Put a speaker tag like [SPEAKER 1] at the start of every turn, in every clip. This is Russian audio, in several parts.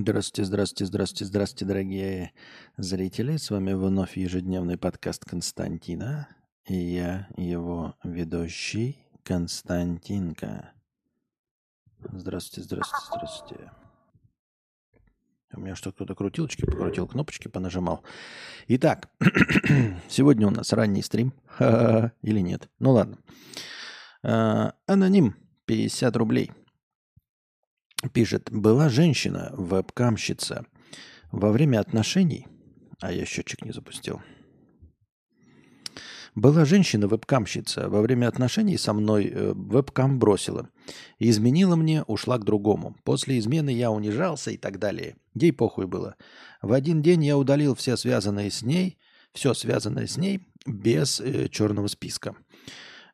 [SPEAKER 1] Здравствуйте, здравствуйте, здравствуйте, здравствуйте, дорогие зрители. С вами вновь ежедневный подкаст Константина. И я его ведущий Константинка. Здравствуйте, здравствуйте, здравствуйте. У меня что, кто-то крутилочки покрутил, кнопочки понажимал. Итак, сегодня у нас ранний стрим. Или нет? Ну ладно. А, аноним, 50 рублей. Пишет, была женщина, вебкамщица, во время отношений, а я счетчик не запустил, была женщина, вебкамщица, во время отношений со мной э, вебкам бросила. Изменила мне, ушла к другому. После измены я унижался и так далее. Ей похуй было. В один день я удалил все связанное с ней, все связанное с ней без э, черного списка.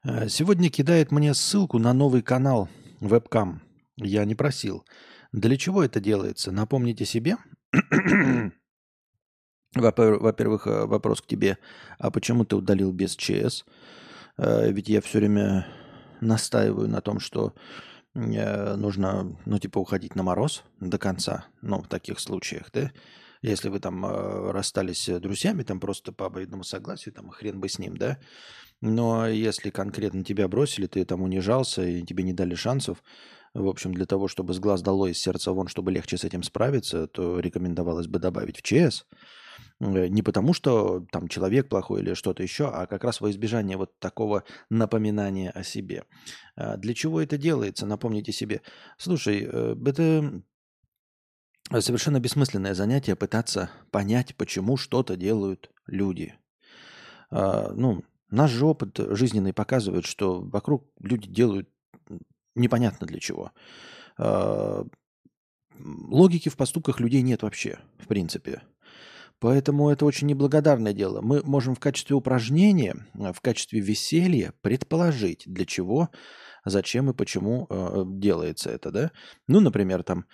[SPEAKER 1] Э, сегодня кидает мне ссылку на новый канал вебкам. Я не просил. Для чего это делается? Напомните себе. Во-первых, э, вопрос к тебе. А почему ты удалил без ЧС? Э, ведь я все время настаиваю на том, что э, нужно, ну, типа, уходить на мороз до конца. Ну, в таких случаях, да? Если вы там расстались друзьями, там просто по обоюдному согласию, там хрен бы с ним, да? Но если конкретно тебя бросили, ты там унижался, и тебе не дали шансов, в общем, для того, чтобы с глаз долой, из сердца вон, чтобы легче с этим справиться, то рекомендовалось бы добавить в ЧС – Э, не потому, что там человек плохой или что-то еще, а как раз во избежание вот такого напоминания о себе. А для чего это делается? Напомните себе. Слушай, э, это совершенно бессмысленное занятие пытаться понять, почему что-то делают люди. А, ну, наш же опыт жизненный показывает, что вокруг люди делают непонятно для чего. А, логики в поступках людей нет вообще, в принципе. Поэтому это очень неблагодарное дело. Мы можем в качестве упражнения, э, в качестве веселья предположить, для чего, зачем и почему э, делается это, да? Ну, например, там,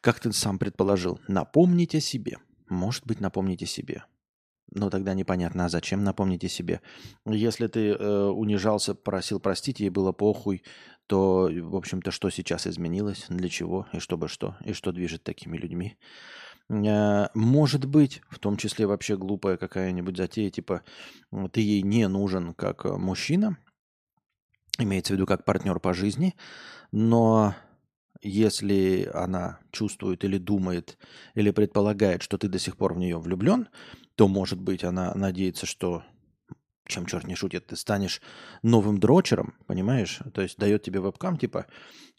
[SPEAKER 1] как ты сам предположил, напомните о себе. Может быть, напомните себе. Но тогда непонятно, а зачем напомните себе. Если ты э, унижался, просил простить, ей было похуй, то, в общем-то, что сейчас изменилось, для чего и чтобы что, и что движет такими людьми. Э, может быть, в том числе вообще глупая какая-нибудь затея, типа ты ей не нужен как э, мужчина, имеется в виду как партнер по жизни, но если она чувствует или думает, или предполагает, что ты до сих пор в нее влюблен, то, может быть, она надеется, что чем черт не шутит, ты станешь новым дрочером, понимаешь? То есть дает тебе вебкам, типа,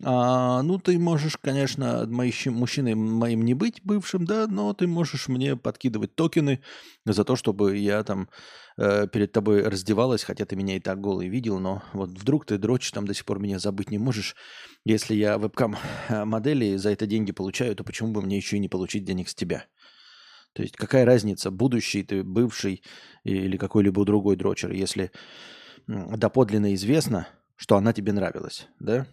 [SPEAKER 1] а, ну, ты можешь, конечно, мои, мужчиной моим не быть бывшим, да, но ты можешь мне подкидывать токены за то, чтобы я там э, перед тобой раздевалась, хотя ты меня и так голый видел, но вот вдруг ты дрочишь, там до сих пор меня забыть не можешь. Если я вебкам э, модели за это деньги получаю, то почему бы мне еще и не получить денег с тебя? То есть какая разница, будущий ты, бывший или какой-либо другой дрочер, если доподлинно известно, что она тебе нравилась, да?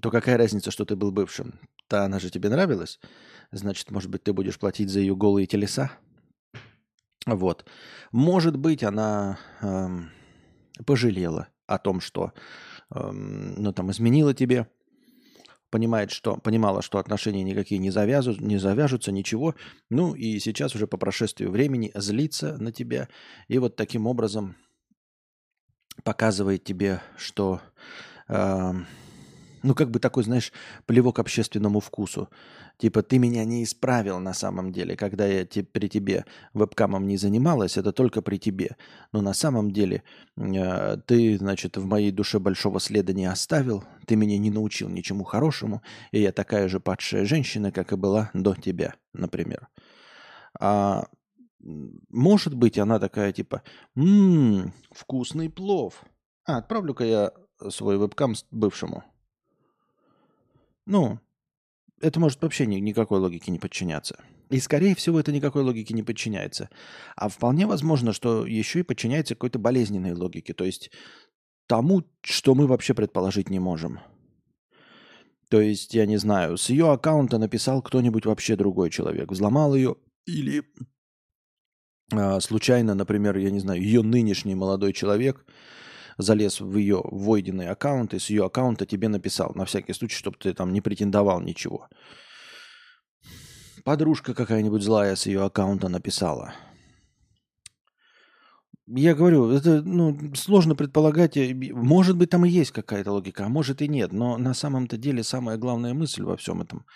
[SPEAKER 1] То какая разница, что ты был бывшим? Да она же тебе нравилась, значит, может быть, ты будешь платить за ее голые телеса? Вот. Может быть, она эм, пожалела о том, что эм, ну, там, изменила тебе, понимает, что, понимала, что отношения никакие не, завязу, не завяжутся, ничего. Ну и сейчас уже по прошествию времени злится на тебя. И вот таким образом показывает тебе, что э, ну, как бы такой, знаешь, плевок общественному вкусу. Типа, ты меня не исправил на самом деле, когда я те, при тебе вебкамом не занималась, это только при тебе. Но на самом деле э, ты, значит, в моей душе большого следа не оставил, ты меня не научил ничему хорошему, и я такая же падшая женщина, как и была до тебя, например. А может быть, она такая, типа, ммм, вкусный плов. А, отправлю-ка я свой вебкам бывшему. Ну, это может вообще ни, никакой логике не подчиняться. И, скорее всего, это никакой логике не подчиняется. А вполне возможно, что еще и подчиняется какой-то болезненной логике. То есть тому, что мы вообще предположить не можем. То есть, я не знаю, с ее аккаунта написал кто-нибудь вообще другой человек, взломал ее или э, случайно, например, я не знаю, ее нынешний молодой человек залез в ее войденный аккаунт и с ее аккаунта тебе написал, на всякий случай, чтобы ты там не претендовал ничего. подружка какая-нибудь злая с ее аккаунта написала. Я говорю, это ну, сложно предполагать. Может быть, там и есть какая-то логика, а может и нет. Но на самом-то деле самая главная мысль во всем этом,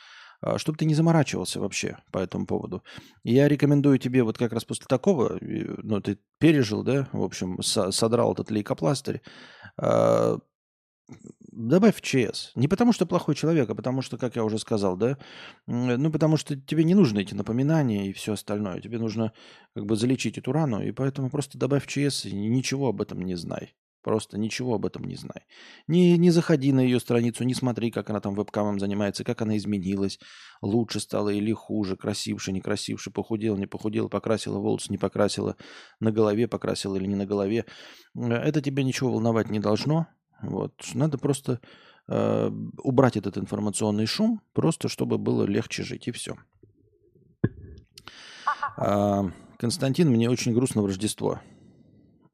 [SPEAKER 1] чтобы ты не заморачивался вообще по этому поводу. Я рекомендую тебе вот как раз после такого, ну, ты пережил, да, в общем, со- содрал этот лейкопластырь, а, добавь в ЧС. Не потому, что плохой человек, а потому что, как я уже сказал, да, ну, потому что тебе не нужны эти напоминания и все остальное. Тебе нужно как бы залечить эту рану, и поэтому просто добавь в ЧС и ничего об этом не знай. Просто ничего об этом не знай. Не, не заходи на ее страницу, не смотри, как она там вебкамом занимается, как она изменилась, лучше стала или хуже, красивше, не красивше, похудела, не похудела, покрасила волосы, не покрасила, на голове покрасила или не на голове. Э, Это тебя ничего волновать не должно. Вот. Надо просто э, убрать этот информационный шум, просто чтобы было легче жить, и все. А, Константин, мне очень грустно в Рождество.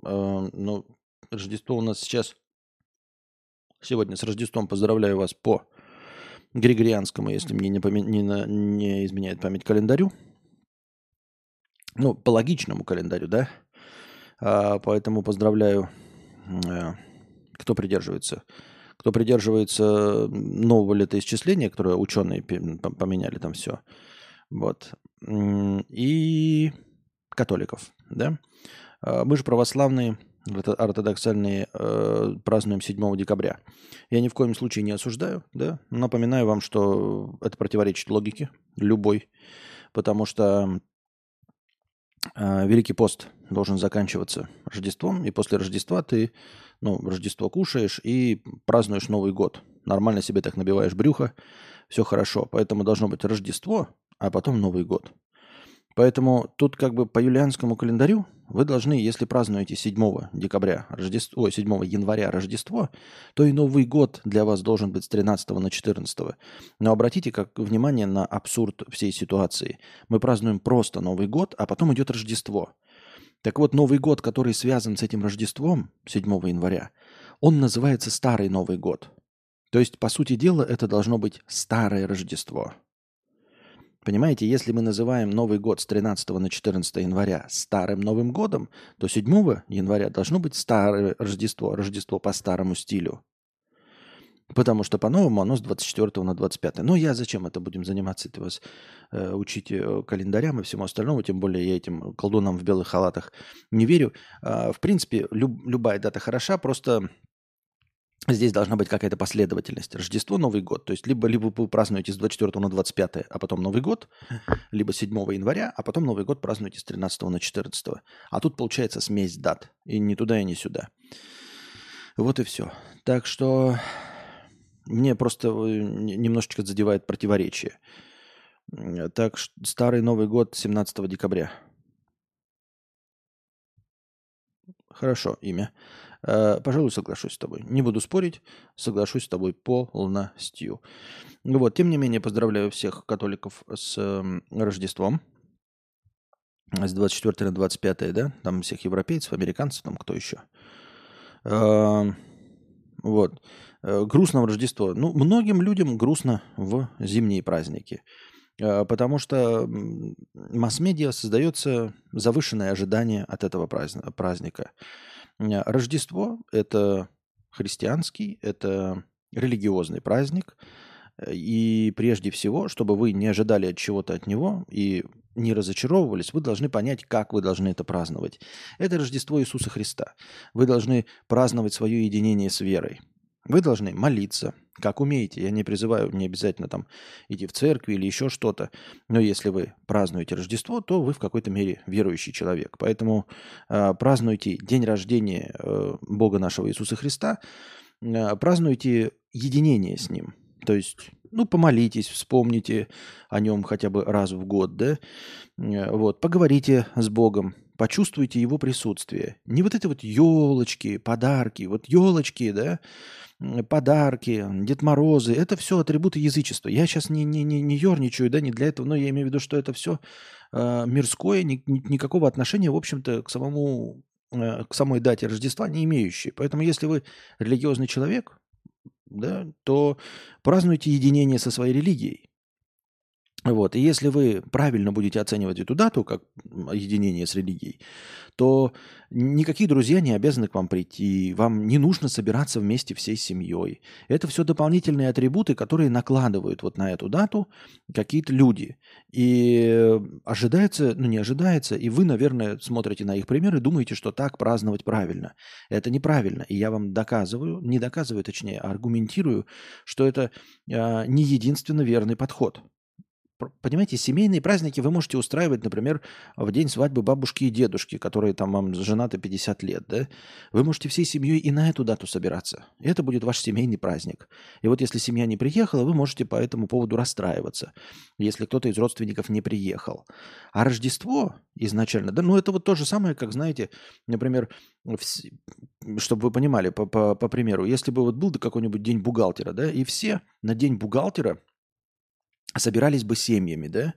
[SPEAKER 1] А, Ну, Рождество у нас сейчас... Сегодня с Рождеством поздравляю вас по Григорианскому, если мне не, поме- не на- не изменяет память календарю. Ну, по логичному календарю, да? А, Поэтому поздравляю, э, кто придерживается. Кто придерживается нового летоисчисления, которое ученые поменяли там все. Вот. И католиков, да? А, Мы же православные, орто- ортодоксальные, э, празднуем 7 декабря. Я ни в коем случае не осуждаю, да? Напоминаю вам, что это противоречит логике любой, потому что э, Великий пост должен заканчиваться Рождеством, и после Рождества ты, ну, Рождество кушаешь и празднуешь Новый год. Нормально себе так набиваешь брюхо, все хорошо. Поэтому должно быть Рождество, а потом Новый год. Поэтому тут как бы по юлианскому календарю вы должны, если празднуете 7 декабря, Рождество, ой, 7 января Рождество, то и Новый год для вас должен быть с 13 на 14. Но обратите как внимание на абсурд всей ситуации. Мы празднуем просто Новый год, а потом идет Рождество. Так вот, Новый год, который связан с этим Рождеством, 7 января, он называется Старый Новый год. То есть, по сути дела, это должно быть Старое Рождество. Понимаете, если мы называем Новый год с 13 на 14 января Старым Новым годом, то 7 января должно быть Старое Рождество, Рождество по старому стилю. Потому что по-новому оно с 24 на 25. Но я зачем это будем заниматься? Это вас э, учить э, календарям и всему остальному, тем более я этим колдунам в белых халатах не верю. А, в принципе, люб- любая дата хороша, просто здесь должна быть какая-то последовательность. Рождество, Новый год. То есть либо, либо вы празднуете с 24 на 25, а потом Новый год, либо 7 января, а потом Новый год празднуете с 13 на 14. А тут получается смесь дат. И ни туда, и ни сюда. Вот и все. Так что мне просто э, немножечко задевает противоречие. Так, старый Новый год 17 декабря. Хорошо, имя. Э, Пожалуй, соглашусь с тобой. Не буду спорить, соглашусь с тобой полностью. Вот, тем не менее, поздравляю всех католиков с Рождеством. С 24 на 25, да? Там всех европейцев, американцев, там кто еще. Эм, Вот. Э, Грустно в Рождество. Ну, многим людям грустно в зимние праздники. Э, Потому что масс-медиа создается завышенное ожидание от этого праздн- праздника. Э, Рождество – это христианский, это религиозный праздник. Э, И прежде всего, чтобы вы не ожидали от чего-то от него и не разочаровывались, вы должны понять, как вы должны это праздновать. Это Рождество Иисуса Христа. Вы должны праздновать свое единение с верой. Вы должны молиться, как умеете. Я не призываю, не обязательно там идти в церкви или еще что-то. Но если вы празднуете Рождество, то вы в какой-то мере верующий человек. Поэтому э, празднуйте день рождения э, Бога нашего Иисуса Христа, э, празднуйте единение с Ним. То есть, ну, помолитесь, вспомните о Нем хотя бы раз в год, да? Э, Вот, поговорите с Богом, почувствуйте Его присутствие. Не вот эти вот елочки, подарки, вот елочки, да, подарки, Дед Морозы, это все атрибуты язычества. Я сейчас не, не, не, не ерничаю, да, не для этого, но я имею в виду, что это все мирское, ни- ни- никакого отношения, в общем-то, к самому э, к самой дате Рождества не имеющие. Поэтому, если вы религиозный человек, да, то празднуйте единение со своей религией. Вот. И если вы правильно будете оценивать эту дату как единение с религией, то никакие друзья не обязаны к вам прийти, вам не нужно собираться вместе всей семьей. Это все дополнительные атрибуты, которые накладывают вот на эту дату какие-то люди. И ожидается, ну не ожидается, и вы, наверное, смотрите на их примеры и думаете, что так праздновать правильно. Это неправильно. И я вам доказываю, не доказываю, точнее, аргументирую, что это э, не единственно верный подход. Понимаете, семейные праздники вы можете устраивать, например, в день свадьбы бабушки и дедушки, которые там вам женаты 50 лет, да? Вы можете всей семьей и на эту дату собираться. И это будет ваш семейный праздник. И вот если семья не приехала, вы можете по этому поводу расстраиваться, если кто-то из родственников не приехал. А Рождество изначально, да, ну это вот то же самое, как, знаете, например, чтобы вы понимали, по, по, по примеру, если бы вот был какой-нибудь день бухгалтера, да, и все на день бухгалтера – собирались бы семьями, да?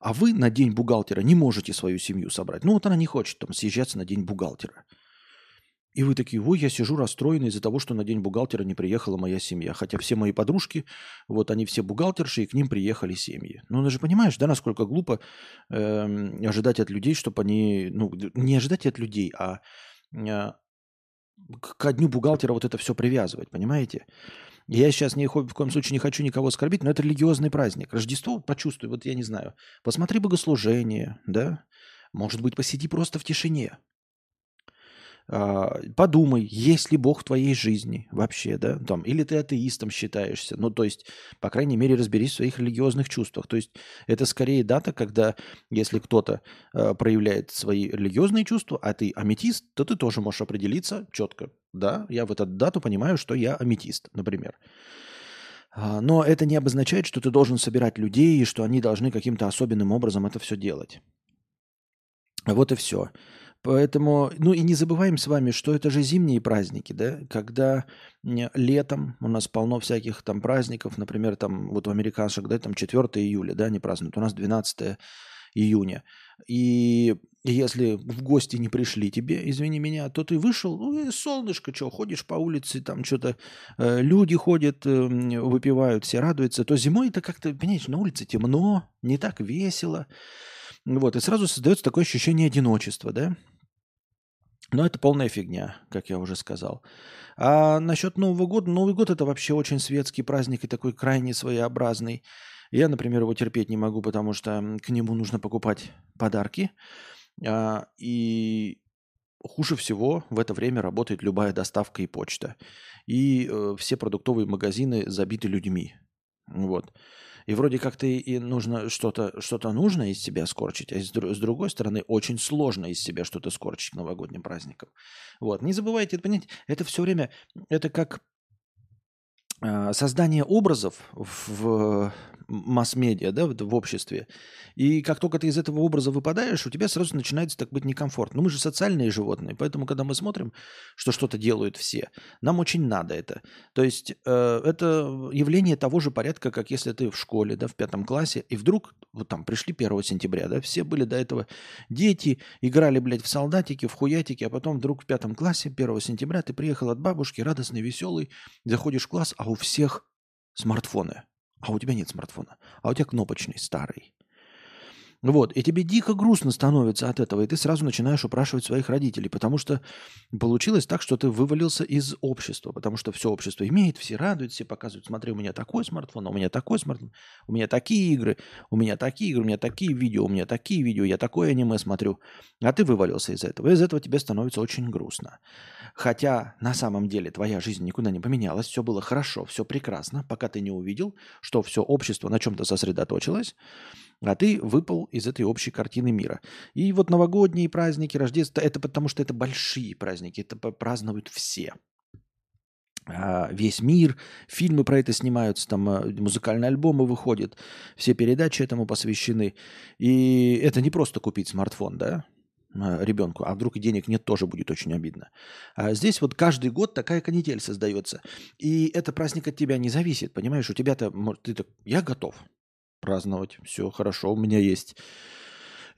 [SPEAKER 1] А вы на день бухгалтера не можете свою семью собрать. Ну вот она не хочет там съезжаться на день бухгалтера. И вы такие, ой, я сижу расстроенный из-за того, что на день бухгалтера не приехала моя семья. Хотя все мои подружки, вот они все бухгалтерши, и к ним приехали семьи. Ну, ты же понимаешь, да, насколько глупо э, ожидать от людей, чтобы они, ну, не ожидать от людей, а э, к дню бухгалтера вот это все привязывать, понимаете? Я сейчас ни, в коем случае не хочу никого оскорбить, но это религиозный праздник. Рождество почувствуй, вот я не знаю. Посмотри богослужение, да? Может быть, посиди просто в тишине. А, подумай, есть ли Бог в твоей жизни вообще, да, там, или ты атеистом считаешься, ну, то есть, по крайней мере, разберись в своих религиозных чувствах. То есть, это скорее дата, когда, если кто-то э, проявляет свои религиозные чувства, а ты аметист, то ты тоже можешь определиться четко, да, я в эту дату понимаю, что я аметист, например. А, но это не обозначает, что ты должен собирать людей и что они должны каким-то особенным образом это все делать. Вот и все. Поэтому, ну и не забываем с вами, что это же зимние праздники, да, когда летом у нас полно всяких там праздников, например, там вот у американцев, да, там 4 июля, да, они празднуют, у нас 12 июня. И если в гости не пришли тебе, извини меня, то ты вышел, ну и солнышко, что, ходишь по улице, там что-то э, люди ходят, э, выпивают, все радуются, то зимой это как-то, понимаешь, на улице темно, не так весело. Вот, и сразу создается такое ощущение одиночества, да? Но это полная фигня, как я уже сказал. А насчет Нового года, Новый год это вообще очень светский праздник и такой крайне своеобразный. Я, например, его терпеть не могу, потому что к нему нужно покупать подарки. А, и хуже всего в это время работает любая доставка и почта. И э, все продуктовые магазины забиты людьми. Вот. И вроде как ты и нужно что-то что нужно из себя скорчить, а с, с другой стороны очень сложно из себя что-то скорчить к новогодним праздникам. Вот. Не забывайте это понять. Это все время, это как создание образов в масс-медиа, да, в обществе. И как только ты из этого образа выпадаешь, у тебя сразу начинается так быть некомфортно. Но мы же социальные животные, поэтому, когда мы смотрим, что что-то делают все, нам очень надо это. То есть э, это явление того же порядка, как если ты в школе, да, в пятом классе, и вдруг, вот там, пришли 1 сентября, да, все были до этого дети, играли, блядь, в солдатики, в хуятики, а потом вдруг в пятом классе 1 сентября ты приехал от бабушки, радостный, веселый, заходишь в класс, а у всех смартфоны а у тебя нет смартфона, а у тебя кнопочный, старый. Вот, и тебе дико грустно становится от этого, и ты сразу начинаешь упрашивать своих родителей, потому что получилось так, что ты вывалился из общества, потому что все общество имеет, все радуют, все показывают, смотри, у меня такой смартфон, у меня такой смартфон, у меня такие игры, у меня такие игры, у меня такие видео, у меня такие видео, я такое аниме смотрю, а ты вывалился из этого, и из этого тебе становится очень грустно. Хотя на самом деле твоя жизнь никуда не поменялась, все было хорошо, все прекрасно, пока ты не увидел, что все общество на чем-то сосредоточилось, а ты выпал из этой общей картины мира. И вот новогодние праздники, Рождество, это потому что это большие праздники, это празднуют все. А, весь мир, фильмы про это снимаются, там а, музыкальные альбомы выходят, все передачи этому посвящены. И это не просто купить смартфон, да, а, ребенку, а вдруг и денег нет, тоже будет очень обидно. А здесь вот каждый год такая канитель создается. И это праздник от тебя не зависит, понимаешь? У тебя-то, ты так, я готов, праздновать. Все хорошо, у меня есть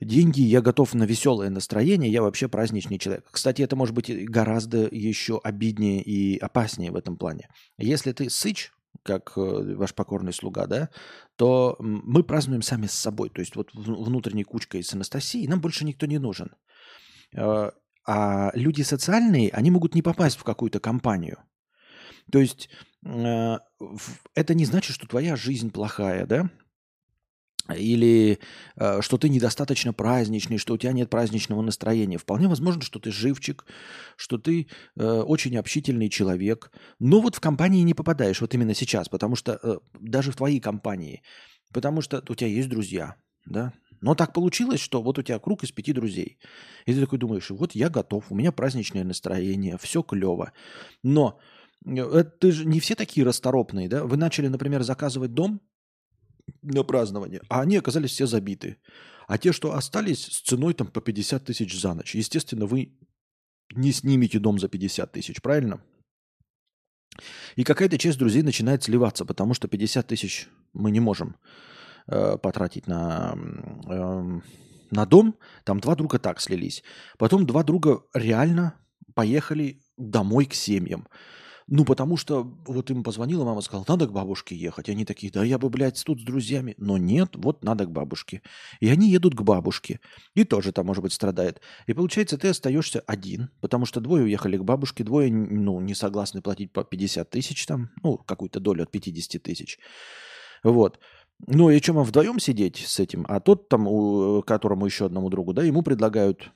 [SPEAKER 1] деньги, я готов на веселое настроение, я вообще праздничный человек. Кстати, это может быть гораздо еще обиднее и опаснее в этом плане. Если ты сыч, как э, ваш покорный слуга, да, то мы празднуем сами с собой. То есть вот внутренней кучкой с Анастасией нам больше никто не нужен. Э, а люди социальные, они могут не попасть в какую-то компанию. То есть э, это не значит, что твоя жизнь плохая, да? Или э, что ты недостаточно праздничный, что у тебя нет праздничного настроения. Вполне возможно, что ты живчик, что ты э, очень общительный человек, но вот в компании не попадаешь вот именно сейчас, потому что э, даже в твоей компании, потому что у тебя есть друзья, да, но так получилось, что вот у тебя круг из пяти друзей. И ты такой думаешь, вот я готов, у меня праздничное настроение, все клево. Но это ты же не все такие расторопные, да? Вы начали, например, заказывать дом, на празднование, а они оказались все забиты. А те, что остались с ценой там по 50 тысяч за ночь, естественно, вы не снимете дом за 50 тысяч, правильно? И какая-то часть друзей начинает сливаться, потому что 50 тысяч мы не можем э, потратить на, э, на дом. Там два друга так слились. Потом два друга реально поехали домой к семьям. Ну, потому что вот им позвонила мама, сказала, надо к бабушке ехать. Они такие, да я бы, блядь, тут с друзьями. Но нет, вот надо к бабушке. И они едут к бабушке. И тоже там, может быть, страдает. И получается, ты остаешься один, потому что двое уехали к бабушке, двое, ну, не согласны платить по 50 тысяч там, ну, какую-то долю от 50 тысяч. Вот. Ну, и чем вдвоем сидеть с этим? А тот там, у, которому еще одному другу, да, ему предлагают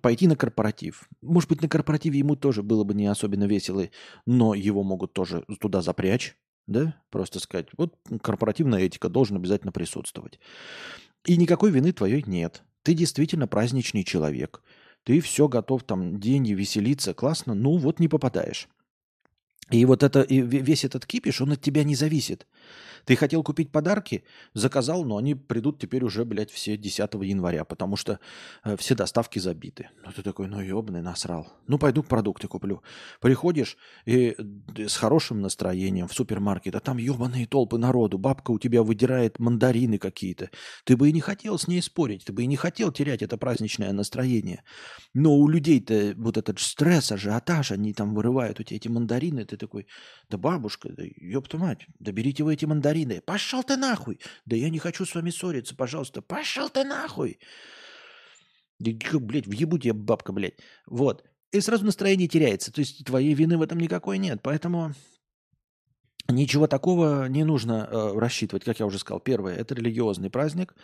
[SPEAKER 1] пойти на корпоратив. Может быть, на корпоративе ему тоже было бы не особенно весело, но его могут тоже туда запрячь, да, просто сказать, вот корпоративная этика должен обязательно присутствовать. И никакой вины твоей нет. Ты действительно праздничный человек. Ты все готов, там, деньги, веселиться, классно, ну вот не попадаешь. И вот это, и весь этот кипиш, он от тебя не зависит. Ты хотел купить подарки, заказал, но они придут теперь уже, блядь, все 10 января, потому что э, все доставки забиты. Ну ты такой, ну ебаный, насрал. Ну пойду продукты куплю. Приходишь и с хорошим настроением в супермаркет, а там ебаные толпы народу, бабка у тебя выдирает мандарины какие-то. Ты бы и не хотел с ней спорить, ты бы и не хотел терять это праздничное настроение. Но у людей-то вот этот стресс, ажиотаж, они там вырывают у тебя эти мандарины, ты такой, да бабушка, да ёпта мать, да берите вы эти мандарины мандарины. Пошел ты нахуй. Да я не хочу с вами ссориться, пожалуйста. Пошел ты нахуй. Блядь, въебу тебе, бабка, блядь. Вот. И сразу настроение теряется. То есть твоей вины в этом никакой нет. Поэтому ничего такого не нужно э, рассчитывать. Как я уже сказал, первое – это религиозный праздник.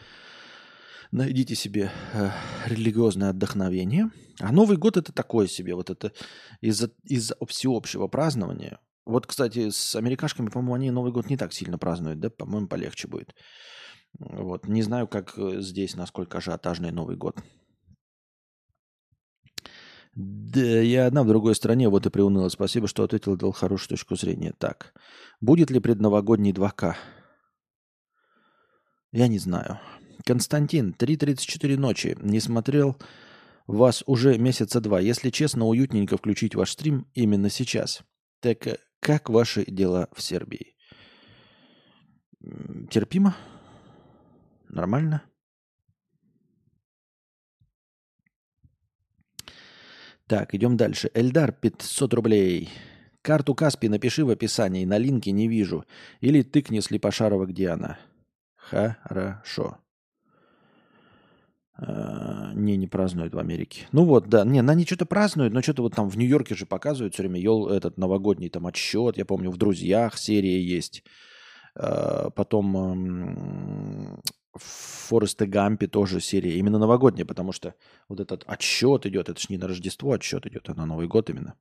[SPEAKER 1] Найдите себе э, религиозное отдохновение. А Новый год – это такое себе. Вот это из-за из всеобщего празднования вот, кстати, с америкашками, по-моему, они Новый год не так сильно празднуют, да? По-моему, полегче будет. Вот. Не знаю, как э, здесь, насколько ажиотажный Новый год. Да, я одна в другой стране, вот и приуныла. Спасибо, что ответил, дал хорошую точку зрения. Так, будет ли предновогодний 2К? Я не знаю. Константин, 3.34 ночи. Не смотрел вас уже месяца два. Если честно, уютненько включить ваш стрим именно сейчас. Так э, как ваши дела в Сербии? Терпимо? Нормально? Так, идем дальше. Эльдар, 500 рублей. Карту Каспи напиши в описании, на линке не вижу. Или тыкни Слепошарова, где она. Хорошо. А, не, не празднуют в Америке. Ну вот, да. Не, они что-то празднуют, но что-то вот там в Нью-Йорке же показывают все время ел, этот новогодний там отсчет. Я помню, в «Друзьях» серия есть. А, потом в Форесте Гампе тоже серия. Именно новогодняя, потому что вот этот отсчет идет. Это же не на Рождество отсчет идет, а на Новый год именно.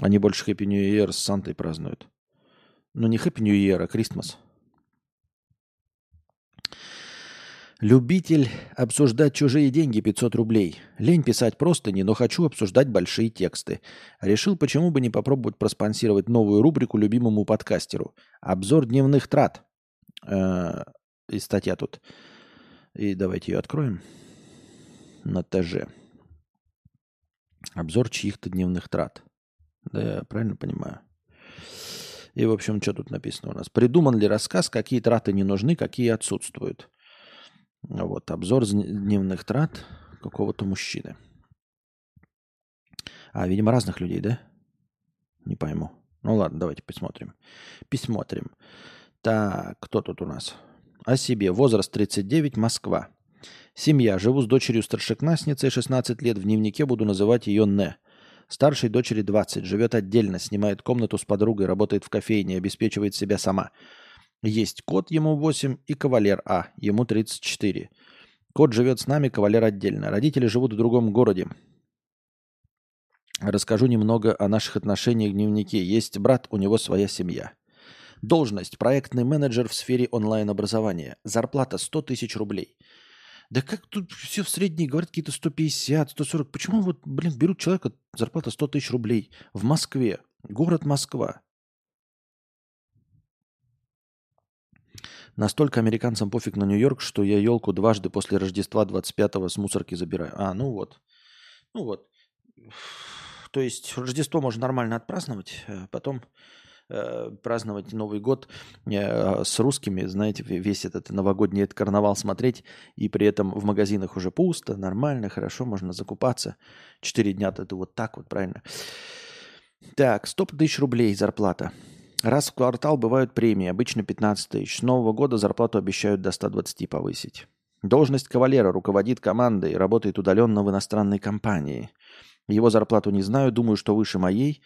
[SPEAKER 1] Они больше Happy New Year с Сантой празднуют. Ну не Happy New Year, а Christmas. Любитель обсуждать чужие деньги 500 рублей. Лень писать просто не, но хочу обсуждать большие тексты. Решил, почему бы не попробовать проспонсировать новую рубрику любимому подкастеру. Обзор дневных трат. Э, и статья тут. И давайте ее откроем. На ТЖ. Обзор чьих-то дневных трат. Да, я правильно понимаю? И, в общем, что тут написано у нас? Придуман ли рассказ, какие траты не нужны, какие отсутствуют? Вот, обзор дневных трат какого-то мужчины. А, видимо, разных людей, да? Не пойму. Ну ладно, давайте посмотрим. Посмотрим. Так, кто тут у нас? О себе. Возраст 39, Москва. Семья. Живу с дочерью старшеклассницей, 16 лет. В дневнике буду называть ее Не. Старшей дочери 20. Живет отдельно, снимает комнату с подругой, работает в кофейне, обеспечивает себя сама. Есть кот, ему 8, и кавалер А, ему 34. Кот живет с нами, кавалер отдельно. Родители живут в другом городе. Расскажу немного о наших отношениях в дневнике. Есть брат, у него своя семья. Должность. Проектный менеджер в сфере онлайн-образования. Зарплата 100 тысяч рублей. Да как тут все в средние говорят какие-то 150, 140. Почему вот, блин, берут человека зарплата 100 тысяч рублей в Москве? Город Москва. Настолько американцам пофиг на Нью-Йорк, что я елку дважды после Рождества 25-го с мусорки забираю. А, ну вот. Ну вот. То есть Рождество можно нормально отпраздновать, э, потом э, праздновать Новый год э, с русскими, знаете, весь этот новогодний этот карнавал смотреть, и при этом в магазинах уже пусто, нормально, хорошо, можно закупаться. Четыре дня это вот так вот, правильно? Так, 100 тысяч рублей зарплата. Раз в квартал бывают премии, обычно 15 тысяч. С Нового года зарплату обещают до 120 повысить. Должность кавалера руководит командой, работает удаленно в иностранной компании. Его зарплату не знаю, думаю, что выше моей,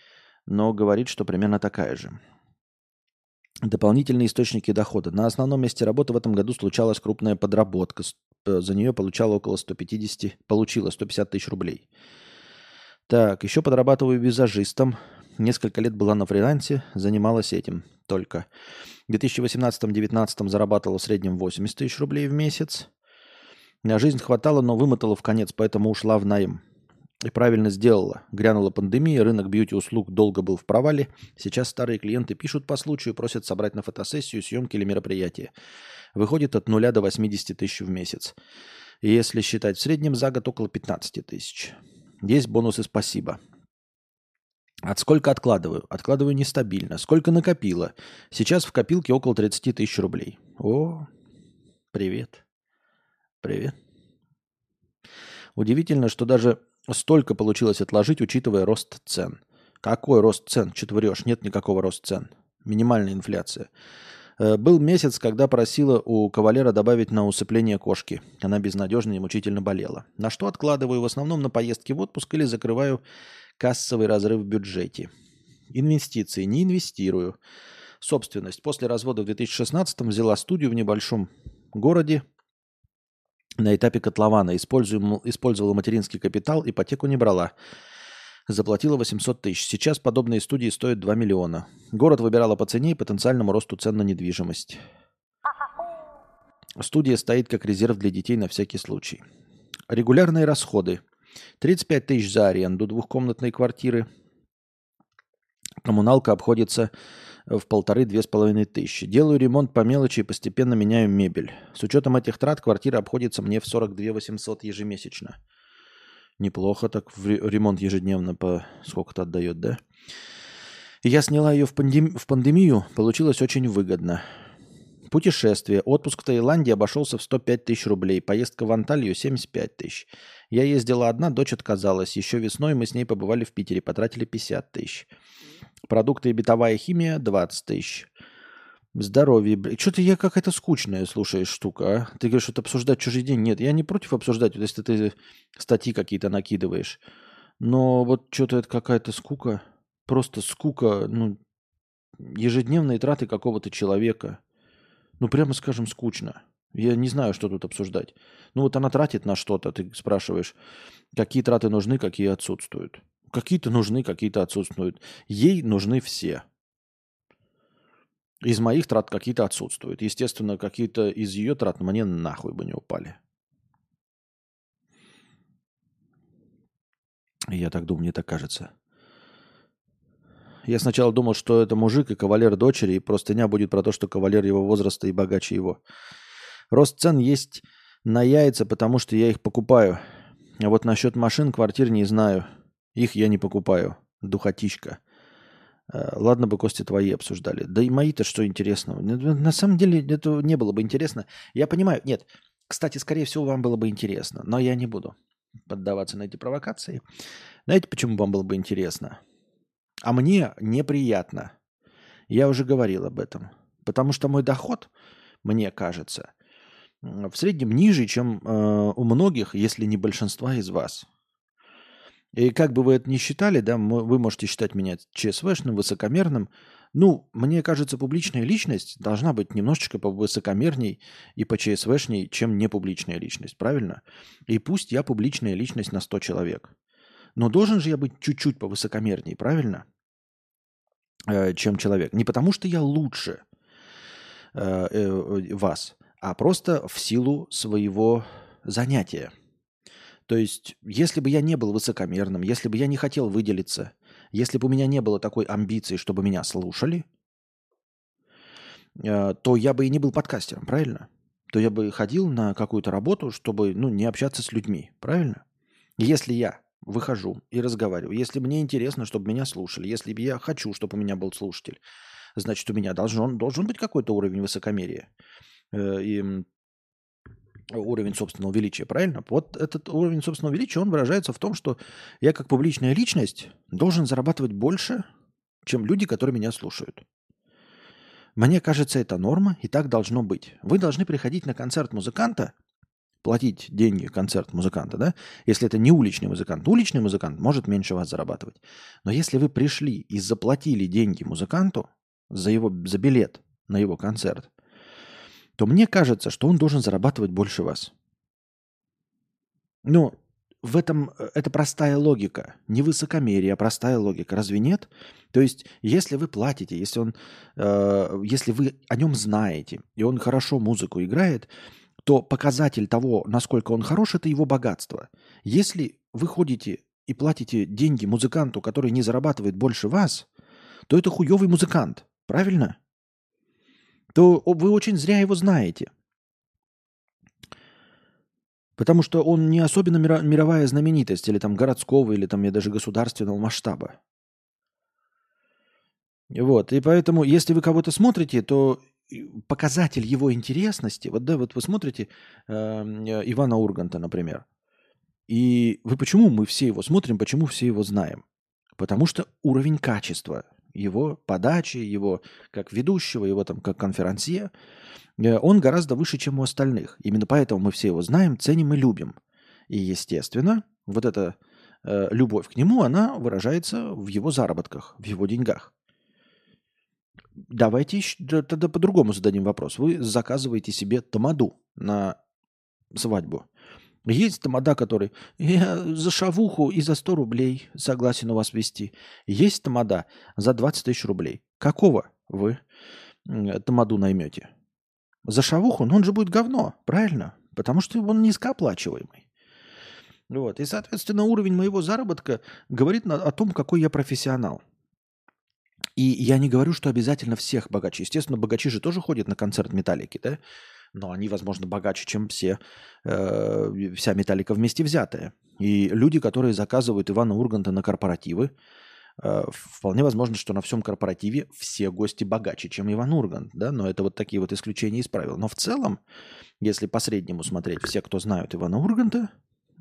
[SPEAKER 1] но говорит, что примерно такая же. Дополнительные источники дохода. На основном месте работы в этом году случалась крупная подработка. Э, за нее получала около 150, получила 150 тысяч рублей. Так, еще подрабатываю визажистом. Несколько лет была на фрилансе, занималась этим только. В 2018-2019 зарабатывала в среднем 80 тысяч рублей в месяц. На жизнь хватало, но вымотала в конец, поэтому ушла в найм. И правильно сделала. Грянула пандемия, рынок бьюти-услуг долго был в провале. Сейчас старые клиенты пишут по случаю, просят собрать на фотосессию, съемки или мероприятие. Выходит от 0 до 80 тысяч в месяц. И если считать в среднем за год около 15 тысяч. Есть бонусы «Спасибо». От сколько откладываю? Откладываю нестабильно. Сколько накопила? Сейчас в копилке около 30 тысяч рублей. О, привет. Привет. Удивительно, что даже столько получилось отложить, учитывая рост цен. Какой рост цен? Что ты врешь? Нет никакого роста цен. Минимальная инфляция. Э, был месяц, когда просила у кавалера добавить на усыпление кошки. Она безнадежно и мучительно болела. На что откладываю в основном на поездки в отпуск или закрываю Кассовый разрыв в бюджете. Инвестиции. Не инвестирую. Собственность. После развода в 2016 взяла студию в небольшом городе на этапе котлована. Использовала материнский капитал, ипотеку не брала. Заплатила 800 тысяч. Сейчас подобные студии стоят 2 миллиона. Город выбирала по цене и потенциальному росту цен на недвижимость. Студия стоит как резерв для детей на всякий случай. Регулярные расходы. 35 тысяч за аренду двухкомнатной квартиры. Коммуналка обходится в полторы-две с половиной тысячи. Делаю ремонт по мелочи и постепенно меняю мебель. С учетом этих трат квартира обходится мне в 42 800 ежемесячно. Неплохо так в ремонт ежедневно по сколько-то отдает, да? Я сняла ее в, пандем... в пандемию, получилось очень выгодно. Путешествие. Отпуск в Таиланде обошелся в 105 тысяч рублей. Поездка в Анталию 75 тысяч. Я ездила одна, дочь отказалась. Еще весной мы с ней побывали в Питере, потратили 50 тысяч. Продукты и бытовая химия 20 тысяч. Здоровье. Что-то я какая-то скучная, слушаешь, штука, а? Ты говоришь, что обсуждать чужой день. Нет, я не против обсуждать, если ты статьи какие-то накидываешь. Но вот что-то это какая-то скука. Просто скука, ну, ежедневные траты какого-то человека – ну, прямо скажем, скучно. Я не знаю, что тут обсуждать. Ну, вот она тратит на что-то, ты спрашиваешь, какие траты нужны, какие отсутствуют. Какие-то нужны, какие-то отсутствуют. Ей нужны все. Из моих трат какие-то отсутствуют. Естественно, какие-то из ее трат мне нахуй бы не упали. Я так думаю, мне так кажется. Я сначала думал, что это мужик и кавалер дочери, и простыня будет про то, что кавалер его возраста и богаче его. Рост цен есть на яйца, потому что я их покупаю. А вот насчет машин, квартир не знаю. Их я не покупаю. Духотичка. А, ладно бы, Кости, твои обсуждали. Да и мои-то что интересного? На самом деле это не было бы интересно. Я понимаю, нет. Кстати, скорее всего, вам было бы интересно, но я не буду поддаваться на эти провокации. Знаете, почему вам было бы интересно? А мне неприятно. Я уже говорил об этом. Потому что мой доход, мне кажется, в среднем ниже, чем э, у многих, если не большинства из вас. И как бы вы это ни считали, да, вы можете считать меня ЧСВшным, высокомерным. Ну, мне кажется, публичная личность должна быть немножечко повысокомерней и по ЧСВшней, чем непубличная личность, правильно? И пусть я публичная личность на 100 человек. Но должен же я быть чуть-чуть повысокомерней, правильно? Э, чем человек. Не потому, что я лучше э, э, вас, а просто в силу своего занятия – то есть, если бы я не был высокомерным, если бы я не хотел выделиться, если бы у меня не было такой амбиции, чтобы меня слушали, э, то я бы и не был подкастером, правильно? То я бы ходил на какую-то работу, чтобы ну, не общаться с людьми, правильно? Если я выхожу и разговариваю, если мне интересно, чтобы меня слушали, если я хочу, чтобы у меня был слушатель, значит, у меня должен, должен быть какой-то уровень высокомерия. Э, и уровень собственного величия, правильно? Вот этот уровень собственного величия, он выражается в том, что я как публичная личность должен зарабатывать больше, чем люди, которые меня слушают. Мне кажется, это норма, и так должно быть. Вы должны приходить на концерт музыканта, платить деньги концерт музыканта, да? Если это не уличный музыкант. Уличный музыкант может меньше вас зарабатывать. Но если вы пришли и заплатили деньги музыканту за, его, за билет на его концерт – то мне кажется, что он должен зарабатывать больше вас. Ну, в этом э, это простая логика, не высокомерие, а простая логика. Разве нет? То есть, если вы платите, если он, э, если вы о нем знаете и он хорошо музыку играет, то показатель того, насколько он хорош, это его богатство. Если вы ходите и платите деньги музыканту, который не зарабатывает больше вас, то это хуевый музыкант, правильно? то вы очень зря его знаете. Потому что он не особенно мировая знаменитость, или там городского, или там даже государственного масштаба. Вот, и поэтому, если вы кого-то смотрите, то показатель его интересности, вот да, вот вы смотрите э, Ивана Урганта, например, и вы почему мы все его смотрим, почему все его знаем? Потому что уровень качества его подачи, его как ведущего, его там как конферансье, э, он гораздо выше, чем у остальных. Именно поэтому мы все его знаем, ценим и любим. И, естественно, вот эта э, любовь к нему, она выражается в его заработках, в его деньгах. Давайте тогда по-другому зададим вопрос. Вы заказываете себе тамаду на свадьбу. Есть тамада, который я за шавуху и за 100 рублей согласен у вас вести. Есть тамада за 20 тысяч рублей. Какого вы тамаду наймете? За шавуху? Ну он же будет говно, правильно? Потому что он низкооплачиваемый. Вот. И, соответственно, уровень моего заработка говорит о том, какой я профессионал. И я не говорю, что обязательно всех богаче. Естественно, богачи же тоже ходят на концерт Металлики, да? но они, возможно, богаче, чем все, э, вся металлика вместе взятая. И люди, которые заказывают Ивана Урганта на корпоративы, э, вполне возможно, что на всем корпоративе все гости богаче, чем Иван Ургант, да, но это вот такие вот исключения из правил. Но в целом, если по среднему смотреть, все, кто знают Ивана Урганта,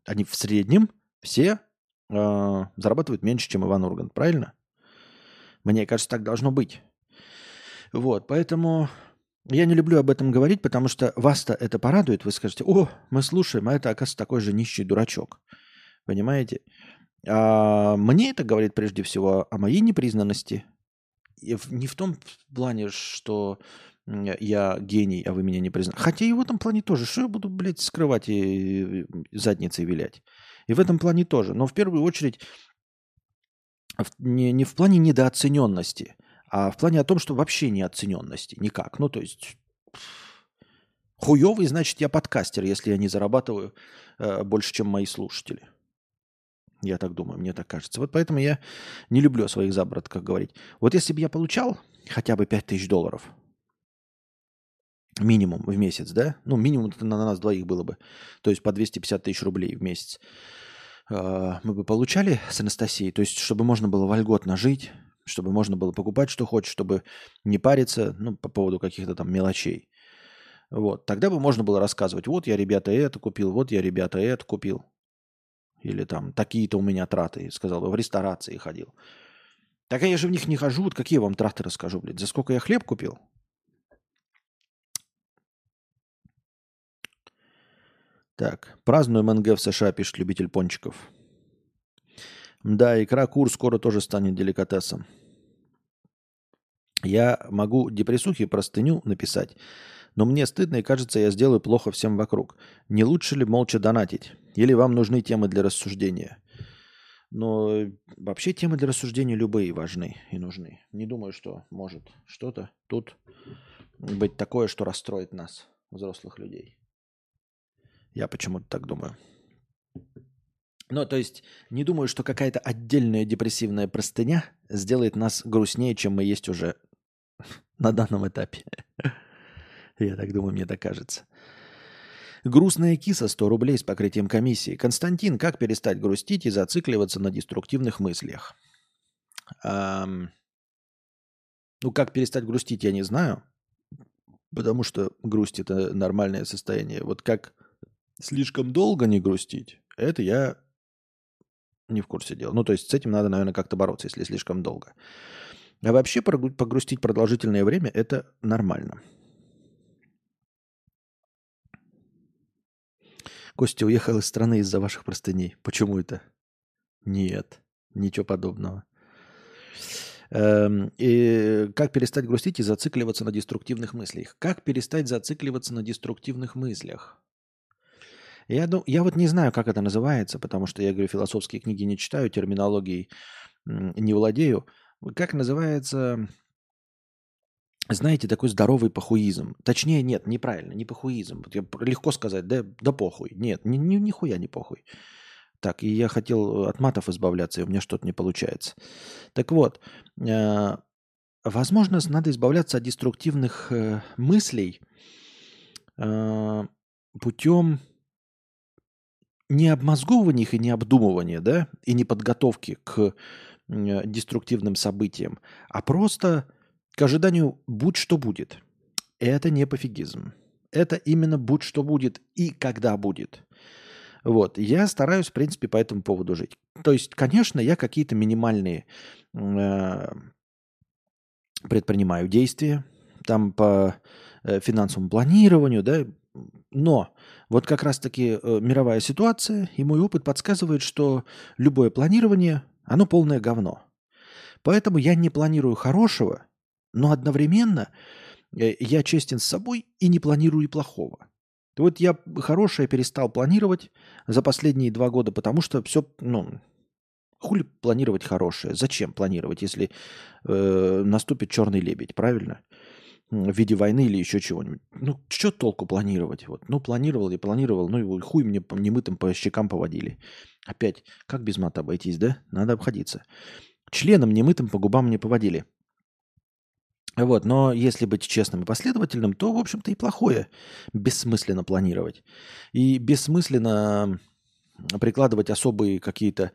[SPEAKER 1] они в среднем все э, зарабатывают меньше, чем Иван Ургант, правильно? Мне кажется, так должно быть. Вот, поэтому я не люблю об этом говорить, потому что вас-то это порадует. Вы скажете, о, мы слушаем, а это, оказывается, такой же нищий дурачок. Понимаете? А мне это говорит прежде всего о моей непризнанности. И не в том плане, что я гений, а вы меня не признаете. Хотя и в этом плане тоже. Что я буду, блядь, скрывать и задницей вилять? И в этом плане тоже. Но в первую очередь не, не в плане недооцененности – а в плане о том, что вообще неоцененности никак. Ну, то есть хуевый, значит, я подкастер, если я не зарабатываю э, больше, чем мои слушатели. Я так думаю, мне так кажется. Вот поэтому я не люблю о своих заработках говорить. Вот если бы я получал хотя бы 5000 долларов, минимум в месяц, да? Ну, минимум на нас двоих было бы. То есть по 250 тысяч рублей в месяц. Э, мы бы получали с Анастасией. То есть, чтобы можно было вольготно жить, чтобы можно было покупать, что хочешь, чтобы не париться ну, по поводу каких-то там мелочей. Вот. Тогда бы можно было рассказывать, вот я, ребята, это купил, вот я, ребята, это купил. Или там такие-то у меня траты, сказал бы, в ресторации ходил. Так а я же в них не хожу. Вот какие вам траты расскажу, блядь? За сколько я хлеб купил? Так, празднуем МНГ в США, пишет любитель пончиков. Да, икра кур скоро тоже станет деликатесом. Я могу депрессухи простыню написать, но мне стыдно и кажется, я сделаю плохо всем вокруг. Не лучше ли молча донатить? Или вам нужны темы для рассуждения? Но вообще темы для рассуждения любые важны и нужны. Не думаю, что может что-то тут быть такое, что расстроит нас, взрослых людей. Я почему-то так думаю. Ну, то есть, не думаю, что какая-то отдельная депрессивная простыня сделает нас грустнее, чем мы есть уже на данном этапе. Я так думаю, мне так кажется. Грустная киса 100 рублей с покрытием комиссии. Константин, как перестать грустить и зацикливаться на деструктивных мыслях? Эм... Ну, как перестать грустить, я не знаю. Потому что грусть это нормальное состояние. Вот как слишком долго не грустить, это я не в курсе дела. Ну, то есть с этим надо, наверное, как-то бороться, если слишком долго. А вообще погрустить продолжительное время – это нормально. Костя уехал из страны из-за ваших простыней. Почему это? Нет, ничего подобного. Эм, и как перестать грустить и зацикливаться на деструктивных мыслях? Как перестать зацикливаться на деструктивных мыслях? Я, дум, я вот не знаю, как это называется, потому что я говорю, философские книги не читаю, терминологией не владею. Как называется, знаете, такой здоровый похуизм. Точнее, нет, неправильно, не похуизм. Вот я, легко сказать, да, да похуй. Нет, ни, ни, нихуя не похуй. Так, и я хотел от матов избавляться, и у меня что-то не получается. Так вот, э, возможно, надо избавляться от деструктивных э, мыслей э, путем не обмозговывания их и не обдумывания, да, и не подготовки к деструктивным событиям, а просто к ожиданию «будь что будет». Это не пофигизм. Это именно «будь что будет» и «когда будет». Вот. Я стараюсь, в принципе, по этому поводу жить. То есть, конечно, я какие-то минимальные э, предпринимаю действия, там по э, финансовому планированию, да, но вот как раз-таки э, мировая ситуация и мой опыт подсказывает, что любое планирование, оно полное говно. Поэтому я не планирую хорошего, но одновременно э, я честен с собой и не планирую и плохого. Вот я хорошее перестал планировать за последние два года, потому что все, ну, хули планировать хорошее? Зачем планировать, если э, наступит черный лебедь, правильно? В виде войны или еще чего-нибудь. Ну, что толку планировать? Вот. Ну, планировал и планировал, ну, и хуй мне немытым по щекам поводили. Опять, как без мата обойтись, да? Надо обходиться. Членом немытым по губам не поводили. Вот, но если быть честным и последовательным, то, в общем-то, и плохое бессмысленно планировать. И бессмысленно прикладывать особые какие-то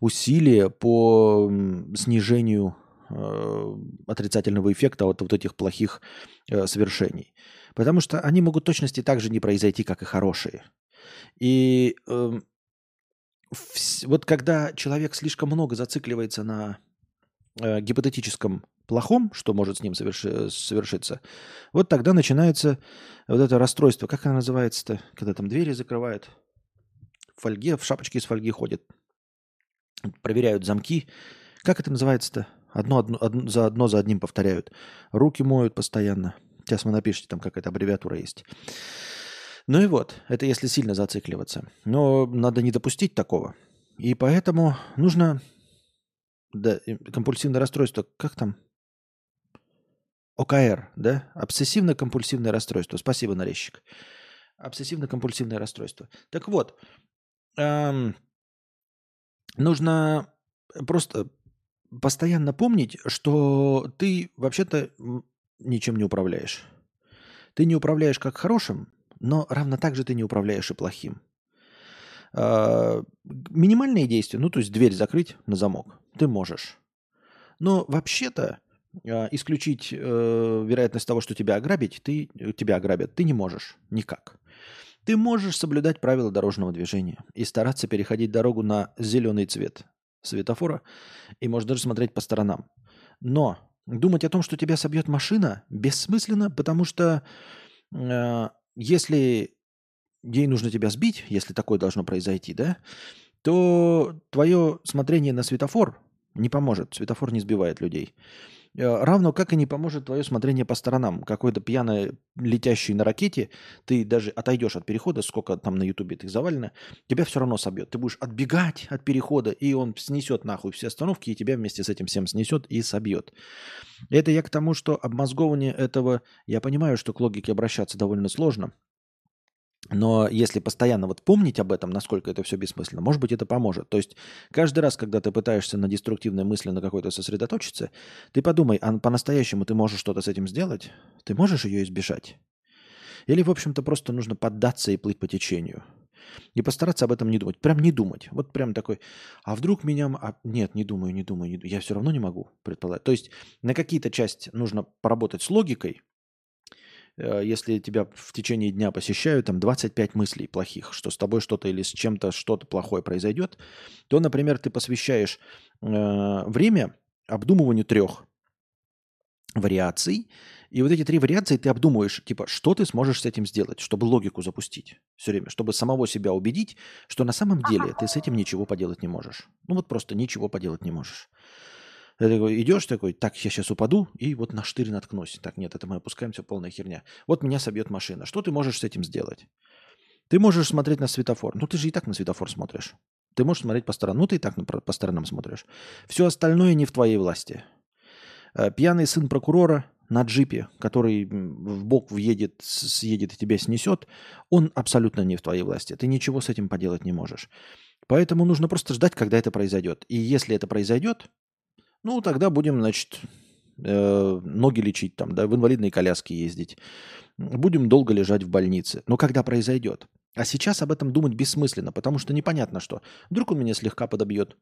[SPEAKER 1] усилия по снижению э, отрицательного эффекта от вот этих плохих э, совершений. Потому что они могут точности так же не произойти, как и хорошие. И э, вот когда человек слишком много зацикливается на э, гипотетическом плохом, что может с ним соверши, совершиться, вот тогда начинается вот это расстройство. Как оно называется-то? Когда там двери закрывают, в фольге, в шапочке из фольги ходят, проверяют замки. Как это называется-то? Одно, одно, одно, за одно за одним повторяют. Руки моют постоянно. Сейчас вы напишите, там какая-то аббревиатура есть. Ну и вот, это если сильно зацикливаться. Но надо не допустить такого. И поэтому нужно... Да, компульсивное расстройство, как там? ОКР, да? Обсессивно-компульсивное расстройство. Спасибо, нарезчик. Обсессивно-компульсивное расстройство. Так вот, эм, нужно просто постоянно помнить, что ты вообще-то ничем не управляешь. Ты не управляешь как хорошим, но равно так же ты не управляешь и плохим. Э, минимальные действия, ну то есть дверь закрыть на замок, ты можешь. Но вообще-то э, исключить э, вероятность того, что тебя ограбить, ты, тебя ограбят, ты не можешь никак. Ты можешь соблюдать правила дорожного движения и стараться переходить дорогу на зеленый цвет. Светофора и можешь даже смотреть по сторонам. Но думать о том, что тебя собьет машина, бессмысленно, потому что э, если ей нужно тебя сбить, если такое должно произойти, да, то твое смотрение на светофор не поможет. Светофор не сбивает людей. Э, равно как и не поможет твое смотрение по сторонам. Какой-то пьяный, летящий на ракете, ты даже отойдешь от перехода, сколько там на ютубе их завалено, тебя все равно собьет. Ты будешь отбегать от перехода, и он снесет нахуй все остановки, и тебя вместе с этим всем снесет и собьет. Это я к тому, что обмозговывание этого, я понимаю, что к логике обращаться довольно сложно, но если постоянно вот помнить об этом, насколько это все бессмысленно, может быть, это поможет. То есть каждый раз, когда ты пытаешься на деструктивной мысли на какой-то сосредоточиться, ты подумай, а по-настоящему ты можешь что-то с этим сделать? Ты можешь ее избежать? Или, в общем-то, просто нужно поддаться и плыть по течению? И постараться об этом не думать. Прям не думать. Вот прям такой, а вдруг меня... А, нет, не думаю, не думаю, не думаю. Я все равно не могу предполагать. То есть на какие-то части нужно поработать с логикой, если тебя в течение дня посещают там 25 мыслей плохих, что с тобой что-то или с чем-то что-то плохое произойдет, то, например, ты посвящаешь э, время обдумыванию трех вариаций, и вот эти три вариации ты обдумываешь, типа, что ты сможешь с этим сделать, чтобы логику запустить все время, чтобы самого себя убедить, что на самом деле ты с этим ничего поделать не можешь. Ну вот просто ничего поделать не можешь. Ты такой идешь такой, так, я сейчас упаду и вот на штырь наткнусь. Так, нет, это мы опускаемся, полная херня. Вот меня собьет машина. Что ты можешь с этим сделать? Ты можешь смотреть на светофор. Ну, ты же и так на светофор смотришь. Ты можешь смотреть по сторонам. Ну, ты и так по сторонам смотришь. Все остальное не в твоей власти. Э, пьяный сын прокурора на джипе, который в бок въедет, съедет и тебя снесет, он абсолютно не в твоей власти. Ты ничего с этим поделать не можешь. Поэтому нужно просто ждать, когда это произойдет. И если это произойдет, ну, тогда будем, значит, э, ноги лечить там, да, в инвалидной коляске ездить. Будем долго лежать в больнице. Но когда произойдет? А сейчас об этом думать бессмысленно, потому что непонятно что. Вдруг он меня слегка подобьет.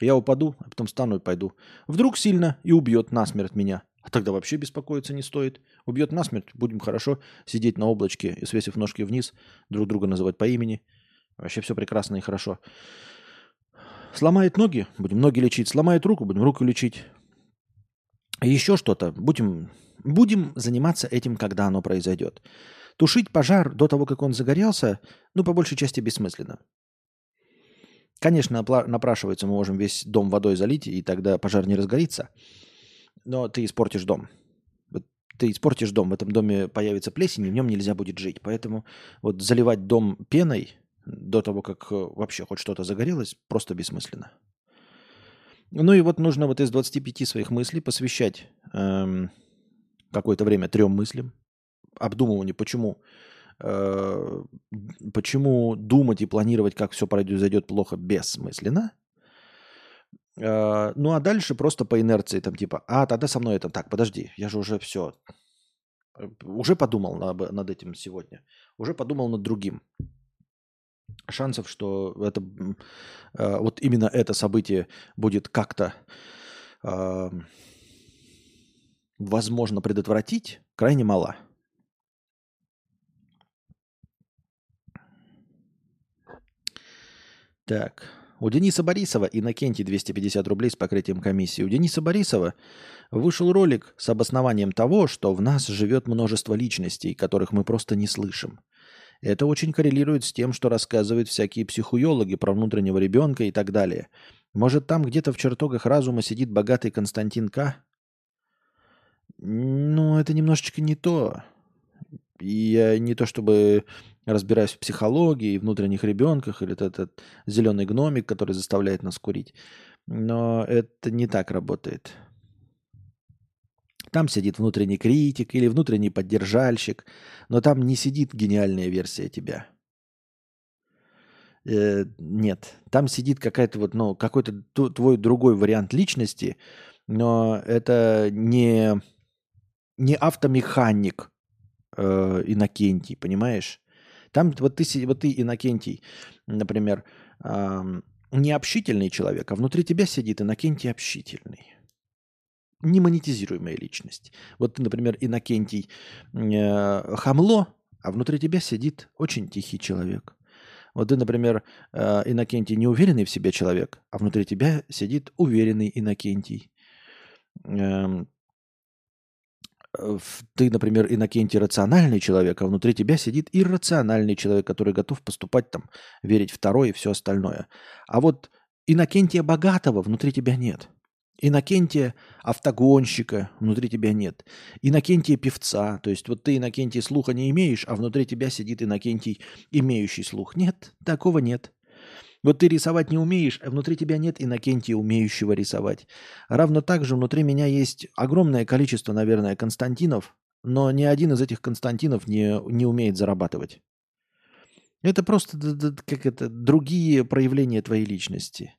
[SPEAKER 1] Я упаду, а потом встану и пойду. Вдруг сильно и убьет насмерть меня. А тогда вообще беспокоиться не стоит. Убьет насмерть, будем хорошо сидеть на облачке и свесив ножки вниз, друг друга называть по имени. Вообще все прекрасно и хорошо. Сломает ноги, будем ноги лечить. Сломает руку, будем руку лечить. Еще что-то. Будем, будем заниматься этим, когда оно произойдет. Тушить пожар до того, как он загорелся, ну, по большей части бессмысленно. Конечно, напрашивается, мы можем весь дом водой залить, и тогда пожар не разгорится. Но ты испортишь дом. Ты испортишь дом, в этом доме появится плесень, и в нем нельзя будет жить. Поэтому вот заливать дом пеной до того, как э, вообще хоть что-то загорелось, просто бессмысленно. Ну и вот нужно вот из 25 своих мыслей посвящать эм, какое-то время трем мыслям, обдумыванию, почему, э, почему думать и планировать, как все произойдет плохо, бессмысленно. Э, ну а дальше просто по инерции, там типа, а тогда со мной это так, подожди, я же уже все, э, уже подумал над этим сегодня, уже подумал над другим шансов, что это, э, вот именно это событие будет как-то э, возможно предотвратить, крайне мало. Так. У Дениса Борисова и Иннокентий 250 рублей с покрытием комиссии. У Дениса Борисова вышел ролик с обоснованием того, что в нас живет множество личностей, которых мы просто не слышим. Это очень коррелирует с тем, что рассказывают всякие психологи про внутреннего ребенка и так далее. Может, там где-то в чертогах разума сидит богатый Константин К? Ну, это немножечко не то. Я не то чтобы разбираюсь в психологии внутренних ребенках, или этот, этот зеленый гномик, который заставляет нас курить. Но это не так работает. Там сидит внутренний критик или внутренний поддержальщик, но там не сидит гениальная версия тебя. Э, нет, там сидит какая-то вот, ну, какой-то твой другой вариант личности, но это не, не автомеханик э, Иннокентий, понимаешь? Там вот ты, вот ты Иннокентий, например, э, не общительный человек, а внутри тебя сидит Иннокентий общительный немонетизируемая личность. Вот ты, например, Иннокентий э, хамло, а внутри тебя сидит очень тихий человек. Вот ты, например, э, Иннокентий неуверенный в себе человек, а внутри тебя сидит уверенный Иннокентий. Эм, ты, например, Иннокентий рациональный человек, а внутри тебя сидит иррациональный человек, который готов поступать там, верить второе и все остальное. А вот Иннокентия богатого внутри тебя нет. Иннокентия автогонщика внутри тебя нет. Иннокентия певца. То есть вот ты Иннокентий слуха не имеешь, а внутри тебя сидит Иннокентий, имеющий слух. Нет, такого нет. Вот ты рисовать не умеешь, а внутри тебя нет Иннокентия, умеющего рисовать. Равно так же внутри меня есть огромное количество, наверное, Константинов, но ни один из этих Константинов не, не умеет зарабатывать. Это просто как это, другие проявления твоей личности.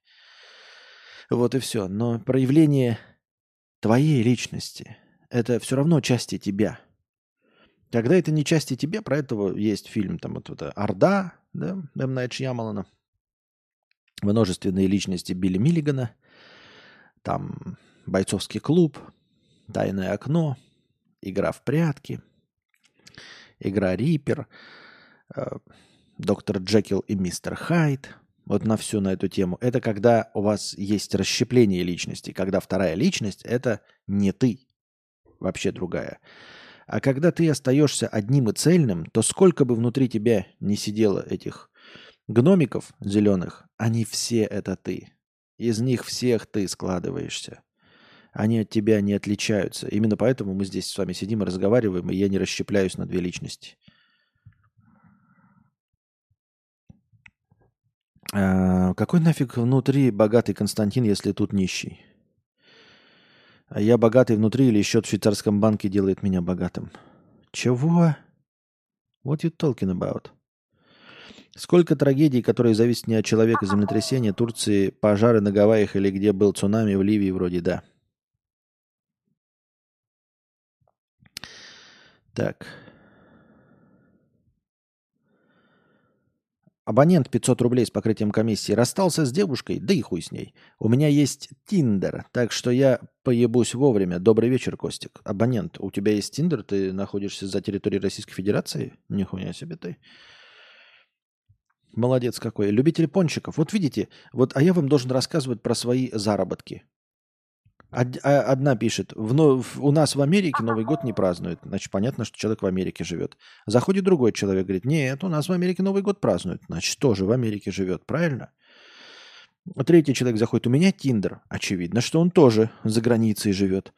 [SPEAKER 1] Вот и все. Но проявление твоей личности – это все равно части тебя. Когда это не части тебя, про этого есть фильм, там вот это «Орда», да, М. Найт Шьямалана – множественные личности Билли Миллигана, там бойцовский клуб, тайное окно, игра в прятки, игра Риппер, э, доктор Джекил и мистер Хайд. Вот на всю на эту тему. Это когда у вас есть расщепление личности, когда вторая личность – это не ты, вообще другая. А когда ты остаешься одним и цельным, то сколько бы внутри тебя не сидело этих Гномиков зеленых, они все это ты. Из них всех ты складываешься. Они от тебя не отличаются. Именно поэтому мы здесь с вами сидим и разговариваем, и я не расщепляюсь на две личности. А, какой нафиг внутри богатый Константин, если тут нищий? А я богатый внутри или счет в швейцарском банке делает меня богатым? Чего? What you talking about? Сколько трагедий, которые зависят не от человека, землетрясения, Турции, пожары на Гавайях или где был цунами в Ливии вроде, да. Так. Абонент 500 рублей с покрытием комиссии. Расстался с девушкой? Да и хуй с ней. У меня есть Тиндер, так что я поебусь вовремя. Добрый вечер, Костик. Абонент, у тебя есть Тиндер? Ты находишься за территорией Российской Федерации? Нихуя себе ты. Молодец какой. Любитель пончиков. Вот видите, вот, а я вам должен рассказывать про свои заработки. А, одна пишет, в, у нас в Америке Новый год не празднуют. Значит, понятно, что человек в Америке живет. Заходит другой человек, говорит, нет, у нас в Америке Новый год празднуют. Значит, тоже в Америке живет, правильно? Третий человек заходит, у меня Тиндер. Очевидно, что он тоже за границей живет.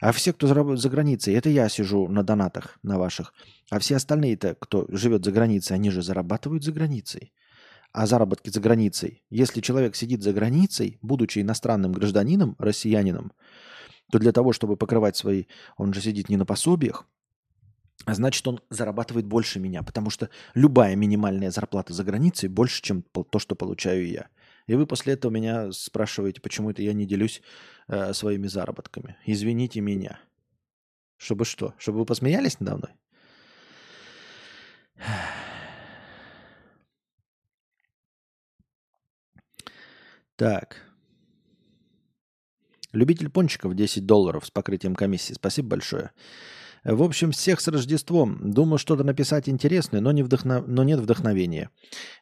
[SPEAKER 1] А все, кто за границей, это я сижу на донатах, на ваших. А все остальные-то, кто живет за границей, они же зарабатывают за границей. А заработки за границей. Если человек сидит за границей, будучи иностранным гражданином, россиянином, то для того, чтобы покрывать свои... Он же сидит не на пособиях, а значит, он зарабатывает больше меня, потому что любая минимальная зарплата за границей больше, чем то, что получаю я. И вы после этого меня спрашиваете, почему это я не делюсь э, своими заработками. Извините меня. Чтобы что? Чтобы вы посмеялись надо мной? Так. Любитель пончиков 10 долларов с покрытием комиссии. Спасибо большое. В общем, всех с Рождеством. Думаю, что-то написать интересное, но, не вдохно... но нет вдохновения.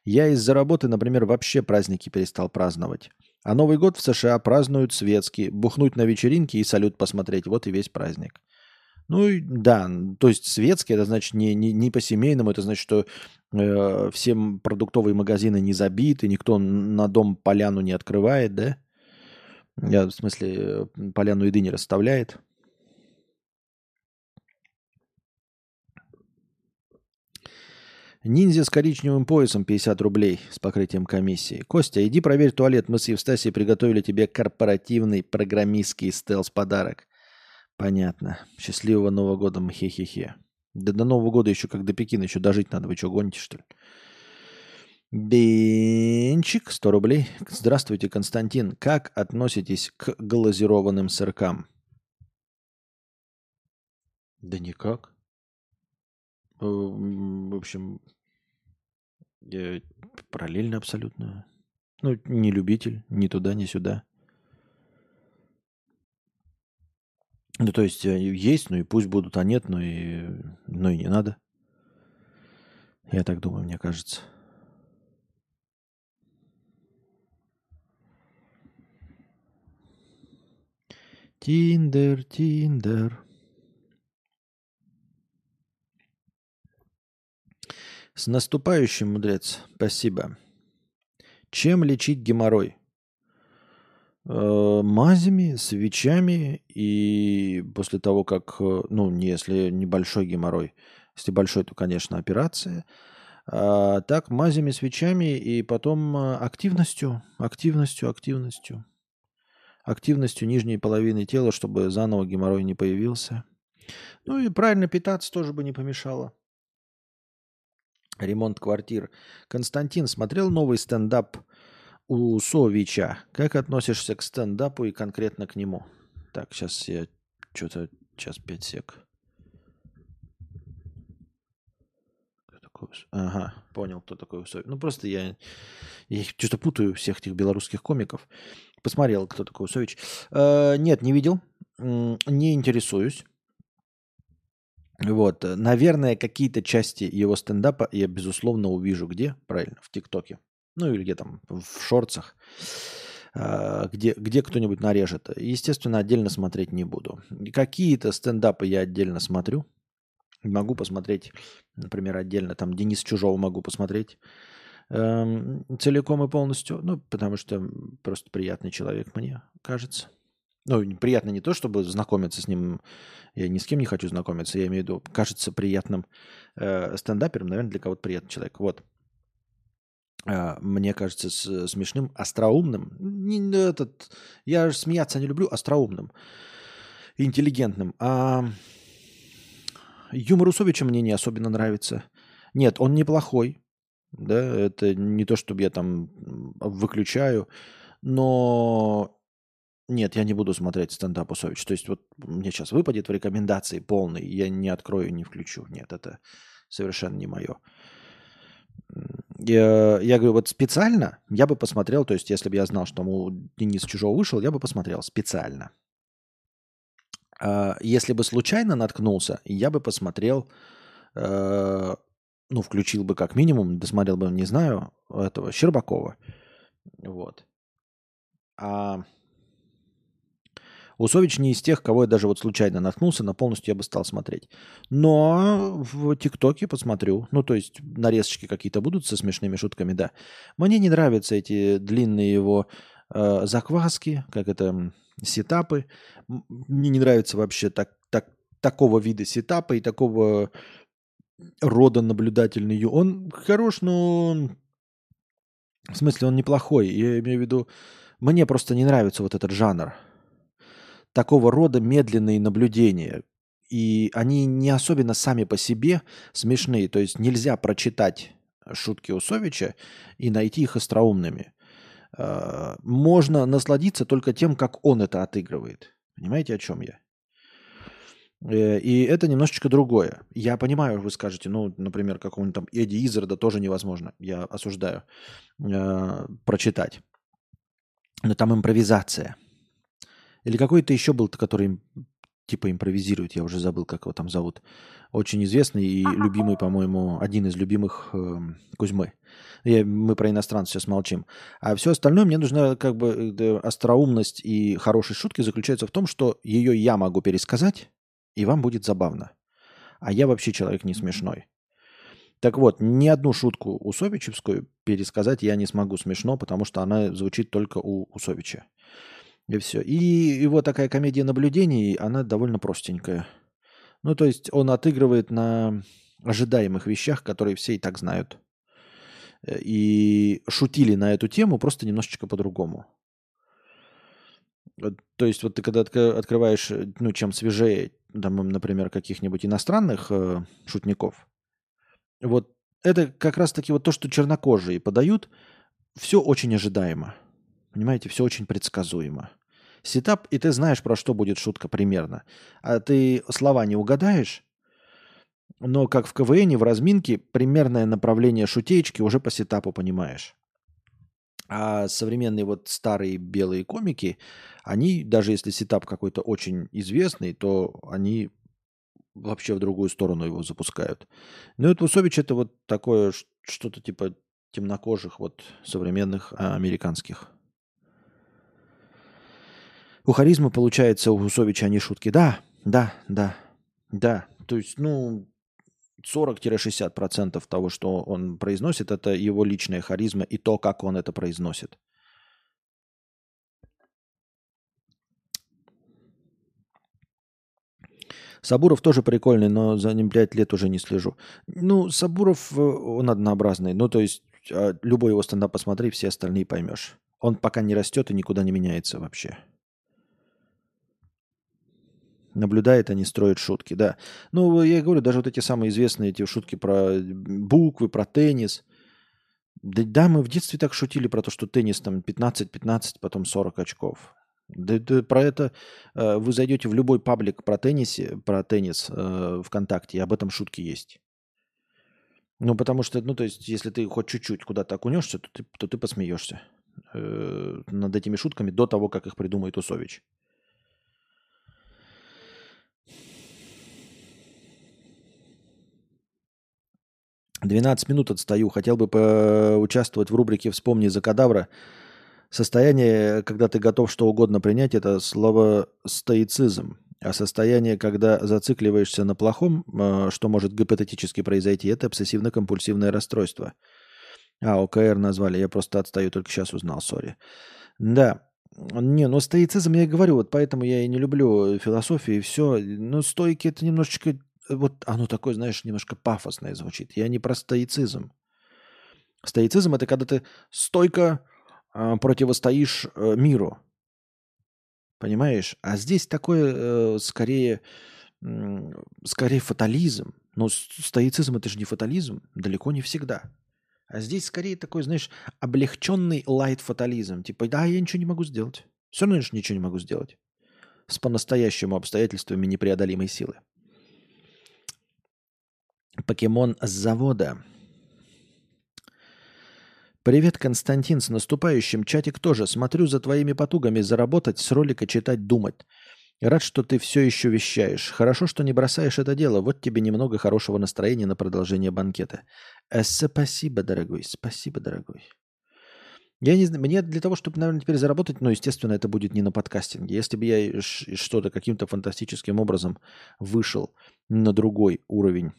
[SPEAKER 1] Я из-за работы, например, вообще праздники перестал праздновать. А Новый год в США празднуют светский. Бухнуть на вечеринке и салют посмотреть. Вот и весь праздник. Ну и да, то есть светский, это значит не, не, не по-семейному, это значит, что э, все продуктовые магазины не забиты, никто на дом поляну не открывает, да? Я, в смысле, э, поляну еды не расставляет. Ниндзя с коричневым поясом 50 рублей с покрытием комиссии. Костя, иди проверь туалет. Мы с Евстасией приготовили тебе корпоративный программистский стелс-подарок. Понятно. Счастливого Нового года, мхе-хе-хе. Да до Нового года еще как до Пекина, еще дожить надо. Вы что, гоните, что ли? Бенчик, 100 рублей. Здравствуйте, Константин. Как относитесь к глазированным сыркам? Да никак. Э, в общем, я параллельно абсолютно. Ну, не любитель, ни туда, ни сюда. Ну, то есть э, есть, ну и пусть будут, а нет, ну и, ну и не надо. Я так думаю, мне кажется. Тиндер, Тиндер. С наступающим, мудрец. Спасибо. Чем лечить геморрой? Э, мазями, свечами и после того, как, э, ну, не если небольшой геморрой, если большой, то, конечно, операция. А так, мазями, свечами и потом э, активностью, активностью, активностью. Активностью нижней половины тела, чтобы заново геморрой не появился. Ну и правильно питаться тоже бы не помешало. Ремонт квартир. Константин смотрел новый стендап у Совича. Как относишься к стендапу и конкретно к нему? Так, сейчас я что-то... Сейчас 5 сек. Ага, понял, кто такой Усович. Ну, просто я, я что-то путаю всех этих белорусских комиков. Посмотрел, кто такой Усович. Э, нет, не видел. Не интересуюсь. Вот, наверное, какие-то части его стендапа я, безусловно, увижу где? Правильно, в ТикТоке ну или где там, в шорцах, а, где, где кто-нибудь нарежет. Естественно, отдельно смотреть не буду. Какие-то стендапы я отдельно смотрю. Могу посмотреть, например, отдельно, там Денис Чужого могу посмотреть эм, целиком и полностью, ну, потому что просто приятный человек, мне кажется. Ну, приятно не то, чтобы знакомиться с ним, я ни с кем не хочу знакомиться, я имею в виду, кажется приятным э, стендапером, наверное, для кого-то приятный человек. Вот. А, мне кажется, смешным, остроумным. Не, этот, я же смеяться не люблю, остроумным, интеллигентным. А юмор Усовича мне не особенно нравится. Нет, он неплохой. Да, это не то, чтобы я там выключаю, но нет, я не буду смотреть стендап Усович. То есть вот мне сейчас выпадет в рекомендации полный, я не открою, не включу. Нет, это совершенно не мое. Я, я говорю, вот специально я бы посмотрел, то есть если бы я знал, что ему Денис Чужого вышел, я бы посмотрел специально. А если бы случайно наткнулся, я бы посмотрел, э, ну, включил бы как минимум, досмотрел бы, не знаю, этого Щербакова. Вот. А Усович не из тех, кого я даже вот случайно наткнулся, на полностью я бы стал смотреть. Но в ТикТоке посмотрю. Ну, то есть нарезочки какие-то будут со смешными шутками, да. Мне не нравятся эти длинные его э, закваски, как это, сетапы. Мне не нравится вообще так, так, такого вида сетапа и такого рода наблюдательный. Он хорош, но... В смысле, он неплохой. Я имею в виду, мне просто не нравится вот этот жанр такого рода медленные наблюдения. И они не особенно сами по себе смешные. То есть нельзя прочитать шутки Усовича и найти их остроумными. А, можно насладиться только тем, как он это отыгрывает. Понимаете, о чем я? Э, и это немножечко другое. Я понимаю, вы скажете, ну, например, какого-нибудь там Эдди Изерда тоже невозможно. Я осуждаю э, прочитать. Но там импровизация – или какой-то еще был, который типа импровизирует, я уже забыл, как его там зовут. Очень известный и любимый, по-моему, один из любимых э, Кузьмы. Я, мы про иностранцев сейчас молчим. А все остальное мне нужна как бы э, остроумность и хорошие шутки заключаются в том, что ее я могу пересказать, и вам будет забавно. А я вообще человек не смешной. Так вот, ни одну шутку Усовичевскую пересказать я не смогу смешно, потому что она звучит только у Усовича. И все. И его такая комедия наблюдений, она довольно простенькая. Ну, то есть он отыгрывает на ожидаемых вещах, которые все и так знают. Э, и шутили на эту тему просто немножечко по-другому. То есть вот ты когда открываешь, э, ну, чем свежее, например, каких-нибудь иностранных э, шутников, вот это как раз-таки вот то, что чернокожие подают, все очень ожидаемо. Понимаете, все очень предсказуемо. Сетап, и ты знаешь, про что будет шутка примерно. А ты слова не угадаешь, но как в КВН, в разминке, примерное направление шутеечки уже по сетапу понимаешь. А современные вот старые белые комики, они, даже если сетап какой-то очень известный, то они вообще в другую сторону его запускают. Ну, это Усович это вот такое что-то типа темнокожих вот современных а, американских У харизма получается у Усовича они шутки. Да, да, да, да. То есть, ну, 40-60% того, что он произносит, это его личная харизма и то, как он это произносит. Сабуров тоже прикольный, но за ним, блядь, лет уже не слежу. Ну, Сабуров, э, он однообразный. Ну, то есть, а, любой его стендап посмотри, все остальные поймешь. Он пока не растет и никуда не меняется вообще. Наблюдает, они строят шутки, да. Ну, я говорю, даже вот эти самые известные эти шутки про буквы, про теннис. Да, да, мы в детстве так шутили про то, что теннис там 15-15, потом 40 очков. Да, да, про это э, вы зайдете в любой паблик про теннисе, про теннис э, ВКонтакте, и об этом шутки есть. Ну, потому что, ну, то есть, если ты хоть чуть-чуть куда-то окунешься, то ты, то ты посмеешься э, над этими шутками до того, как их придумает Усович. 12 минут отстаю. Хотел бы поучаствовать в рубрике «Вспомни за кадавра». Состояние, когда ты готов что угодно принять, это слово «стоицизм». А состояние, когда зацикливаешься на плохом, э, что может гипотетически произойти, это обсессивно-компульсивное расстройство. А, ОКР назвали, я просто отстаю, только сейчас узнал, сори. Да, не, ну стоицизм, я и говорю, вот поэтому я и не люблю философию и все. Ну, стойки это немножечко вот оно такое, знаешь, немножко пафосное звучит. Я не про стоицизм. Стоицизм это когда ты стойко э, противостоишь э, миру. Понимаешь? А здесь такое э, скорее, э, скорее фатализм. Но стоицизм это же не фатализм, далеко не всегда. А здесь скорее такой, знаешь, облегченный лайт-фатализм. Типа, да, я ничего не могу сделать. Все равно я ничего не могу сделать. С по-настоящему обстоятельствами непреодолимой силы. Покемон с завода. Привет, Константин, с наступающим. Чатик тоже. Смотрю за твоими потугами заработать, с ролика читать, думать. Рад, что ты все еще вещаешь. Хорошо, что не бросаешь это дело. Вот тебе немного хорошего настроения на продолжение банкета. Э, спасибо, дорогой. Спасибо, дорогой. Я не знаю, мне для того, чтобы, наверное, теперь заработать, ну, естественно, это будет не на подкастинге. Если бы я что-то каким-то фантастическим образом вышел на другой уровень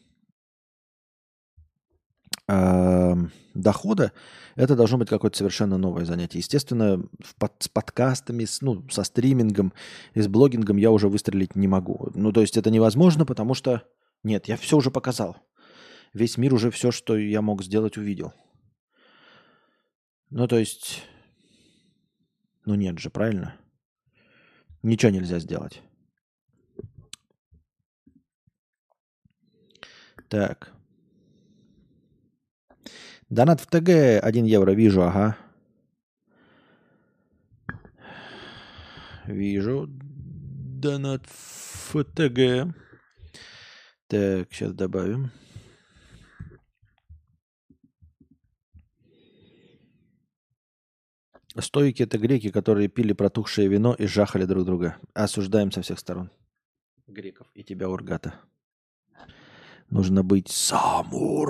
[SPEAKER 1] дохода, это должно быть какое-то совершенно новое занятие. Естественно, под, с подкастами, с, ну, со стримингом и с блогингом я уже выстрелить не могу. Ну, то есть это невозможно, потому что... Нет, я все уже показал. Весь мир уже все, что я мог сделать, увидел. Ну, то есть... Ну, нет же, правильно? Ничего нельзя сделать. Так. Донат в ТГ 1 евро, вижу, ага. Вижу. Донат в ТГ. Так, сейчас добавим. Стойки – это греки, которые пили протухшее вино и жахали друг друга. Осуждаем со всех сторон. Греков и тебя, Ургата. Нужно быть самураем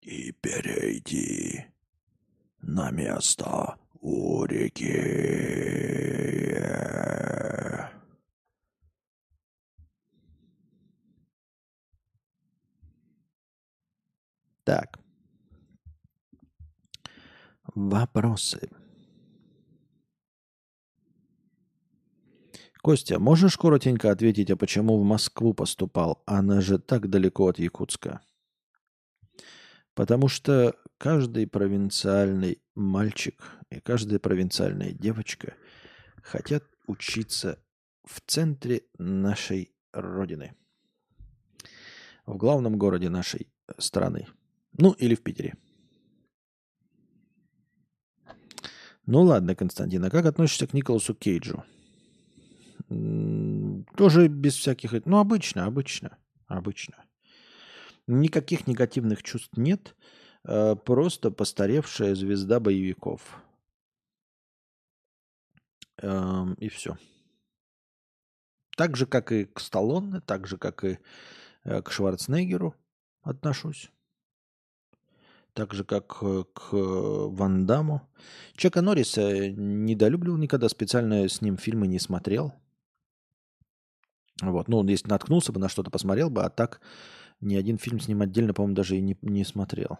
[SPEAKER 1] и перейти на место у реки. Так. Вопросы. Костя, можешь коротенько ответить, а почему в Москву поступал? Она же так далеко от Якутска. Потому что каждый провинциальный мальчик и каждая провинциальная девочка хотят учиться в центре нашей Родины. В главном городе нашей страны. Ну, или в Питере. Ну ладно, Константин, а как относишься к Николасу Кейджу? Тоже без всяких... Ну, обычно, обычно, обычно. Никаких негативных чувств нет. Э, просто постаревшая звезда боевиков. Эм, и все. Так же, как и к Сталлоне, так же, как и э, к Шварценеггеру отношусь. Так же, как э, к Ван Даму. Чека Норриса недолюбливал никогда, специально с ним фильмы не смотрел. Вот. Ну, если наткнулся бы на что-то, посмотрел бы, а так ни один фильм с ним отдельно, по-моему, даже и не, не смотрел.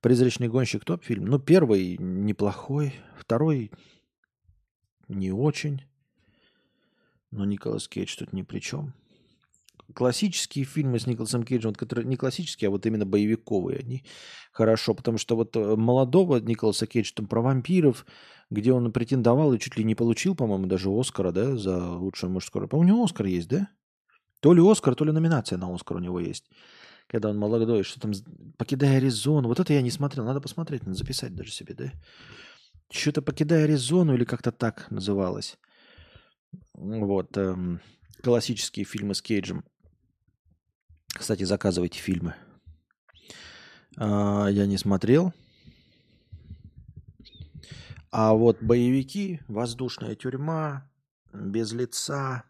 [SPEAKER 1] «Призрачный гонщик» топ-фильм. Ну, первый неплохой, второй не очень. Но Николас Кейдж тут ни при чем. Классические фильмы с Николасом Кейджем, вот, которые не классические, а вот именно боевиковые, они хорошо, потому что вот э, молодого Николаса Кейджа там про вампиров, где он претендовал и чуть ли не получил, по-моему, даже Оскара, да, за лучшую мужскую роль. По-моему, у него Оскар есть, да? То ли Оскар, то ли номинация на Оскар у него есть. Когда он молодой, что там, покидая Аризону. Вот это я не смотрел, надо посмотреть, надо записать даже себе, да? Что-то покидая Аризону или как-то так называлось. Вот. Эм, классические фильмы с Кейджем. Кстати, заказывайте фильмы. А, я не смотрел. А вот боевики, воздушная тюрьма, без лица,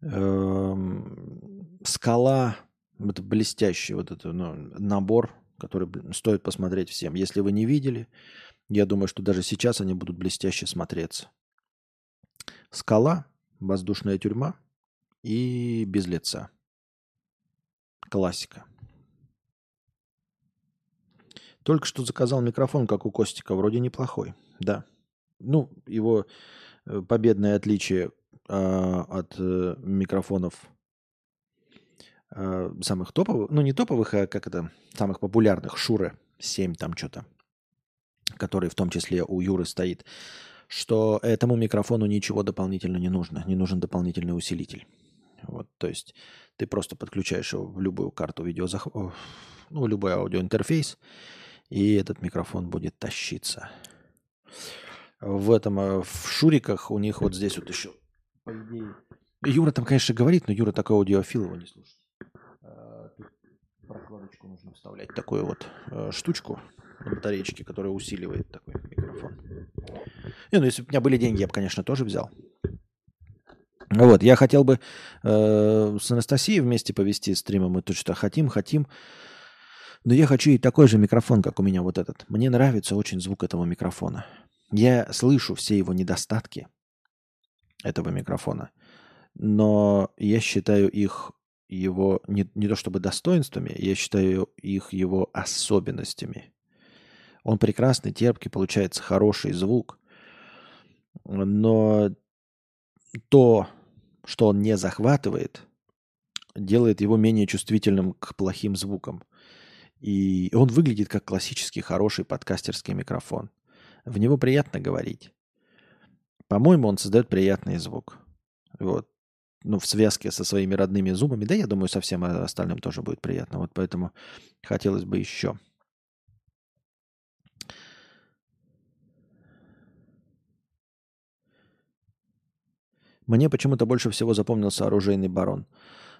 [SPEAKER 1] эм, скала, это блестящий вот этот ну, набор, который стоит посмотреть всем. Если вы не видели, я думаю, что даже сейчас они будут блестяще смотреться. Скала, воздушная тюрьма и без лица. Классика. Только что заказал микрофон, как у Костика, вроде неплохой. Да. Ну, его э, победное отличие э, от э, микрофонов э, самых топовых, ну не топовых, а как это, самых популярных, Шуры 7 там что-то, который в том числе у Юры стоит, что этому микрофону ничего дополнительно не нужно, не нужен дополнительный усилитель. Вот, то есть ты просто подключаешь его в любую карту видеозах... ну, любой аудиоинтерфейс, и этот микрофон будет тащиться. В этом, э, в шуриках у них вот здесь вот еще, по идее... Юра там, конечно, говорит, но Юра такой аудиофил, его не слушает. А, тут прокладочку нужно вставлять, такую вот э, штучку на батареечке, которая усиливает такой микрофон. Не, ну если бы у меня были деньги, я бы, конечно, тоже взял. Вот, я хотел бы э, с Анастасией вместе повести стримы, мы тут что хотим, хотим. Но я хочу и такой же микрофон, как у меня вот этот. Мне нравится очень звук этого микрофона. Я слышу все его недостатки этого микрофона, но я считаю их его не, не то чтобы достоинствами, я считаю их его особенностями. Он прекрасный, терпкий, получается хороший звук, но то, что он не захватывает, делает его менее чувствительным к плохим звукам. И он выглядит как классический хороший подкастерский микрофон. В него приятно говорить. По-моему, он создает приятный звук. Вот. Ну, в связке со своими родными зубами. Да, я думаю, со всем остальным тоже будет приятно. Вот поэтому хотелось бы еще. Мне почему-то больше всего запомнился оружейный барон.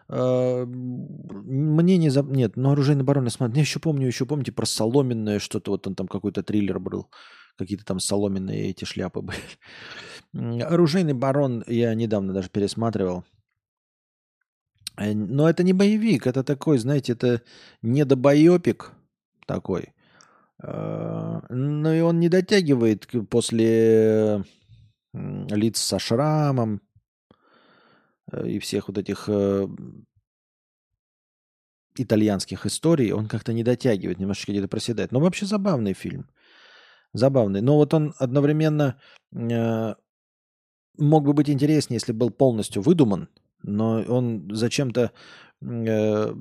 [SPEAKER 1] А, мне не за... Нет, но оружейный барон я смотрел. Я еще помню, еще помните про соломенное что-то. Вот он там какой-то триллер был. Какие-то там соломенные эти шляпы были. Оружейный барон я недавно даже пересматривал. Но это не боевик, это такой, знаете, это недобоепик такой. А, но и он не дотягивает после лиц со шрамом, и всех вот этих э, итальянских историй, он как-то не дотягивает, немножечко где-то проседает. Но вообще забавный фильм. Забавный. Но вот он одновременно э, мог бы быть интереснее, если был полностью выдуман, но он зачем-то э,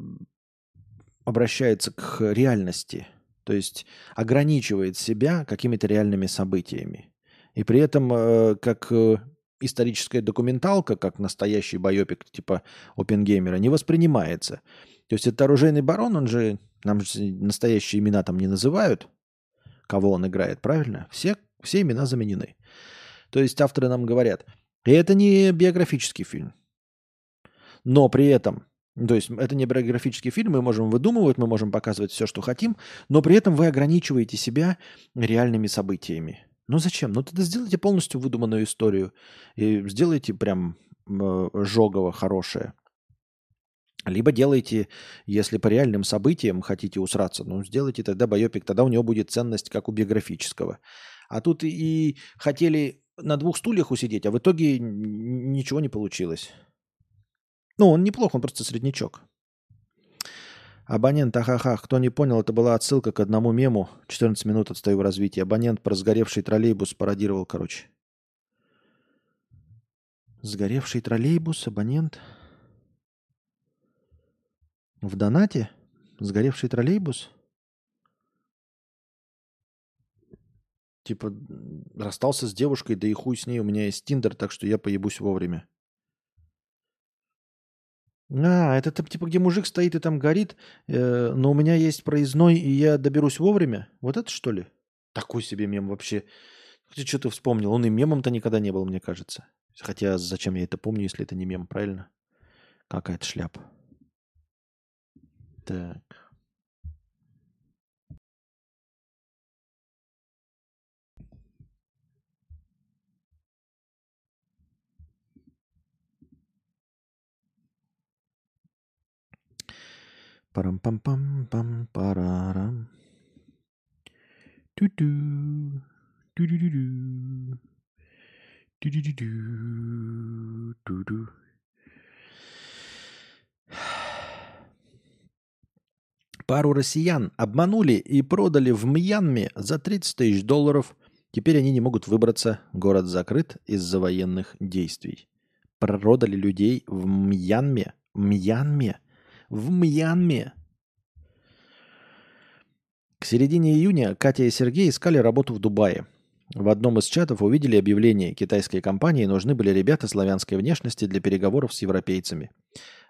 [SPEAKER 1] обращается к реальности, то есть ограничивает себя какими-то реальными событиями. И при этом, э, как э, историческая документалка, как настоящий байопик типа Опенгеймера, не воспринимается. То есть это оружейный барон, он же, нам же настоящие имена там не называют, кого он играет, правильно? Все, все имена заменены. То есть авторы нам говорят, и это не биографический фильм. Но при этом, то есть это не биографический фильм, мы можем выдумывать, мы можем показывать все, что хотим, но при этом вы ограничиваете себя реальными событиями. Ну зачем? Ну тогда сделайте полностью выдуманную историю и сделайте прям э, жогово хорошее. Либо делайте, если по реальным событиям хотите усраться, ну, сделайте тогда байопик, тогда у него будет ценность как у биографического. А тут и хотели на двух стульях усидеть, а в итоге ничего не получилось. Ну, он неплох, он просто среднячок. Абонент, ахаха, кто не понял, это была отсылка к одному мему. 14 минут отстаю в развитии. Абонент про сгоревший троллейбус пародировал, короче. Сгоревший троллейбус, абонент. В донате? Сгоревший троллейбус? Типа, расстался с девушкой, да и хуй с ней, у меня есть Тиндер, так что я поебусь вовремя. А, это типа, где мужик стоит и там горит, э, но у меня есть проездной, и я доберусь вовремя? Вот это что ли? Такой себе мем вообще. Ты что ты вспомнил? Он и мемом-то никогда не был, мне кажется. Хотя зачем я это помню, если это не мем, правильно? Какая-то шляпа. Так. Парам-пам-пам-пам-парарам. Ту-ду. Ту-ду-ду-ду. Ту-ду-ду-ду. Ту-ду. Пару россиян обманули и продали в Мьянме за 30 тысяч долларов. Теперь они не могут выбраться. Город закрыт из-за военных действий. Продали людей в Мьянме. Мьянме в Мьянме. К середине июня Катя и Сергей искали работу в Дубае. В одном из чатов увидели объявление китайской компании нужны были ребята славянской внешности для переговоров с европейцами.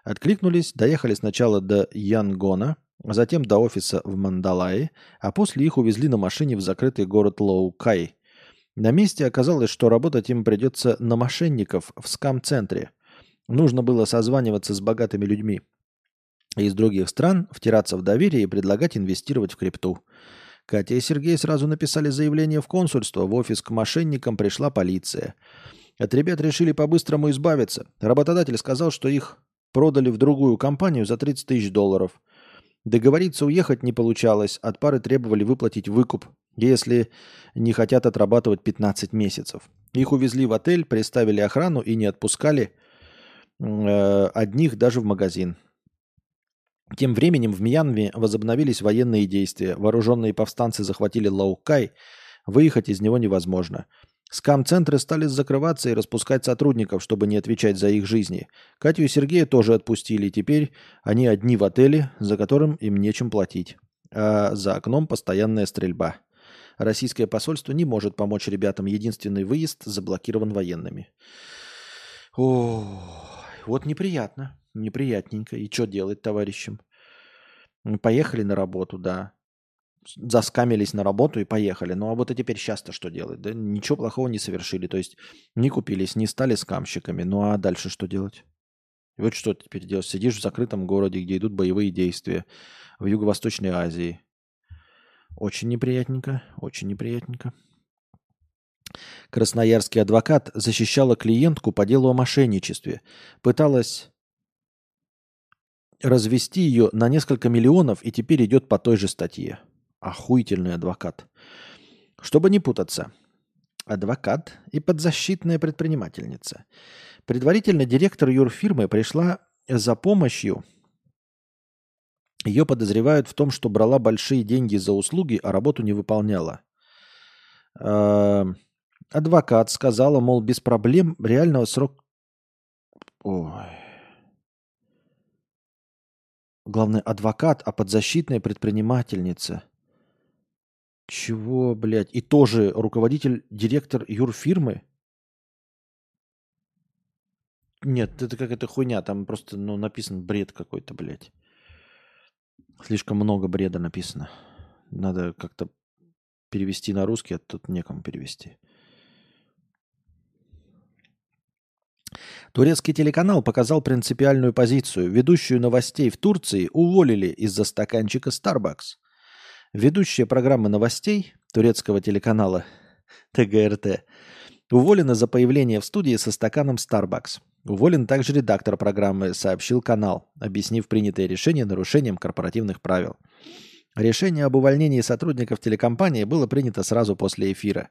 [SPEAKER 1] Откликнулись, доехали сначала до Янгона, затем до офиса в Мандалае, а после их увезли на машине в закрытый город Лоукай. На месте оказалось, что работать им придется на мошенников в скам-центре. Нужно было созваниваться с богатыми людьми, из других стран втираться в доверие и предлагать инвестировать в крипту. Катя и Сергей сразу написали заявление в консульство, в офис к мошенникам пришла полиция. От ребят решили по-быстрому избавиться. Работодатель сказал, что их продали в другую компанию за 30 тысяч долларов. Договориться уехать не получалось, от пары требовали выплатить выкуп, если не хотят отрабатывать 15 месяцев. Их увезли в отель, приставили охрану и не отпускали э, одних даже в магазин. Тем временем в Мьянме возобновились военные действия. Вооруженные повстанцы захватили Лаукай. Выехать из него невозможно. Скам-центры стали закрываться и распускать сотрудников, чтобы не отвечать за их жизни. Катю и Сергея тоже отпустили. Теперь они одни в отеле, за которым им нечем платить. А за окном постоянная стрельба. Российское посольство не может помочь ребятам. Единственный выезд заблокирован военными. О, вот неприятно. Неприятненько. И что делать товарищам? Поехали на работу, да. Заскамились на работу и поехали. Ну а вот и теперь сейчас-то что делать? Да ничего плохого не совершили. То есть не купились, не стали скамщиками. Ну а дальше что делать? И вот что теперь делать? Сидишь в закрытом городе, где идут боевые действия в Юго-Восточной Азии. Очень неприятненько, очень неприятненько. Красноярский адвокат защищала клиентку по делу о мошенничестве. Пыталась развести ее на несколько миллионов и теперь идет по той же статье. Охуительный адвокат. Чтобы не путаться. Адвокат и подзащитная предпринимательница. Предварительно директор юрфирмы пришла за помощью. Ее подозревают в том, что брала большие деньги за услуги, а работу не выполняла. Э, адвокат сказала, мол, без проблем реального срока... Ой. Главный адвокат, а подзащитная предпринимательница. Чего, блядь? И тоже руководитель, директор юрфирмы? Нет, это какая-то хуйня. Там просто ну, написан бред какой-то, блядь. Слишком много бреда написано. Надо как-то перевести на русский, а тут некому перевести. Турецкий телеканал показал принципиальную позицию. Ведущую новостей в Турции уволили из-за стаканчика Starbucks. Ведущая программы новостей турецкого телеканала ТГРТ уволена за появление в студии со стаканом Starbucks. Уволен также редактор программы, сообщил канал, объяснив принятое решение нарушением корпоративных правил. Решение об увольнении сотрудников телекомпании было принято сразу после эфира.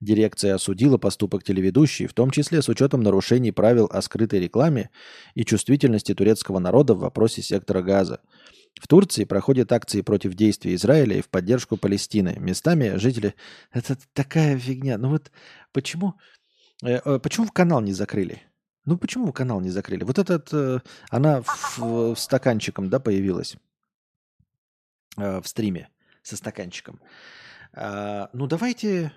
[SPEAKER 1] Дирекция осудила поступок телеведущей, в том числе с учетом нарушений правил о скрытой рекламе и чувствительности турецкого народа в вопросе сектора газа. В Турции проходят акции против действий Израиля и в поддержку Палестины. Местами жители... Это такая фигня. Ну вот почему... Э, э, почему канал не закрыли? Ну почему канал не закрыли? Вот этот... Э, она в, в стаканчиком, да, появилась в стриме со стаканчиком. А, ну давайте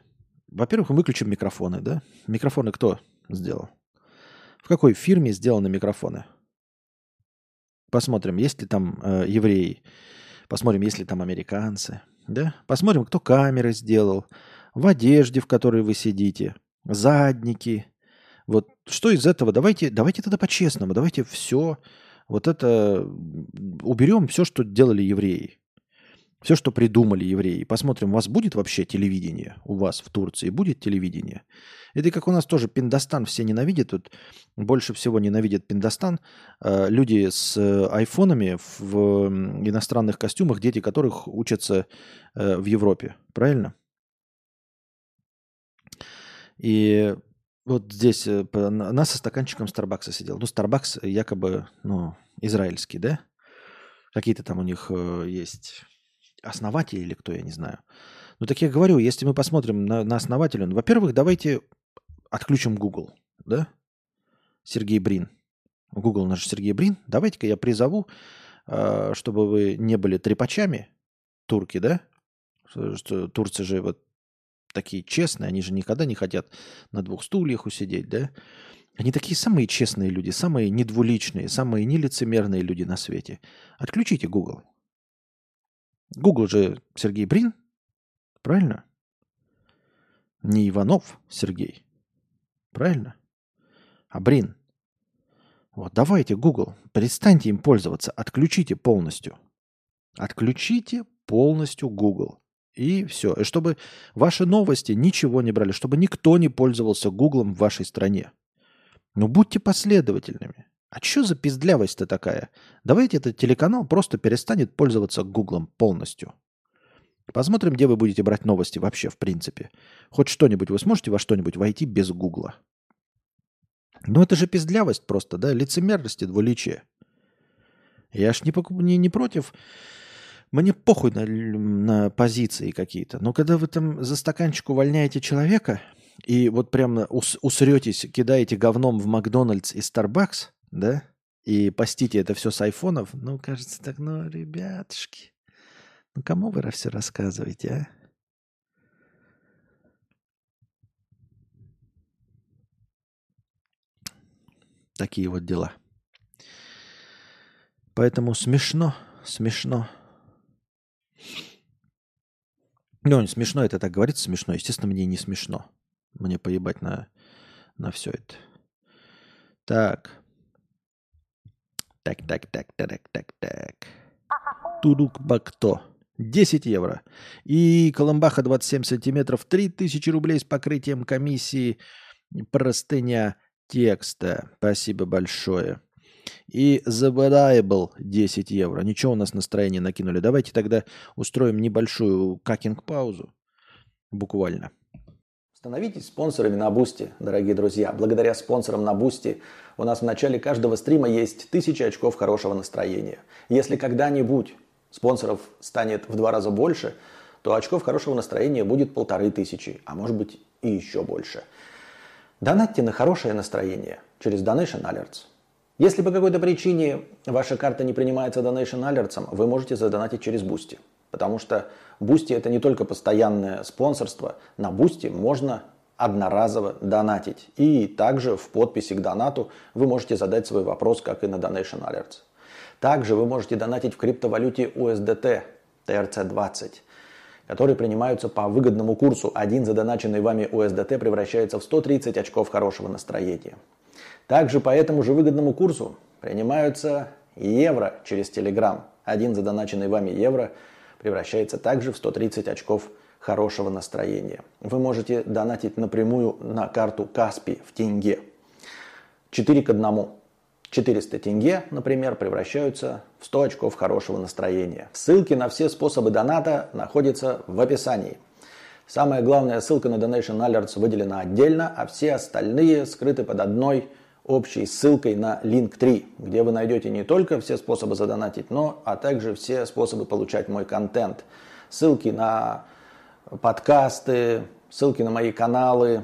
[SPEAKER 1] во-первых, выключим микрофоны, да? Микрофоны кто сделал? В какой фирме сделаны микрофоны? Посмотрим, есть ли там э, евреи. Посмотрим, есть ли там американцы. Да? Посмотрим, кто камеры сделал. В одежде, в которой вы сидите. Задники. Вот что из этого? Давайте, давайте тогда по-честному. Давайте все вот это уберем, все, что делали евреи. Все, что придумали евреи. Посмотрим, у вас будет вообще телевидение? У вас в Турции будет телевидение? Это как у нас тоже Пиндостан все ненавидят. Тут больше всего ненавидят Пиндостан. Э, люди с э, айфонами в иностранных костюмах, дети которых учатся э, в Европе. Правильно? И вот здесь нас со стаканчиком Старбакса сидел. Ну, Старбакс якобы, ну, израильский, да? Какие-то там у них есть основатель или кто, я не знаю. Но так я говорю, если мы посмотрим на, на основателя, ну, во-первых, давайте отключим Google, да? Сергей Брин. Google наш Сергей Брин. Давайте-ка я призову, э, чтобы вы не были трепачами, турки, да? Что турцы же вот такие честные, они же никогда не хотят на двух стульях усидеть, да? Они такие самые честные люди, самые недвуличные, самые нелицемерные люди на свете. Отключите Google. Google же Сергей Брин, правильно? Не Иванов Сергей, правильно? А Брин. Вот, давайте, Google, перестаньте им пользоваться, отключите полностью. Отключите полностью Google. И все. И чтобы ваши новости ничего не брали, чтобы никто не пользовался Гуглом в вашей стране. Ну, будьте последовательными. А что за пиздлявость-то такая? Давайте этот телеканал просто перестанет пользоваться Гуглом полностью. Посмотрим, где вы будете брать новости вообще, в принципе. Хоть что-нибудь вы сможете во что-нибудь войти без Гугла. Ну это же пиздлявость просто, да? Лицемерность и двуличие. Я ж не, не, не против. Мне похуй на, на позиции какие-то. Но когда вы там за стаканчик увольняете человека и вот прям ус, усретесь, кидаете говном в Макдональдс и Старбакс, да, и постите это все с айфонов, ну, кажется так, ну, ребятушки, ну, кому вы все рассказываете, а? Такие вот дела. Поэтому смешно, смешно. Ну, смешно это так говорится, смешно. Естественно, мне не смешно. Мне поебать на, на все это. Так. Так, так, так, так, так, так. Турук Макто. 10 евро. И Колымбаха 27 сантиметров. 3000 рублей с покрытием комиссии. Простыня текста. Спасибо большое. И Variable 10 евро. Ничего у нас настроение накинули. Давайте тогда устроим небольшую какинг-паузу. Буквально.
[SPEAKER 2] Становитесь спонсорами на Boosty, дорогие друзья. Благодаря спонсорам на Boosty у нас в начале каждого стрима есть тысячи очков хорошего настроения. Если когда-нибудь спонсоров станет в два раза больше, то очков хорошего настроения будет полторы тысячи, а может быть и еще больше. Донатьте на хорошее настроение через Donation Alerts. Если по какой-то причине ваша карта не принимается Donation Alerts, вы можете задонатить через Boosty. Потому что Boosty это не только постоянное спонсорство. На Boosty можно одноразово донатить. И также в подписи к донату вы можете задать свой вопрос, как и на Donation Alerts. Также вы можете донатить в криптовалюте USDT TRC20, которые принимаются по выгодному курсу. Один задоначенный вами USDT превращается в 130 очков хорошего настроения. Также по этому же выгодному курсу принимаются евро через Telegram. Один задоначенный вами евро – превращается также в 130 очков хорошего настроения. Вы можете донатить напрямую на карту Каспи в тенге. 4 к 1. 400 тенге, например, превращаются в 100 очков хорошего настроения. Ссылки на все способы доната находятся в описании. Самая главная ссылка на Donation Alerts выделена отдельно, а все остальные скрыты под одной общей ссылкой на Link3, где вы найдете не только все способы задонатить, но а также все способы получать мой контент. Ссылки на подкасты, ссылки на мои каналы,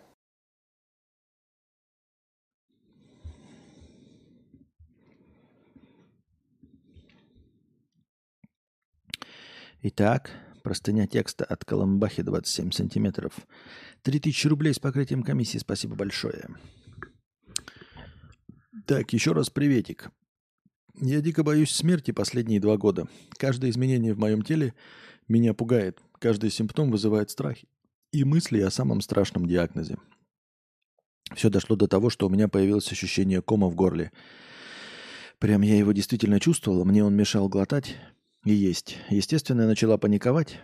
[SPEAKER 1] Итак, простыня текста от Коломбахи 27 сантиметров. 3000 рублей с покрытием комиссии. Спасибо большое. Так, еще раз приветик. Я дико боюсь смерти последние два года. Каждое изменение в моем теле меня пугает. Каждый симптом вызывает страх и мысли о самом страшном диагнозе. Все дошло до того, что у меня появилось ощущение кома в горле. Прям я его действительно чувствовал, мне он мешал глотать, и есть. Естественно, я начала паниковать.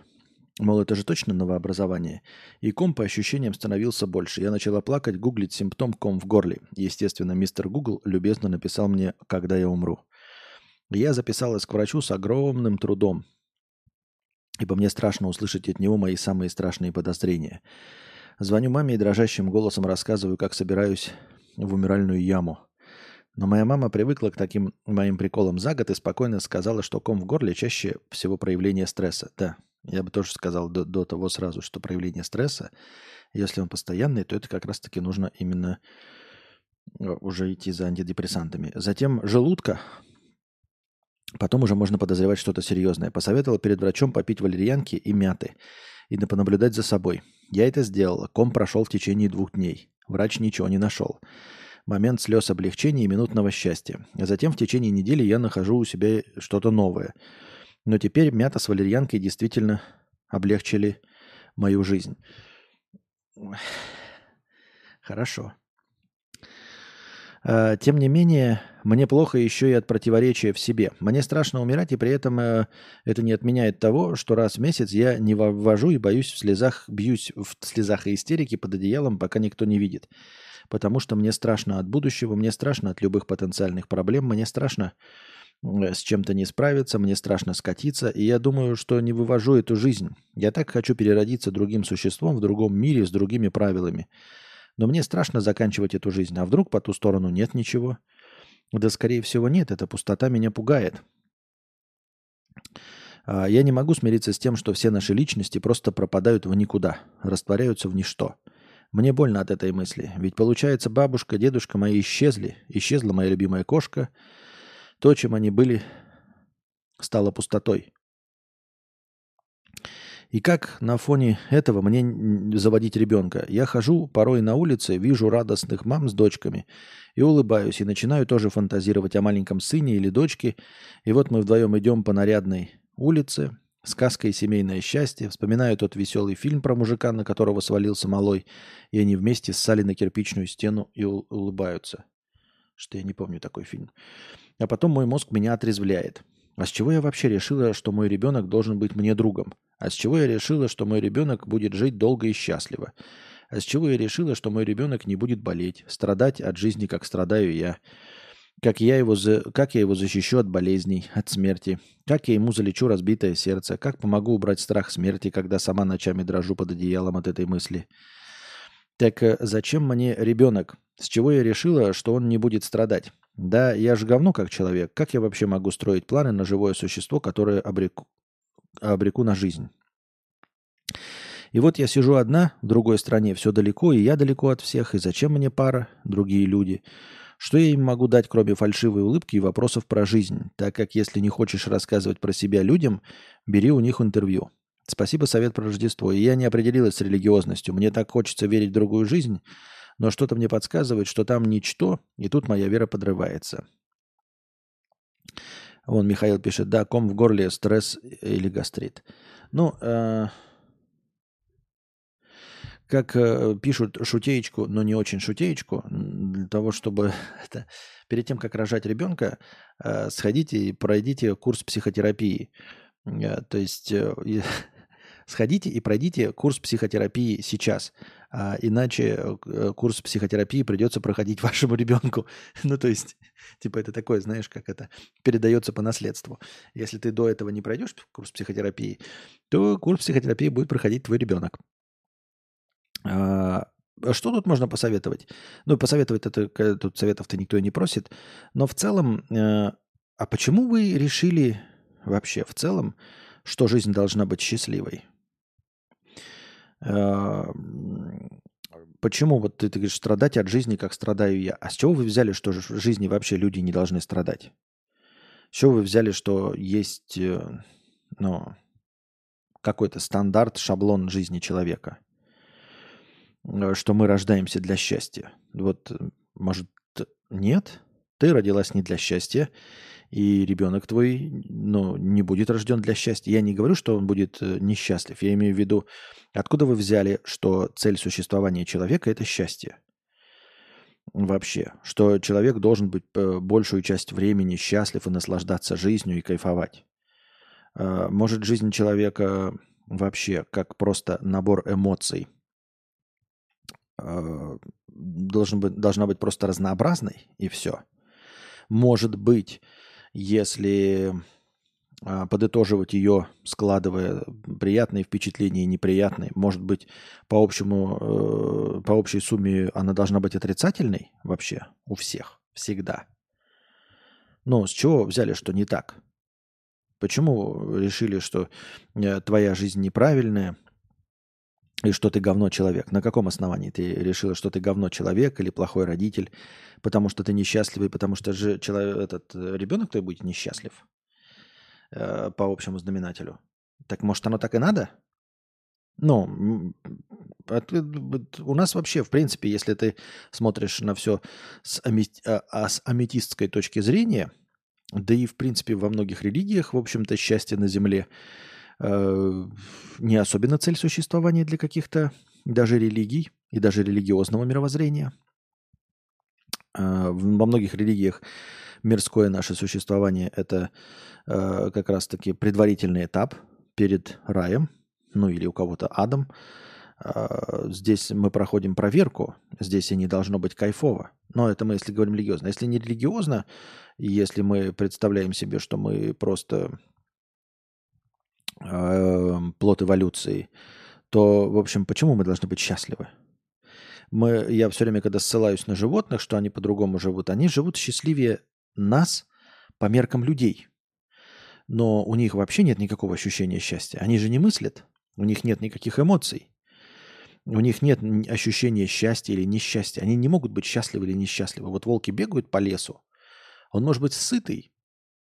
[SPEAKER 1] Мол, это же точно новообразование. И ком по ощущениям становился больше. Я начала плакать, гуглить симптом ком в горле. Естественно, мистер Гугл любезно написал мне, когда я умру. Я записалась к врачу с огромным трудом, ибо мне страшно услышать от него мои самые страшные подозрения. Звоню маме и дрожащим голосом рассказываю, как собираюсь в умиральную яму. Но моя мама привыкла к таким моим приколам за год и спокойно сказала, что ком в горле чаще всего проявление стресса. Да, я бы тоже сказал до, до того сразу, что проявление стресса, если он постоянный, то это как раз-таки нужно именно э, уже идти за антидепрессантами. Затем желудка, потом уже можно подозревать что-то серьезное. Посоветовала перед врачом попить валерьянки и мяты и понаблюдать за собой. Я это сделала. Ком прошел в течение двух дней. Врач ничего не нашел момент слез облегчения и минутного счастья. А затем в течение недели я нахожу у себя что-то новое. Но теперь мята с валерьянкой действительно облегчили мою жизнь. Хорошо. А, тем не менее, мне плохо еще и от противоречия в себе. Мне страшно умирать, и при этом э, это не отменяет того, что раз в месяц я не ввожу и боюсь в слезах, бьюсь в слезах и истерике под одеялом, пока никто не видит потому что мне страшно от будущего, мне страшно от любых потенциальных проблем, мне страшно с чем-то не справиться, мне страшно скатиться, и я думаю, что не вывожу эту жизнь. Я так хочу переродиться другим существом в другом мире с другими правилами. Но мне страшно заканчивать эту жизнь. А вдруг по ту сторону нет ничего? Да, скорее всего, нет. Эта пустота меня пугает. А, я не могу смириться с тем, что все наши личности просто пропадают в никуда, растворяются в ничто. Мне больно от этой мысли. Ведь получается, бабушка, дедушка мои исчезли. Исчезла моя любимая кошка. То, чем они были, стало пустотой. И как на фоне этого мне заводить ребенка? Я хожу порой на улице, вижу радостных мам с дочками и улыбаюсь, и начинаю тоже фантазировать о маленьком сыне или дочке. И вот мы вдвоем идем по нарядной улице, Сказка и семейное счастье. Вспоминаю тот веселый фильм про мужика, на которого свалился малой, и они вместе ссали на кирпичную стену и улыбаются. Что я не помню такой фильм. А потом мой мозг меня отрезвляет. А с чего я вообще решила, что мой ребенок должен быть мне другом? А с чего я решила, что мой ребенок будет жить долго и счастливо? А с чего я решила, что мой ребенок не будет болеть, страдать от жизни, как страдаю я? Как я, его за... как я его защищу от болезней, от смерти? Как я ему залечу разбитое сердце? Как помогу убрать страх смерти, когда сама ночами дрожу под одеялом от этой мысли? Так э, зачем мне ребенок? С чего я решила, что он не будет страдать? Да, я же говно как человек. Как я вообще могу строить планы на живое существо, которое обреку, обреку на жизнь? И вот я сижу одна в другой стране, все далеко, и я далеко от всех, и зачем мне пара, другие люди? Что я им могу дать, кроме фальшивой улыбки и вопросов про жизнь, так как если не хочешь рассказывать про себя людям, бери у них интервью. Спасибо, совет про Рождество. И я не определилась с религиозностью. Мне так хочется верить в другую жизнь, но что-то мне подсказывает, что там ничто, и тут моя вера подрывается. Вон Михаил пишет, да, ком в горле, стресс или гастрит. Ну, э, как э, пишут шутеечку, но не очень шутеечку, для того, чтобы это, перед тем, как рожать ребенка, э, сходите и пройдите курс психотерапии. Э, то есть сходите и пройдите курс психотерапии сейчас. А иначе курс психотерапии придется проходить вашему ребенку. ну, то есть, типа, это такое, знаешь, как это передается по наследству. Если ты до этого не пройдешь курс психотерапии, то курс психотерапии будет проходить твой ребенок. А, а что тут можно посоветовать? Ну, посоветовать это, тут советов-то никто не просит. Но в целом, э, а почему вы решили вообще в целом, что жизнь должна быть счастливой? Э, почему вот ты, ты говоришь, страдать от жизни, как страдаю я? А с чего вы взяли, что в жизни вообще люди не должны страдать? С чего вы взяли, что есть э, ну, какой-то стандарт, шаблон жизни человека? Э, что мы рождаемся для счастья. Вот, э, может, нет? Ты родилась не для счастья, и ребенок твой ну, не будет рожден для счастья. Я не говорю, что он будет э, несчастлив. Я имею в виду, откуда вы взяли, что цель существования человека – это счастье? Вообще, что человек должен быть большую часть времени счастлив и наслаждаться жизнью и кайфовать. Может, жизнь человека вообще как просто набор эмоций – должен быть, должна быть просто разнообразной, и все. Может быть, если а, подытоживать ее, складывая приятные впечатления и неприятные, может быть, по, общему, э, по общей сумме она должна быть отрицательной вообще у всех, всегда. Но с чего взяли, что не так? Почему решили, что э, твоя жизнь неправильная, и что ты говно человек. На каком основании ты решила, что ты говно человек или плохой родитель, потому что ты несчастливый, потому что же человек, этот э, ребенок твой будет несчастлив э, по общему знаменателю. Так может оно так и надо? Ну, у нас вообще, в принципе, если ты смотришь на все с, амет, а, а с аметистской точки зрения, да и, в принципе, во многих религиях, в общем-то, счастье на земле – Э, не особенно цель существования для каких-то даже религий и даже религиозного мировоззрения. Э, во многих религиях мирское наше существование – это э, как раз-таки предварительный этап перед раем, ну или у кого-то адом. Здесь мы проходим проверку, здесь и не должно быть кайфово. Но это мы, если говорим религиозно. Если не религиозно, если мы представляем себе, что мы просто Эм, плод эволюции, то, в общем, почему мы должны быть счастливы? Мы, я все время, когда ссылаюсь на животных, что они по-другому живут, они живут счастливее нас по меркам людей. Но у них вообще нет никакого ощущения счастья. Они же не мыслят, у них нет никаких эмоций. У них нет ощущения счастья или несчастья. Они не могут быть счастливы или несчастливы. Вот волки бегают по лесу. Он может быть сытый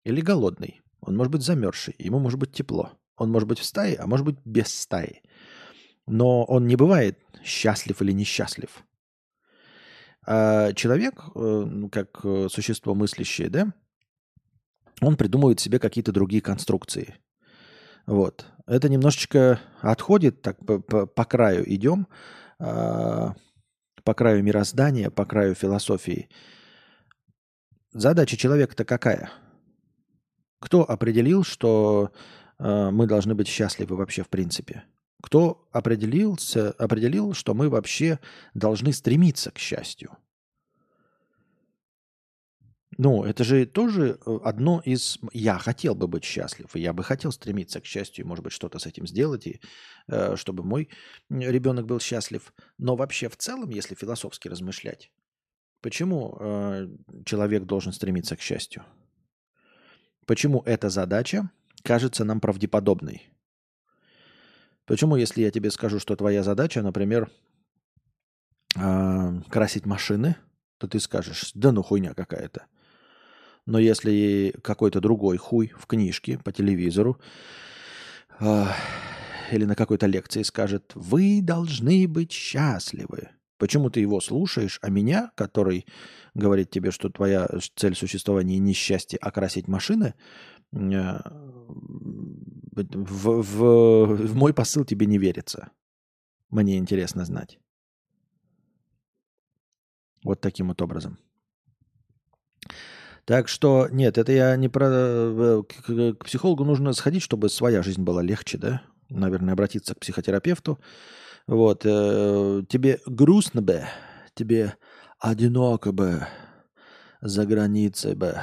[SPEAKER 1] или голодный. Он может быть замерзший. Ему может быть тепло. Он может быть в стае, а может быть без стаи. Но он не бывает счастлив или несчастлив. А человек, э, ну, как э, существо мыслящее, да, он придумывает себе какие-то другие конструкции. Вот. Это немножечко отходит, так по, по, по краю идем, э, по краю мироздания, по краю философии. Задача человека-то какая? Кто определил, что мы должны быть счастливы вообще в принципе. Кто определился, определил, что мы вообще должны стремиться к счастью? Ну, это же тоже э, одно из... Я хотел бы быть счастлив, и я бы хотел стремиться к счастью, может быть, что-то с этим сделать, и э, чтобы мой ребенок был счастлив. Но вообще в целом, если философски размышлять, почему э, человек должен стремиться к счастью? Почему эта задача кажется нам правдеподобной? Почему, если я тебе скажу, что твоя задача, например, э, красить машины, то ты скажешь, да ну хуйня какая-то. Но если какой-то другой хуй в книжке, по телевизору э, или на какой-то лекции скажет, вы должны быть счастливы. Почему ты его слушаешь, а меня, который говорит тебе, что твоя цель существования не счастье, а красить машины, э, в, в, в мой посыл тебе не верится. Мне интересно знать. Вот таким вот образом. Так что, нет, это я не про... Э, к, к психологу нужно сходить, чтобы своя жизнь была легче, да? Наверное, обратиться к психотерапевту. Вот. Э, тебе грустно бы, тебе одиноко бы, за границей бы.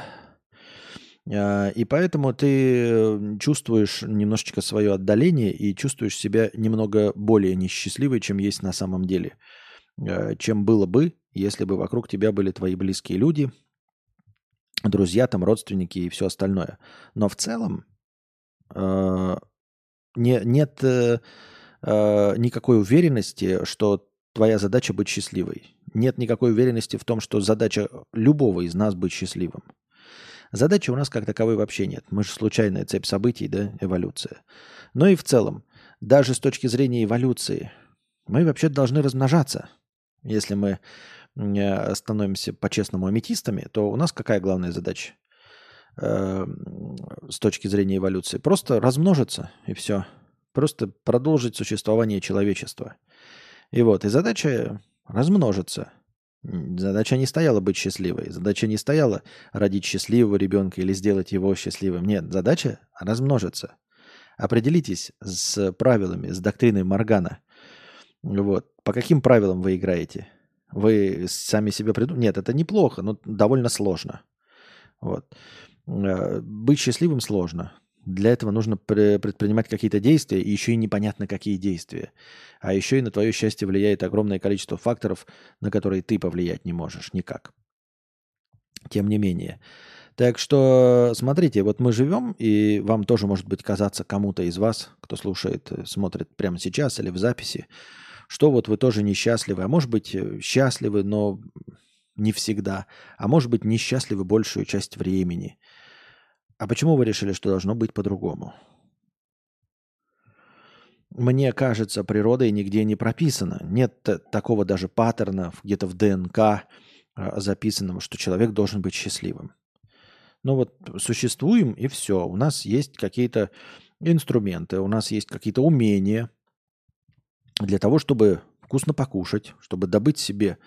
[SPEAKER 1] Э, и поэтому ты чувствуешь немножечко свое отдаление и чувствуешь себя немного более несчастливой, чем есть на самом деле. Э, чем было бы, если бы вокруг тебя были твои близкие люди, друзья, там, родственники и все остальное. Но в целом э, не, нет э, никакой уверенности, что твоя задача быть счастливой. Нет никакой уверенности в том, что задача любого из нас быть счастливым. Задачи у нас как таковой вообще нет. Мы же случайная цепь событий, да, эволюция. Но и в целом, даже с точки зрения эволюции, мы вообще должны размножаться. Если мы Э, становимся по-честному аметистами, то у нас какая главная задача э, с точки зрения эволюции? Просто размножиться и все. Просто продолжить существование человечества. И вот, и задача размножиться. Задача не стояла быть счастливой. Задача не стояла родить счастливого ребенка или сделать его счастливым. Нет, задача размножиться. Определитесь с правилами, с доктриной Моргана. Вот. По каким правилам вы играете? Вы сами себе придумали. Нет, это неплохо, но довольно сложно. Вот. Э, быть счастливым сложно. Для этого нужно предпринимать какие-то действия, и еще и непонятно, какие действия. А еще и на твое счастье влияет огромное количество факторов, на которые ты повлиять не можешь никак. Тем не менее. Так что смотрите, вот мы живем, и вам тоже может быть казаться кому-то из вас, кто слушает, э, смотрит прямо сейчас или в записи, что вот вы тоже несчастливы, а может быть э, счастливы, но не всегда, а может быть несчастливы большую часть времени. А почему вы решили, что должно быть по-другому? Мне кажется, природой нигде не прописано. Нет такого даже паттерна где-то в ДНК а, записанного, что человек должен быть счастливым. Ну вот существуем и все. У нас есть какие-то инструменты, у нас есть какие-то умения, для того, чтобы вкусно покушать, чтобы добыть себе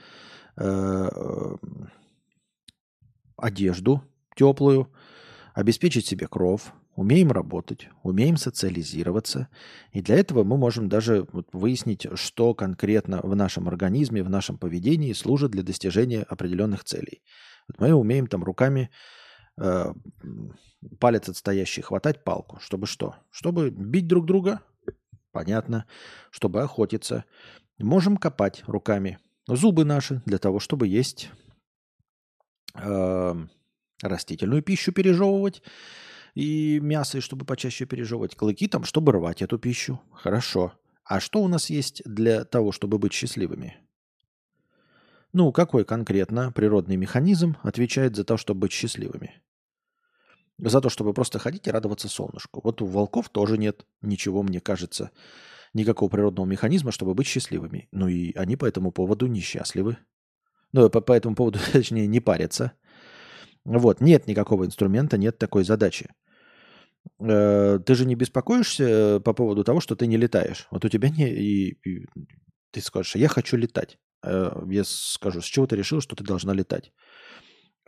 [SPEAKER 1] э, одежду теплую, обеспечить себе кров, умеем работать, умеем социализироваться. И для этого мы можем даже выяснить, что конкретно в нашем организме, в нашем поведении служит для достижения определенных целей. Вот мы умеем там руками э, палец отстоящий хватать палку. Чтобы что? Чтобы бить друг друга, Понятно. Чтобы охотиться. Можем копать руками. Зубы наши для того, чтобы есть э, растительную пищу, пережевывать. И мясо, чтобы почаще пережевывать. Клыки там, чтобы рвать эту пищу. Хорошо. А что у нас есть для того, чтобы быть счастливыми? Ну, какой конкретно природный механизм отвечает за то, чтобы быть счастливыми? За то, чтобы просто ходить и радоваться солнышку. Вот у волков тоже нет ничего, мне кажется, никакого природного механизма, чтобы быть счастливыми. Ну и они по этому поводу несчастливы. Ну, по, по этому поводу, точнее, не парятся. Вот, нет никакого инструмента, нет такой задачи. Э, ты же не беспокоишься э, по поводу того, что ты не летаешь. Вот у тебя не... И, и ты скажешь, я хочу летать. Э, я скажу, с чего ты решил, что ты должна летать?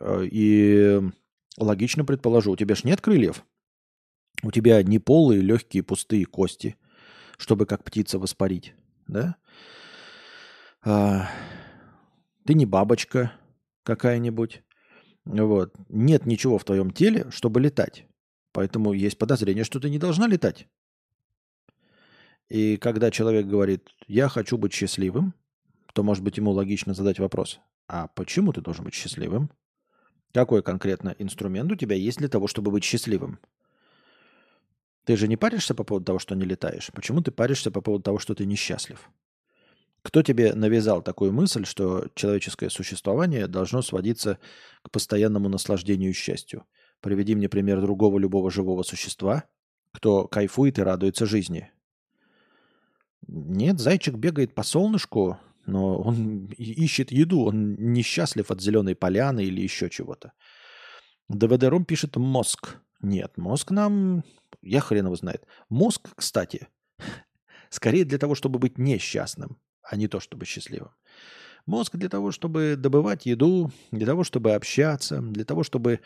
[SPEAKER 1] И Логично предположу, у тебя ж нет крыльев. У тебя не полые, легкие, пустые кости. чтобы как птица воспарить, да? А, ты не бабочка какая-нибудь, вот. Нет ничего в твоем теле, чтобы летать. Поэтому есть подозрение, что ты не должна летать. И когда человек говорит, я хочу быть счастливым, то, может быть, ему логично задать вопрос, а почему ты должен быть счастливым? Какой конкретно инструмент у тебя есть для того, чтобы быть счастливым? Ты же не паришься по поводу того, что не летаешь. Почему ты паришься по поводу того, что ты несчастлив? Кто тебе навязал такую мысль, что человеческое существование должно сводиться к постоянному наслаждению и счастью? Приведи мне пример другого любого живого существа, кто кайфует и радуется жизни. Нет, зайчик бегает по солнышку, но он ищет еду, он несчастлив от зеленой поляны или еще чего-то. ДВД-ром пишет мозг. Нет, мозг нам... Я хрен его знает. Мозг, кстати, скорее для того, чтобы быть несчастным, а не то, чтобы счастливым. Мозг для того, чтобы добывать еду, для того, чтобы общаться, для того, чтобы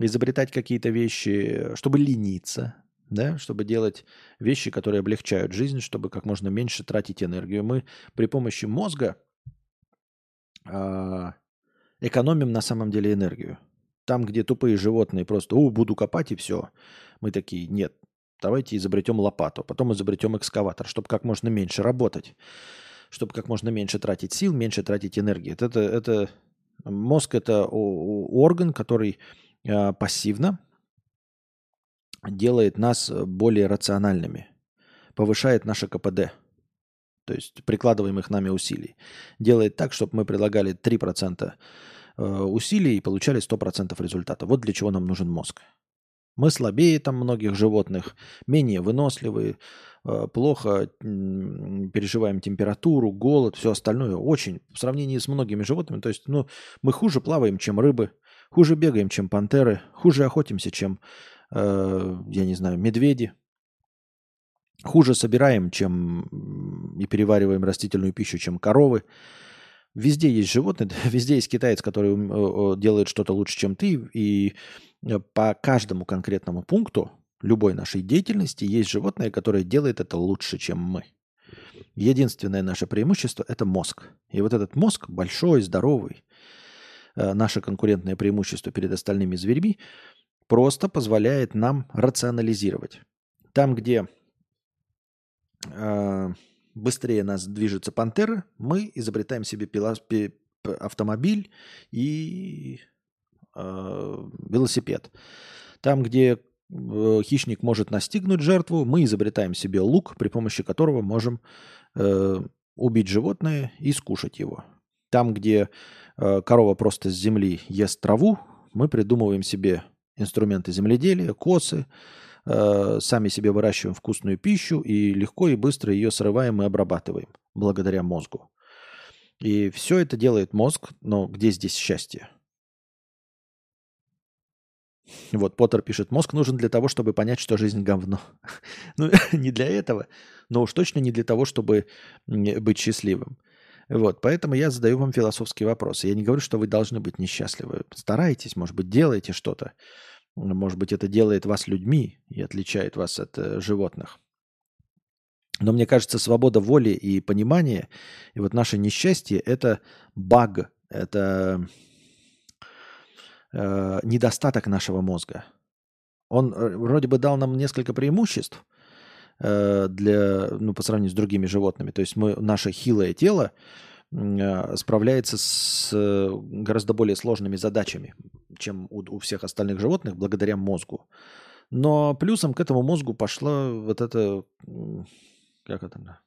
[SPEAKER 1] изобретать какие-то вещи, чтобы лениться, да, чтобы делать вещи, которые облегчают жизнь, чтобы как можно меньше тратить энергию. Мы при помощи мозга э, экономим на самом деле энергию. Там, где тупые животные просто, о, буду копать и все. Мы такие, нет, давайте изобретем лопату, потом изобретем экскаватор, чтобы как можно меньше работать, чтобы как можно меньше тратить сил, меньше тратить энергии. Это, это мозг это орган, который э, пассивно делает нас э, более рациональными, повышает наше КПД, то есть прикладываемых нами усилий. Делает так, чтобы мы прилагали 3% э, усилий и получали 100% результата. Вот для чего нам нужен мозг. Мы слабее там многих животных, менее выносливые, э, плохо переживаем температуру, голод, все остальное. Очень в сравнении с многими животными. То есть ну, мы хуже плаваем, чем рыбы, хуже бегаем, чем пантеры, хуже охотимся, чем Э, я не знаю, медведи. Хуже собираем, чем и перевариваем растительную пищу, чем коровы. Везде есть животные, везде есть китаец, который делает что-то лучше, чем ты. И э, по каждому конкретному пункту любой нашей деятельности есть животное, которое делает это лучше, чем мы. Единственное наше преимущество – это мозг. И вот этот мозг большой, здоровый, э, наше конкурентное преимущество перед остальными зверьми – просто позволяет нам рационализировать. Там, где э, быстрее нас движется пантера, мы изобретаем себе пила, пи, автомобиль и э, велосипед. Там, где э, хищник может настигнуть жертву, мы изобретаем себе лук, при помощи которого можем э, убить животное и скушать его. Там, где э, корова просто с земли ест траву, мы придумываем себе инструменты земледелия, косы, э, сами себе выращиваем вкусную пищу и легко и быстро ее срываем и обрабатываем благодаря мозгу. И все это делает мозг, но где здесь счастье? Вот Поттер пишет, мозг нужен для того, чтобы понять, что жизнь говно. ну, не для этого, но уж точно не для того, чтобы быть счастливым. Вот, поэтому я задаю вам философские вопросы. Я не говорю, что вы должны быть несчастливы. Старайтесь, может быть, делайте что-то. Может быть, это делает вас людьми и отличает вас от э, животных. Но мне кажется, свобода воли и понимания, и вот наше несчастье – это баг, это э, недостаток нашего мозга. Он э, вроде бы дал нам несколько преимуществ, Э, для, ну, по сравнению с другими животными. То есть мы, наше хилое тело справляется с э, гораздо более сложными задачами, чем у, у всех остальных животных, благодаря мозгу. Но плюсом к этому мозгу пошла вот это, как это,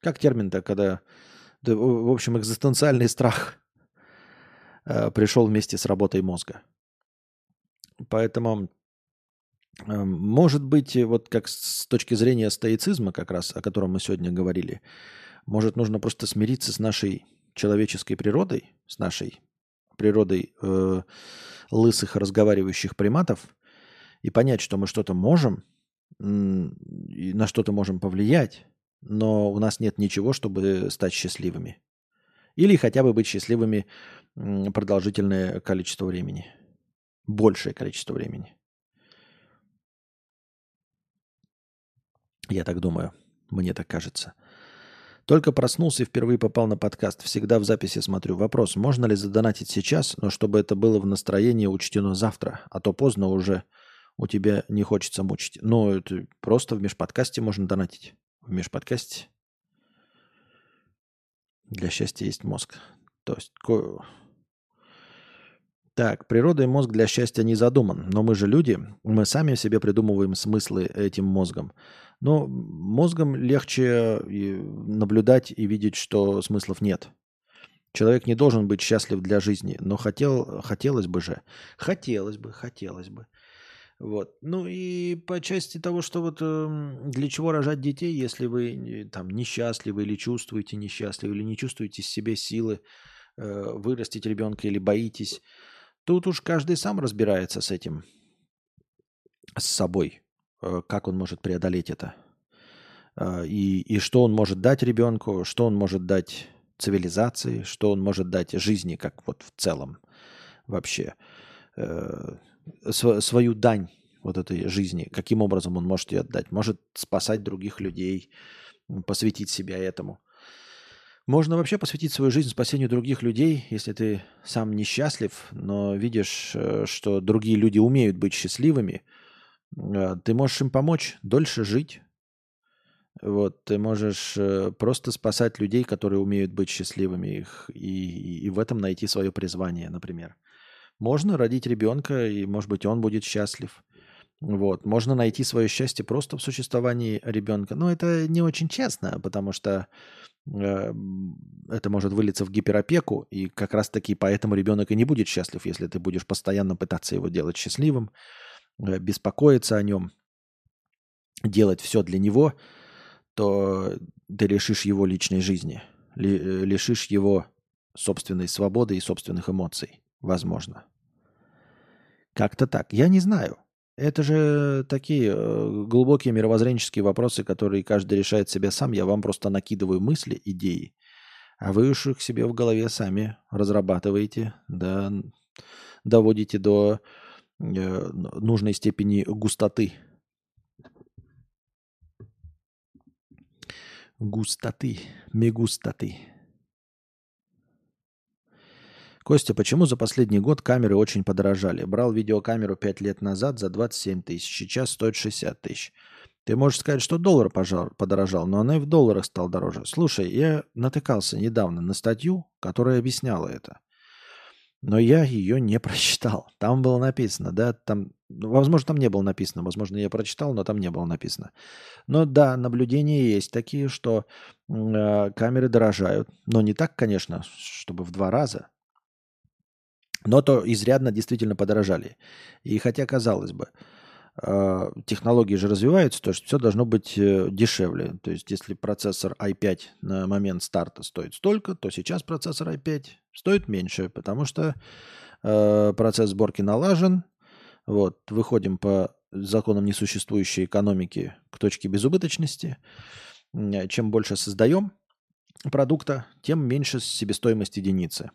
[SPEAKER 1] как термин-то, когда, да, в общем, экзистенциальный страх пришел вместе с работой мозга. Поэтому может быть, вот как с точки зрения стоицизма, как раз о котором мы сегодня говорили, может, нужно просто смириться с нашей человеческой природой, с нашей природой э, лысых разговаривающих приматов и понять, что мы что-то можем, и на что-то можем повлиять, но у нас нет ничего, чтобы стать счастливыми. Или хотя бы быть счастливыми продолжительное количество времени. Большее количество времени. Я так думаю. Мне так кажется. Только проснулся и впервые попал на подкаст. Всегда в записи смотрю. Вопрос, можно ли задонатить сейчас, но чтобы это было в настроении учтено завтра, а то поздно уже у тебя не хочется мучить. Ну, это просто в межподкасте можно донатить. В межподкасте для счастья есть мозг. То есть так, природа и мозг для счастья не задуман, но мы же люди, мы сами себе придумываем смыслы этим мозгом. Но мозгом легче наблюдать и видеть, что смыслов нет. Человек не должен быть счастлив для жизни, но хотел, хотелось бы же. Хотелось бы, хотелось бы. Вот. Ну и по части того, что вот э, для чего рожать детей, если вы там несчастливы или чувствуете несчастливы, или не чувствуете в себе силы э, вырастить ребенка или боитесь, Тут уж каждый сам разбирается с этим, с собой, э, как он может преодолеть это. Э, и, и что он может дать ребенку, что он может дать цивилизации, что он может дать жизни, как вот в целом вообще. Э, свою дань вот этой жизни, каким образом он может ее отдать. Может спасать других людей, посвятить себя этому – можно вообще посвятить свою жизнь спасению других людей, если ты сам несчастлив, но видишь, э, что другие люди умеют быть счастливыми. Э, ты можешь им помочь дольше жить. Вот, ты можешь э, просто спасать людей, которые умеют быть счастливыми, их, и, и в этом найти свое призвание, например. Можно родить ребенка, и, может быть, он будет счастлив. Вот. Можно найти свое счастье просто в существовании ребенка. Но это не очень честно, потому что э, это может вылиться в гиперопеку, и как раз-таки поэтому ребенок и не будет счастлив, если ты будешь постоянно пытаться его делать счастливым, э, беспокоиться о нем, делать все для него, то ты лишишь его личной жизни, ли, э, лишишь его собственной свободы и собственных эмоций, возможно. Как-то так. Я не знаю. Это же такие э, глубокие мировоззренческие вопросы, которые каждый решает себе сам. Я вам просто накидываю мысли, идеи, а вы уж их себе в голове сами разрабатываете, да, доводите до э, нужной степени густоты. Густоты, мегустоты. Костя, почему за последний год камеры очень подорожали? Брал видеокамеру 5 лет назад за 27 тысяч, сейчас стоит 60 тысяч. Ты можешь сказать, что доллар пожал, подорожал, но она и в долларах стала дороже. Слушай, я натыкался недавно на статью, которая объясняла это. Но я ее не прочитал. Там было написано, да, там, ну, возможно, там не было написано, возможно, я прочитал, но там не было написано. Но да, наблюдения есть такие, что э, камеры дорожают, но не так, конечно, чтобы в два раза, но то изрядно действительно подорожали. И хотя, казалось бы, а, технологии же развиваются, то есть все должно быть э, дешевле. То есть если процессор i5 на момент старта стоит столько, то сейчас процессор i5 стоит меньше, потому что э, процесс сборки налажен. Вот, выходим по законам несуществующей экономики к точке безубыточности. Чем больше создаем продукта, тем меньше себестоимость единицы.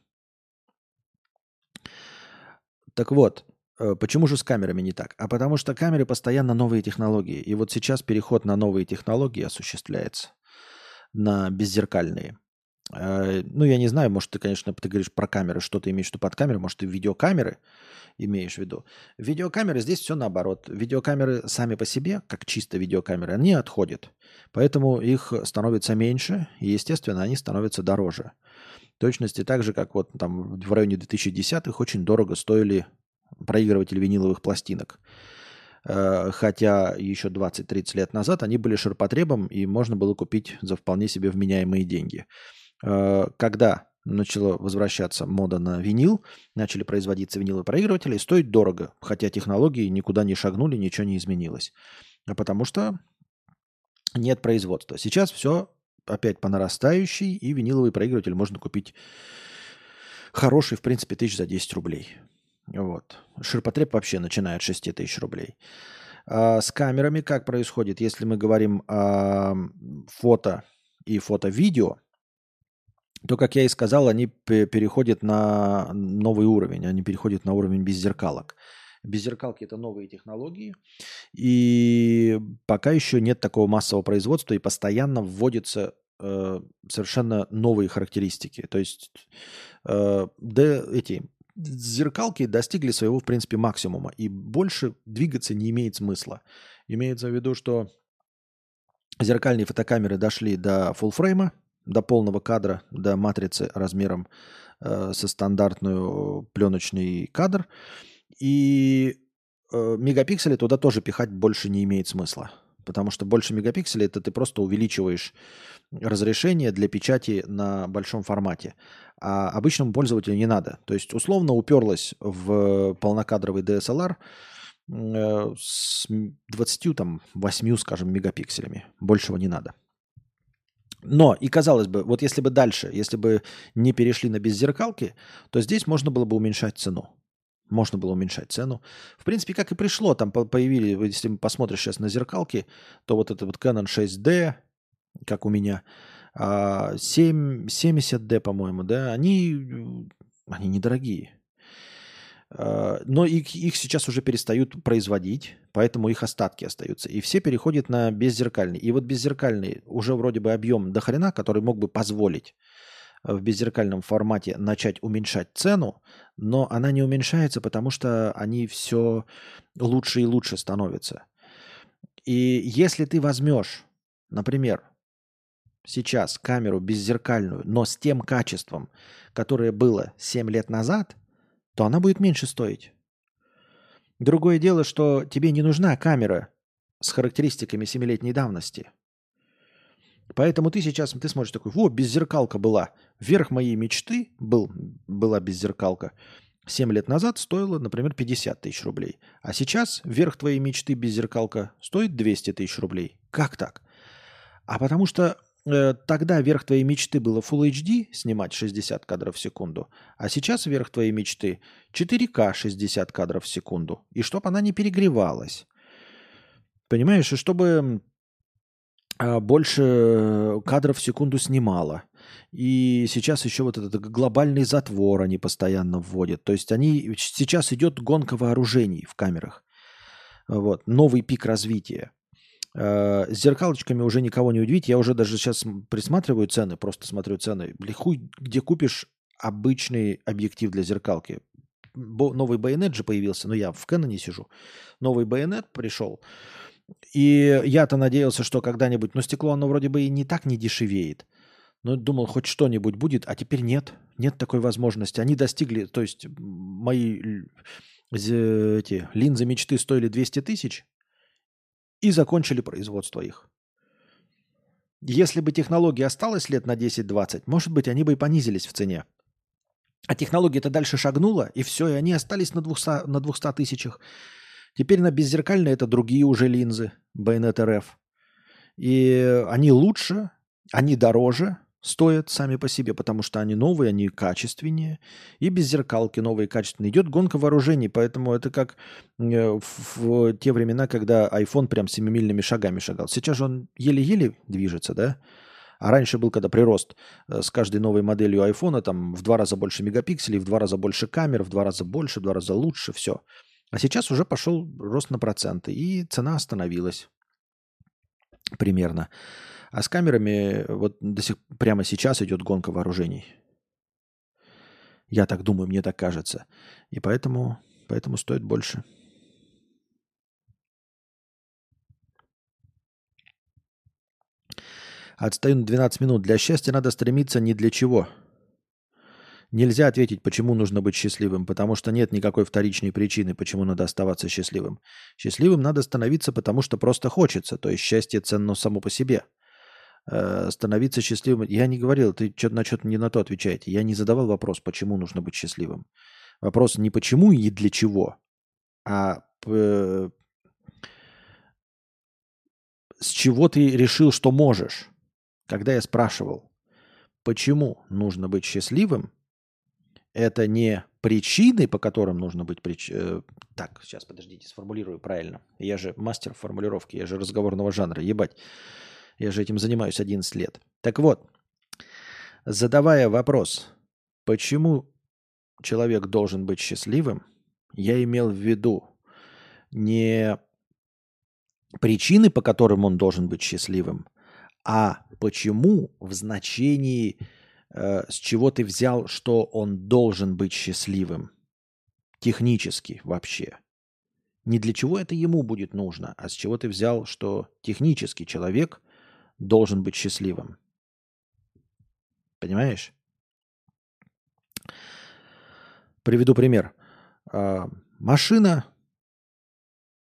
[SPEAKER 1] Так вот, э, почему же с камерами не так? А потому что камеры постоянно новые технологии. И вот сейчас переход на новые технологии осуществляется, на беззеркальные. Э, ну, я не знаю, может, ты, конечно, ты говоришь про камеры, что ты имеешь в виду под камерой, может, ты видеокамеры имеешь в виду. Видеокамеры здесь все наоборот. Видеокамеры сами по себе, как чисто видеокамеры, они отходят. Поэтому их становится меньше, и, естественно, они становятся дороже. Точности так же, как вот там в районе 2010-х очень дорого стоили проигрыватели виниловых пластинок. Э, хотя еще 20-30 лет назад они были ширпотребом, и можно было купить за вполне себе вменяемые деньги. Э, когда начала возвращаться мода на винил, начали производиться виниловые проигрыватели, стоить дорого, хотя технологии никуда не шагнули, ничего не изменилось. А потому что нет производства. Сейчас все опять по нарастающей, и виниловый проигрыватель можно купить хороший, в принципе, тысяч за 10 рублей. Вот. Ширпотреб вообще начинает 6 тысяч рублей. А с камерами как происходит? Если мы говорим о фото и фото-видео, то, как я и сказал, они переходят на новый уровень, они переходят на уровень без зеркалок. Беззеркалки это новые технологии, и пока еще нет такого массового производства, и постоянно вводятся э, совершенно новые характеристики. То есть э, да, эти зеркалки достигли своего, в принципе, максимума, и больше двигаться не имеет смысла. Имеется в виду, что зеркальные фотокамеры дошли до фуллфрейма, до полного кадра, до матрицы размером э, со стандартную пленочный кадр. И э, мегапиксели туда тоже пихать больше не имеет смысла. Потому что больше мегапикселей это ты просто увеличиваешь разрешение для печати на большом формате. А обычному пользователю не надо. То есть условно уперлась в полнокадровый DSLR э, с 28, скажем, мегапикселями. Большего не надо. Но, и казалось бы, вот если бы дальше, если бы не перешли на беззеркалки, то здесь можно было бы уменьшать цену. Можно было уменьшать цену. В принципе, как и пришло, там появились, если посмотришь сейчас на зеркалки, то вот это вот Canon 6D, как у меня, 7, а, 70D, по-моему, да, они, они недорогие. А, но их, их сейчас уже перестают производить, поэтому их остатки остаются. И все переходят на беззеркальный. И вот беззеркальный уже вроде бы объем до хрена, который мог бы позволить в беззеркальном формате начать уменьшать цену, но она не уменьшается, потому что они все лучше и лучше становятся. И если ты возьмешь, например, сейчас камеру беззеркальную, но с тем качеством, которое было 7 лет назад, то она будет меньше стоить. Другое дело, что тебе не нужна камера с характеристиками 7-летней давности – Поэтому ты сейчас, ты смотришь такой, во, беззеркалка была. Верх моей мечты был, была беззеркалка. 7 лет назад стоила, например, 50 тысяч рублей. А сейчас верх твоей мечты беззеркалка стоит 200 тысяч рублей. Как так? А потому что э, тогда верх твоей мечты было Full HD снимать 60 кадров в секунду, а сейчас верх твоей мечты 4К 60 кадров в секунду. И чтобы она не перегревалась. Понимаешь, и чтобы больше кадров в секунду снимала. И сейчас еще вот этот глобальный затвор они постоянно вводят. То есть они сейчас идет гонка вооружений в камерах. Вот. Новый пик развития. А, с зеркалочками уже никого не удивить. Я уже даже сейчас присматриваю цены, просто смотрю цены. Блихуй, где купишь обычный объектив для зеркалки. Новый байонет же появился, но я в Кэноне сижу. Новый байонет пришел. И я-то надеялся, что когда-нибудь, но стекло, оно вроде бы и не так не дешевеет. Но думал, хоть что-нибудь будет, а теперь нет. Нет такой возможности. Они достигли, то есть мои эти линзы мечты стоили 200 тысяч и закончили производство их. Если бы технология осталась лет на 10-20, может быть, они бы и понизились в цене. А технология-то дальше шагнула, и все, и они остались на 200, на 200 тысячах. Теперь на беззеркальные это другие уже линзы Bayonet RF. И они лучше, они дороже стоят сами по себе, потому что они новые, они качественнее. И беззеркалки новые, качественные. Идет гонка вооружений, поэтому это как э, в те времена, когда iPhone прям семимильными шагами шагал. Сейчас же он еле-еле движется, да? А раньше был, когда прирост э, с каждой новой моделью айфона, там в два раза больше мегапикселей, в два раза больше камер, в два раза больше, в два раза лучше, все. А сейчас уже пошел рост на проценты, и цена остановилась примерно. А с камерами вот до сих прямо сейчас идет гонка вооружений. Я так думаю, мне так кажется. И поэтому, поэтому стоит больше. Отстаю на 12 минут. Для счастья надо стремиться ни для чего – Нельзя ответить, почему нужно быть счастливым, потому что нет никакой вторичной причины, почему надо оставаться счастливым. Счастливым надо становиться, потому что просто хочется, то есть счастье ценно само по себе. Э, становиться счастливым... Я не говорил, ты что-то на что-то не на то отвечаете. Я не задавал вопрос, почему нужно быть счастливым. Вопрос не почему и для чего, а э, с чего ты решил, что можешь. Когда я спрашивал, почему нужно быть счастливым, это не причины, по которым нужно быть прич... Э, так, сейчас, подождите, сформулирую правильно. Я же мастер формулировки, я же разговорного жанра, ебать. Я же этим занимаюсь 11 лет. Так вот, задавая вопрос, почему человек должен быть счастливым, я имел в виду не причины, по которым он должен быть счастливым, а почему в значении, с чего ты взял, что он должен быть счастливым. Технически вообще. Не для чего это ему будет нужно, а с чего ты взял, что технически человек должен быть счастливым. Понимаешь? Приведу пример. А, машина,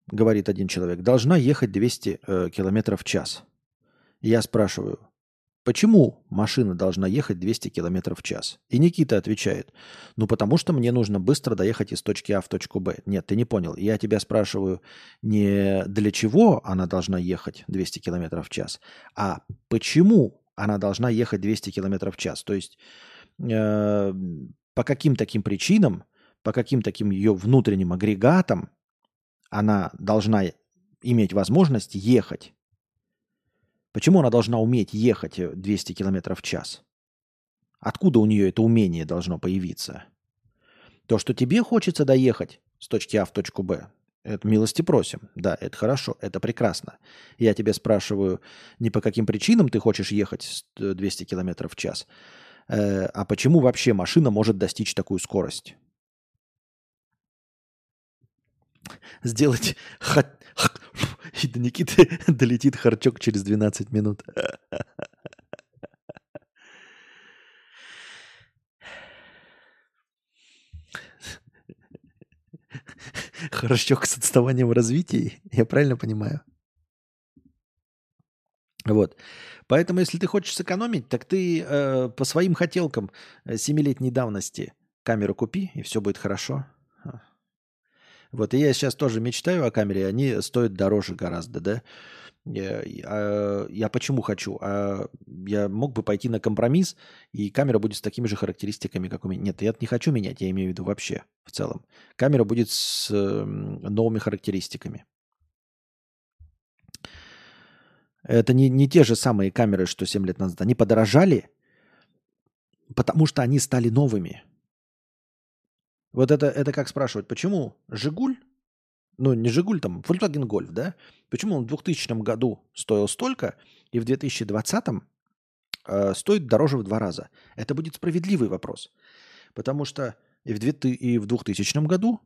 [SPEAKER 1] говорит один человек, должна ехать 200 э, километров в час. Я спрашиваю, почему машина должна ехать 200 километров в час? И Никита отвечает, ну потому что мне нужно быстро доехать из точки А в точку Б. Нет, ты не понял. Я тебя спрашиваю не для чего она должна ехать 200 километров в час, а почему она должна ехать 200 километров в час. То есть э, по каким таким причинам, по каким таким ее внутренним агрегатам она должна иметь возможность ехать. Почему она должна уметь ехать 200 км в час? Откуда у нее это умение должно появиться? То, что тебе хочется доехать с точки А в точку Б, это милости просим. Да, это хорошо, это прекрасно. Я тебя спрашиваю, не по каким причинам ты хочешь ехать 200 км в час, Э, а почему вообще машина может достичь такую скорость? Сделать и до Никиты долетит харчок через 12 минут. Харчок с отставанием в развитии, я правильно понимаю? Вот. Поэтому, если ты хочешь сэкономить, так ты э, по своим хотелкам э, семилетней давности камеру купи, и все будет хорошо. А. Вот, и я сейчас тоже мечтаю о камере, они стоят дороже гораздо, да. Я, я, я почему хочу? А я мог бы пойти на компромисс, и камера будет с такими же характеристиками, как у меня. Нет, я не хочу менять, я имею в виду вообще, в целом. Камера будет с э, новыми характеристиками. Это не, не те же самые камеры, что 7 лет назад. Они подорожали, потому что они стали новыми. Вот это, это как спрашивать, почему Жигуль, ну не Жигуль, там Volkswagen Golf, да? Почему он в 2000 году стоил столько, и в 2020 э, стоит дороже в два раза? Это будет справедливый вопрос. Потому что и в, 2000, и в 2000 году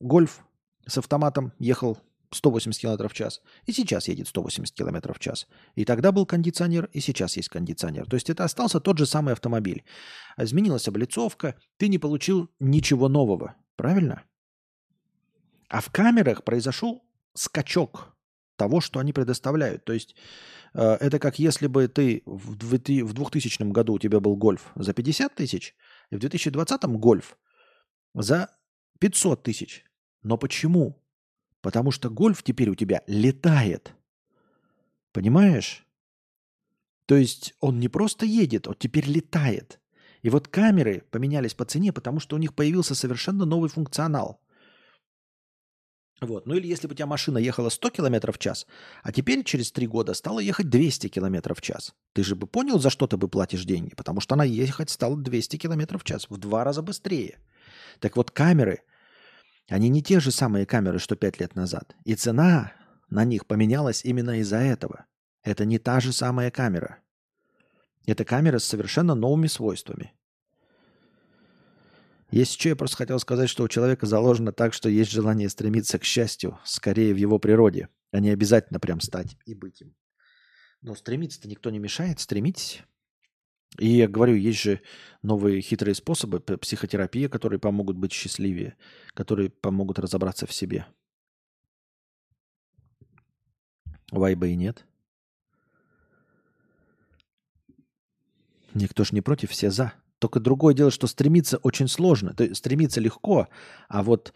[SPEAKER 1] Гольф с автоматом ехал 180 км в час, и сейчас едет 180 км в час. И тогда был кондиционер, и сейчас есть кондиционер. То есть это остался тот же самый автомобиль. Изменилась облицовка, ты не получил ничего нового, правильно? А в камерах произошел скачок того, что они предоставляют. То есть э, это как если бы ты в 2000 году у тебя был гольф за 50 тысяч, и в 2020 гольф за 500 тысяч. Но почему? Потому что гольф теперь у тебя летает. Понимаешь? То есть он не просто едет, он теперь летает. И вот камеры поменялись по цене, потому что у них появился совершенно новый функционал. Вот. Ну или если бы у тебя машина ехала 100 км в час, а теперь через 3 года стала ехать 200 км в час. Ты же бы понял, за что ты бы платишь деньги, потому что она ехать стала 200 км в час, в два раза быстрее. Так вот камеры они не те же самые камеры, что пять лет назад. И цена на них поменялась именно из-за этого. Это не та же самая камера. Это камера с совершенно новыми свойствами. Если что, я просто хотел сказать, что у человека заложено так, что есть желание стремиться к счастью, скорее в его природе, а не обязательно прям стать и быть им. Но стремиться-то никто не мешает, стремитесь. И я говорю, есть же новые хитрые способы психотерапии, которые помогут быть счастливее, которые помогут разобраться в себе. Вайба и нет. Никто ж не против, все за. Только другое дело, что стремиться очень сложно. То есть стремиться легко, а вот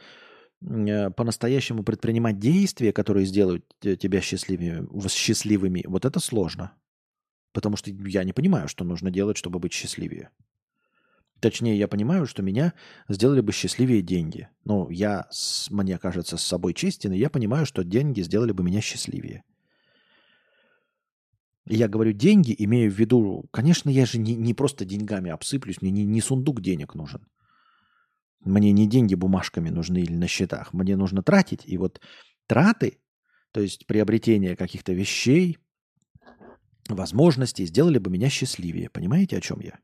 [SPEAKER 1] э, по-настоящему предпринимать действия, которые сделают тебя счастливыми, счастливыми, вот это сложно. Потому что я не понимаю, что нужно делать, чтобы быть счастливее. Точнее, я понимаю, что меня сделали бы счастливее деньги. Но я, мне кажется, с собой честен, и я понимаю, что деньги сделали бы меня счастливее. я говорю деньги, имею в виду, конечно, я же не, не просто деньгами обсыплюсь, мне не, не сундук денег нужен. Мне не деньги бумажками нужны или на счетах. Мне нужно тратить. И вот траты, то есть приобретение каких-то вещей, возможностей, сделали бы меня счастливее. Понимаете, о чем я?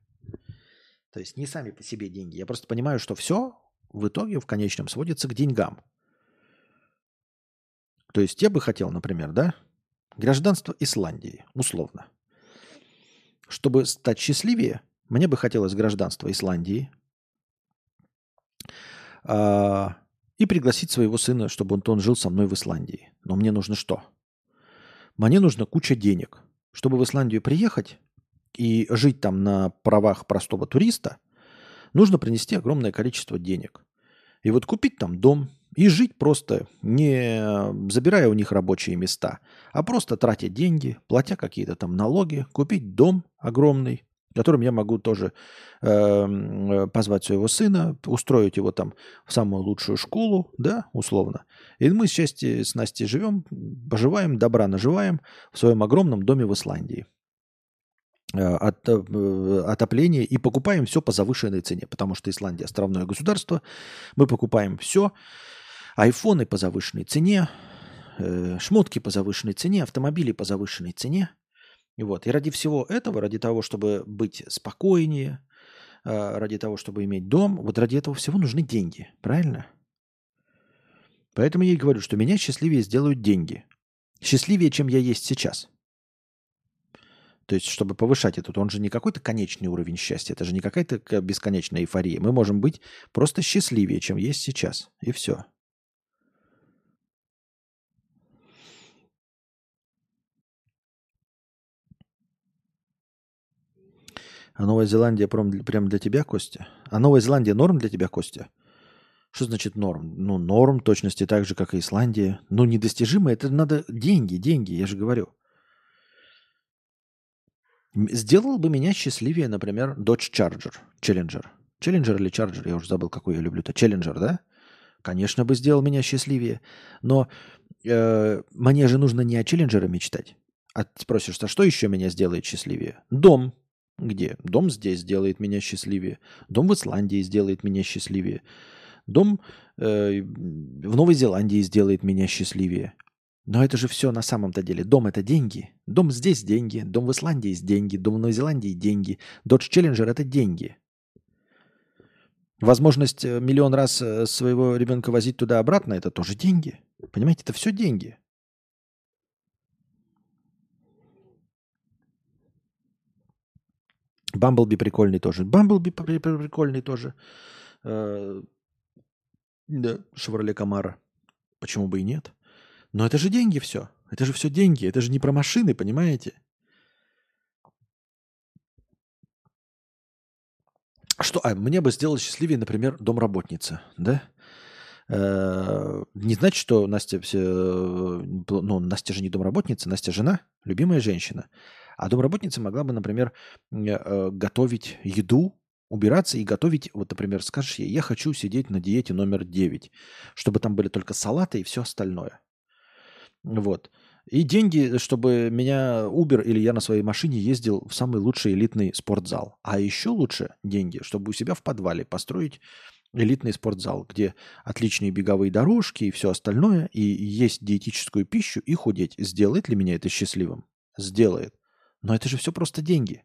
[SPEAKER 1] То есть не сами по себе деньги. Я просто понимаю, что все в итоге в конечном сводится к деньгам. То есть я бы хотел, например, да, гражданство Исландии, условно. Чтобы стать счастливее, мне бы хотелось гражданство Исландии а, и пригласить своего сына, чтобы он, он жил со мной в Исландии. Но мне нужно что? Мне нужно куча денег. Чтобы в Исландию приехать и жить там на правах простого туриста, нужно принести огромное количество денег. И вот купить там дом, и жить просто, не забирая у них рабочие места, а просто тратя деньги, платя какие-то там налоги, купить дом огромный, которым я могу тоже э, позвать своего сына, устроить его там в самую лучшую школу, да, условно. И мы с счастьем с Настей живем, поживаем, добра наживаем в своем огромном доме в Исландии. Э, от, э, отопление и покупаем все по завышенной цене, потому что Исландия островное государство, мы покупаем все, айфоны по завышенной цене, э, шмотки по завышенной цене, автомобили по завышенной цене. Вот. И ради всего этого, ради того, чтобы быть спокойнее, ради того, чтобы иметь дом, вот ради этого всего нужны деньги, правильно? Поэтому я и говорю, что меня счастливее сделают деньги. Счастливее, чем я есть сейчас – то есть, чтобы повышать этот, он же не какой-то конечный уровень счастья, это же не какая-то бесконечная эйфория. Мы можем быть просто счастливее, чем есть сейчас. И все. А Новая Зеландия прям, прям для тебя, Костя? А Новая Зеландия норм для тебя, Костя? Что значит норм? Ну, норм точности так же, как и Исландия. Ну, недостижимо. Это надо деньги, деньги, я же говорю. Сделал бы меня счастливее, например, Dodge Charger, Challenger. Challenger или Charger, я уже забыл, какой я люблю-то. Challenger, да? Конечно бы сделал меня счастливее. Но э, мне же нужно не о Challenger мечтать. А ты спросишь, а что еще меня сделает счастливее? Дом. Где? Дом здесь сделает меня счастливее. Дом в Исландии сделает меня счастливее. Дом э, в Новой Зеландии сделает меня счастливее. Но это же все на самом-то деле. Дом это деньги. Дом здесь деньги. Дом в Исландии есть деньги. Дом в Новой Зеландии деньги. Dodge Challenger это деньги. Возможность э, миллион раз э, своего ребенка возить туда-обратно это тоже деньги. Понимаете, это все деньги. Бамблби прикольный тоже. Бамблби прикольный тоже. Э, да, Шевроле Камара. Почему бы и нет? Но это же деньги все. Это же все деньги. Это же не про машины, понимаете? Что? А мне бы сделать счастливее, например, домработница, да? Э, не значит, что Настя все... Ну, Настя же не домработница, Настя жена, любимая женщина. А домработница могла бы, например, э, готовить еду, убираться и готовить. Вот, например, скажешь ей, я хочу сидеть на диете номер 9, чтобы там были только салаты и все остальное. Вот. И деньги, чтобы меня Uber или я на своей машине ездил в самый лучший элитный спортзал. А еще лучше деньги, чтобы у себя в подвале построить элитный спортзал, где отличные беговые дорожки и все остальное, и есть диетическую пищу и худеть. Сделает ли меня это счастливым? Сделает. Но это же все просто деньги.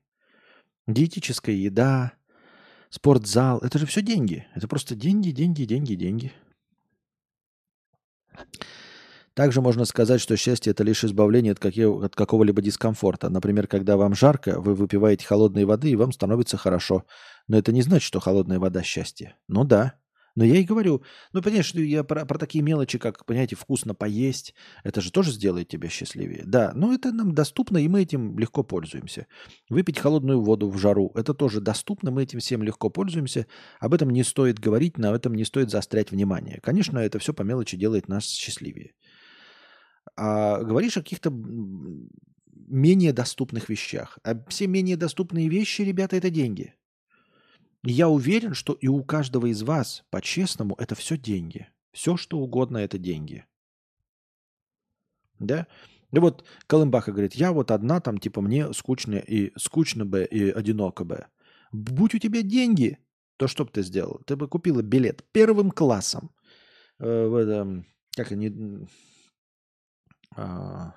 [SPEAKER 1] Диетическая еда, спортзал, это же все деньги. Это просто деньги, деньги, деньги, деньги. Также можно сказать, что счастье – это лишь избавление от, каких, от какого-либо дискомфорта. Например, когда вам жарко, вы выпиваете холодной воды, и вам становится хорошо. Но это не значит, что холодная вода – счастье. Ну да. Но я и говорю, ну, понимаешь, я про, про такие мелочи, как, понимаете, вкусно поесть, это же тоже сделает тебя счастливее. Да, но это нам доступно, и мы этим легко пользуемся. Выпить холодную воду в жару, это тоже доступно, мы этим всем легко пользуемся. Об этом не стоит говорить, на этом не стоит заострять внимание. Конечно, это все по мелочи делает нас счастливее а говоришь о каких-то менее доступных вещах. А все менее доступные вещи, ребята, это деньги. Я уверен, что и у каждого из вас, по-честному, это все деньги. Все, что угодно, это деньги. Да? И вот Колымбаха говорит, я вот одна там, типа, мне скучно и скучно бы, и одиноко бы. Будь у тебя деньги, то что бы ты сделал? Ты бы купила билет первым классом э, в этом, как они, а,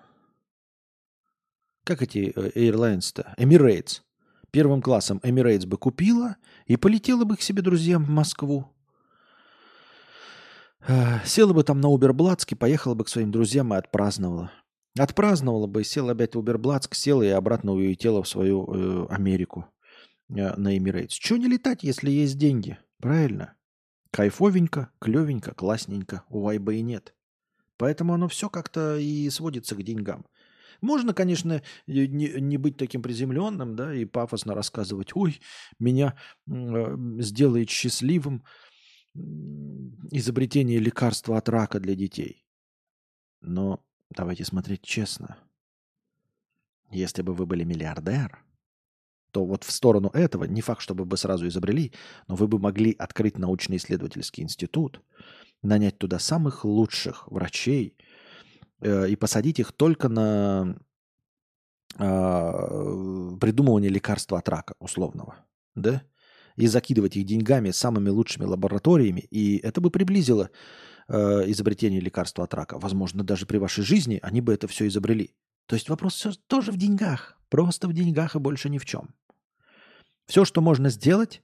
[SPEAKER 1] как эти э, Airlines-то? Emirates. Первым классом Emirates бы купила и полетела бы к себе друзьям в Москву. Э, села бы там на Уберблацке, поехала бы к своим друзьям и отпраздновала. Отпраздновала бы, села опять в Уберблацк, села и обратно улетела в свою э, Америку э, на Emirates. Чего не летать, если есть деньги? Правильно. Кайфовенько, клевенько, классненько. У Вайба и нет. Поэтому оно все как-то и сводится к деньгам. Можно, конечно, не, не быть таким приземленным, да, и пафосно рассказывать, ой, меня э, сделает счастливым изобретение лекарства от рака для детей. Но давайте смотреть честно. Если бы вы были миллиардер, то вот в сторону этого, не факт, чтобы вы сразу изобрели, но вы бы могли открыть научно-исследовательский институт, нанять туда самых лучших врачей и посадить их только на э, придумывание лекарства от рака условного. Да? и закидывать их деньгами самыми лучшими лабораториями, и это бы приблизило э, изобретение лекарства от рака. Возможно, даже при вашей жизни они бы это все изобрели. То есть вопрос все тоже в деньгах. Просто в деньгах и больше ни в чем. Все, что можно сделать,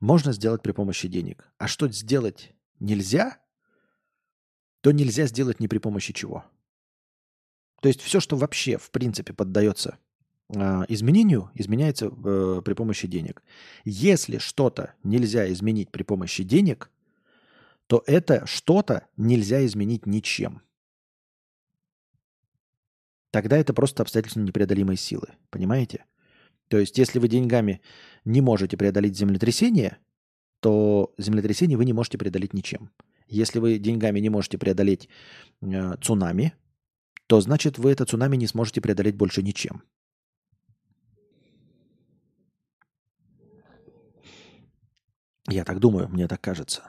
[SPEAKER 1] можно сделать при помощи денег. А что сделать нельзя, то нельзя сделать ни при помощи чего. То есть все, что вообще, в принципе, поддается а, изменению изменяется э, при помощи денег. Если что-то нельзя изменить при помощи денег, то это что-то нельзя изменить ничем. Тогда это просто обстоятельственно непреодолимой силы. Понимаете? То есть, если вы деньгами не можете преодолеть землетрясение, то землетрясение вы не можете преодолеть ничем. Если вы деньгами не можете преодолеть э, цунами, то значит вы это цунами не сможете преодолеть больше ничем. Я так думаю, мне так кажется.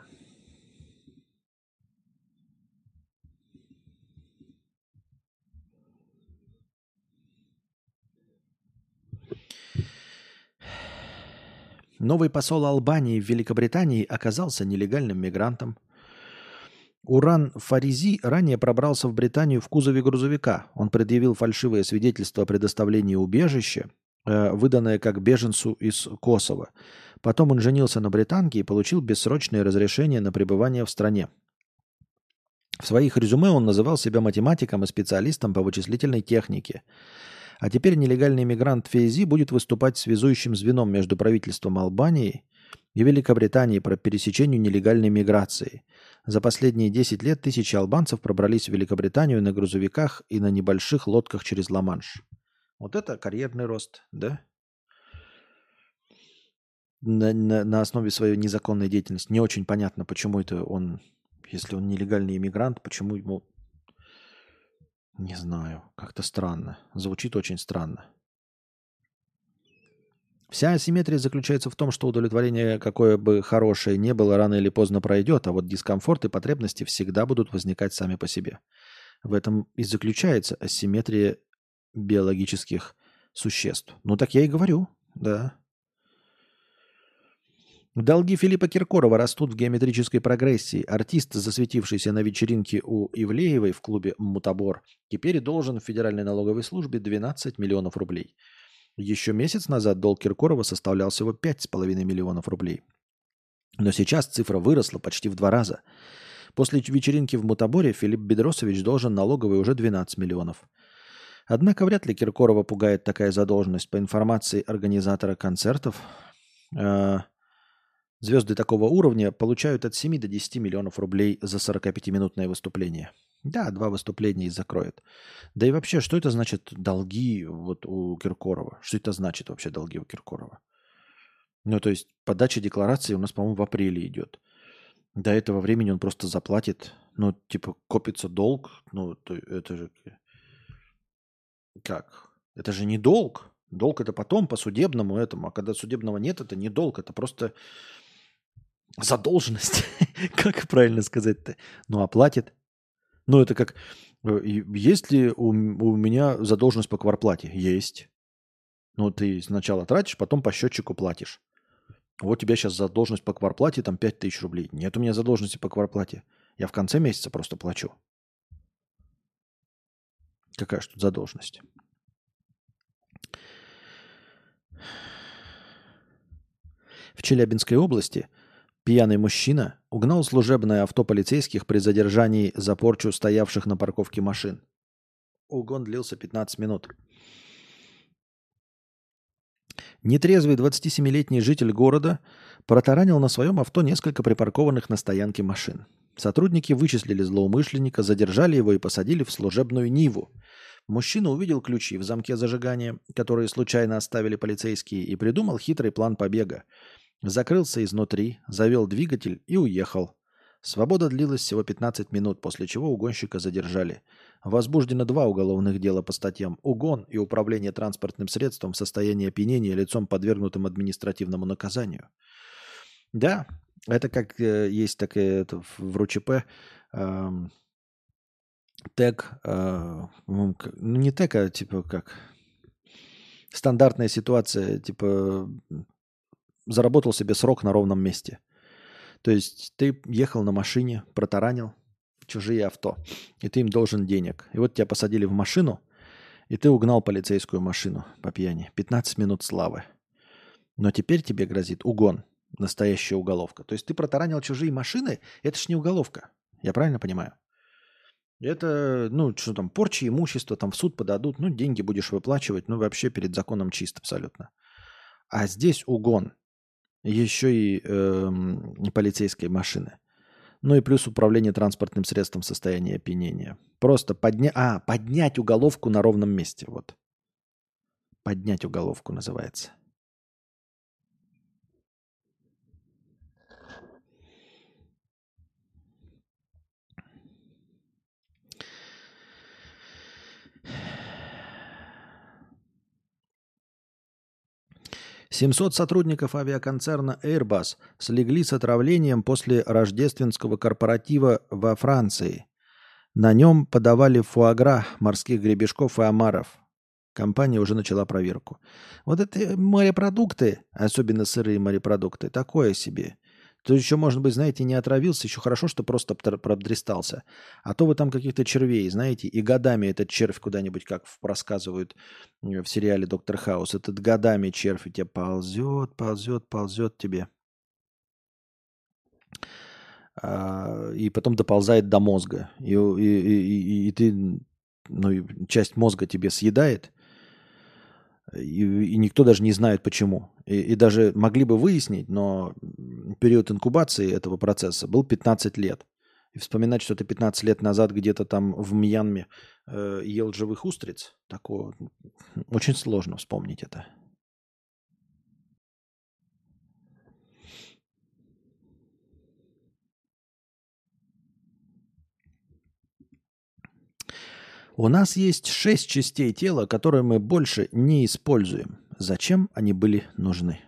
[SPEAKER 1] Новый посол Албании в Великобритании оказался нелегальным мигрантом. Уран Фаризи ранее пробрался в Британию в кузове грузовика. Он предъявил фальшивое свидетельство о предоставлении убежища, э, выданное как беженцу из Косово. Потом он женился на британке и получил бессрочное разрешение на пребывание в стране. В своих резюме он называл себя математиком и специалистом по вычислительной технике. А теперь нелегальный мигрант Фейзи будет выступать связующим звеном между правительством Албании и Великобритании по пересечению нелегальной миграции. За последние 10 лет тысячи албанцев пробрались в Великобританию на грузовиках и на небольших лодках через Ла-Манш. Вот это карьерный рост, да? на, на, на основе своей незаконной деятельности. Не очень понятно, почему это он, если он нелегальный иммигрант, почему ему... Не знаю, как-то странно. Звучит очень странно. Вся асимметрия заключается в том, что удовлетворение, какое бы хорошее не было, рано или поздно пройдет, а вот дискомфорт и потребности всегда будут возникать сами по себе. В этом и заключается асимметрия биологических существ. Ну так я и говорю, да. Долги Филиппа Киркорова растут в геометрической прогрессии. Артист, засветившийся на вечеринке у Ивлеевой в клубе «Мутабор», теперь должен в Федеральной налоговой службе 12 миллионов рублей. Еще месяц назад долг Киркорова составлял всего 5,5 миллионов рублей. Но сейчас цифра выросла почти в два раза. После вечеринки в Мутаборе Филипп Бедросович должен налоговой уже 12 миллионов. Однако вряд ли Киркорова пугает такая задолженность по информации организатора концертов. Э, Звезды такого уровня получают от 7 до 10 миллионов рублей за 45-минутное выступление. Да, два выступления и закроют. Да и вообще, что это значит долги вот у Киркорова? Что это значит вообще долги у Киркорова? Ну, то есть подача декларации у нас, по-моему, в апреле идет. До этого времени он просто заплатит, ну, типа, копится долг, ну, то это же... Как? Это же не долг. Долг это потом по судебному этому, а когда судебного нет, это не долг, это просто задолженность, как правильно сказать-то? Ну, оплатит. Ну, это как, э, есть ли у, у меня задолженность по кварплате? Есть. Ну, ты сначала тратишь, потом по счетчику платишь. Вот у тебя сейчас задолженность по кварплате там 5 тысяч рублей. Нет у меня задолженности по кварплате. Я в конце месяца просто плачу. Какая же тут задолженность? В Челябинской области пьяный мужчина угнал служебное авто полицейских при задержании за порчу стоявших на парковке машин. Угон длился 15 минут. Нетрезвый 27-летний житель города протаранил на своем авто несколько припаркованных на стоянке машин. Сотрудники вычислили злоумышленника, задержали его и посадили в служебную Ниву. Мужчина увидел ключи в замке зажигания, которые случайно оставили полицейские, и придумал хитрый план побега. Закрылся изнутри, завел двигатель и уехал. Свобода длилась всего 15 минут, после чего угонщика задержали. Возбуждено два уголовных дела по статьям «Угон» и «Управление транспортным средством в состоянии опьянения лицом, подвергнутым административному наказанию». Да, это как э, есть такая это, в РУЧП э, тег, э, ну не тег, а типа как стандартная ситуация, типа заработал себе срок на ровном месте. То есть ты ехал на машине, протаранил чужие авто, и ты им должен денег. И вот тебя посадили в машину, и ты угнал полицейскую машину по пьяни. 15 минут славы. Но теперь тебе грозит угон, настоящая уголовка. То есть ты протаранил чужие машины, это ж не уголовка. Я правильно понимаю? Это, ну, что там, порча имущества, там в суд подадут, ну, деньги будешь выплачивать, ну, вообще перед законом чисто абсолютно. А здесь угон еще и э, полицейской машины. Ну и плюс управление транспортным средством в состоянии опьянения. Просто подня... а, поднять уголовку на ровном месте. Вот. Поднять уголовку называется. 700 сотрудников авиаконцерна Airbus слегли с отравлением после рождественского корпоратива во Франции. На нем подавали фуагра, морских гребешков и омаров. Компания уже начала проверку. Вот это морепродукты, особенно сырые морепродукты, такое себе. То еще, может быть, знаете, не отравился, еще хорошо, что просто продристался. А то вы там каких-то червей, знаете, и годами этот червь куда-нибудь, как рассказывают в сериале «Доктор Хаус», этот годами червь у тебя ползет, ползет, ползет тебе. А, и потом доползает до мозга. И, и, и, и ты, ну, часть мозга тебе съедает, и, и никто даже не знает почему. И, и даже могли бы выяснить, но период инкубации этого процесса был 15 лет. И вспоминать, что ты 15 лет назад где-то там в Мьянме э, ел живых устриц, такое очень сложно вспомнить это. У нас есть шесть частей тела, которые мы больше не используем. Зачем они были нужны?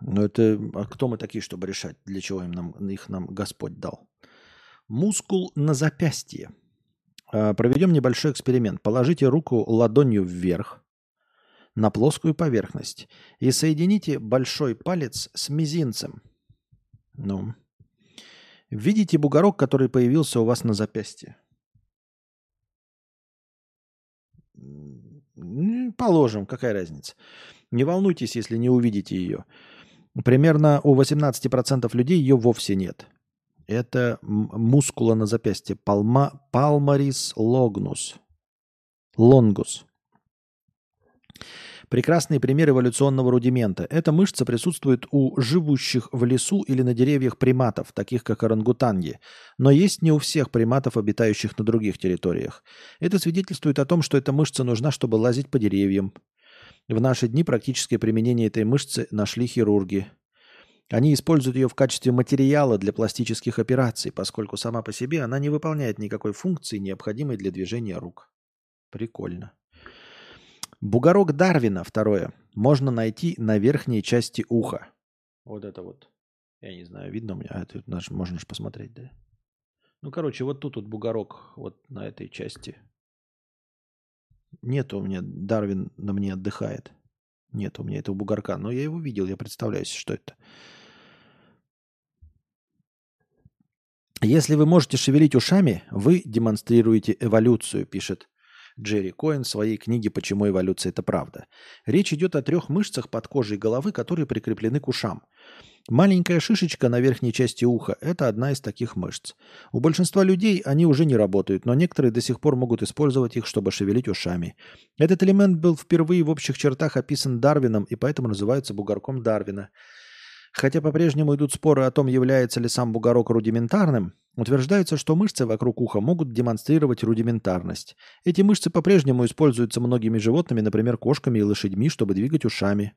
[SPEAKER 1] Ну это, а кто мы такие, чтобы решать, для чего им нам, их нам Господь дал? Мускул на запястье. А, проведем небольшой эксперимент. Положите руку ладонью вверх на плоскую поверхность и соедините большой палец с мизинцем. Ну, Видите бугорок, который появился у вас на запястье? Положим, какая разница. Не волнуйтесь, если не увидите ее. Примерно у 18% людей ее вовсе нет. Это мускула на запястье. Палма, палмарис логнус. Лонгус. Прекрасный пример эволюционного рудимента. Эта мышца присутствует у живущих в лесу или на деревьях приматов, таких как орангутанги, но есть не у всех приматов, обитающих на других территориях. Это свидетельствует о том, что эта мышца нужна, чтобы лазить по деревьям. В наши дни практическое применение этой мышцы нашли хирурги. Они используют ее в качестве материала для пластических операций, поскольку сама по себе она не выполняет никакой функции, необходимой для движения рук. Прикольно. Бугорок Дарвина, второе, можно найти на верхней части уха. Вот это вот. Я не знаю, видно у меня? А, это можно же посмотреть, да? Ну, короче, вот тут вот бугорок вот на этой части. Нет у меня, Дарвин на мне отдыхает. Нет у меня этого бугорка, но я его видел, я представляю что это. Если вы можете шевелить ушами, вы демонстрируете эволюцию, пишет Джерри Коэн в своей книге «Почему эволюция – это правда». Речь идет о трех мышцах под кожей головы, которые прикреплены к ушам. Маленькая шишечка на верхней части уха – это одна из таких мышц. У большинства людей они уже не работают, но некоторые до сих пор могут использовать их, чтобы шевелить ушами. Этот элемент был впервые в общих чертах описан Дарвином и поэтому называется бугорком Дарвина – Хотя по-прежнему идут споры о том, является ли сам бугорок рудиментарным, утверждается, что мышцы вокруг уха могут демонстрировать рудиментарность. Эти мышцы по-прежнему используются многими животными, например, кошками и лошадьми, чтобы двигать ушами.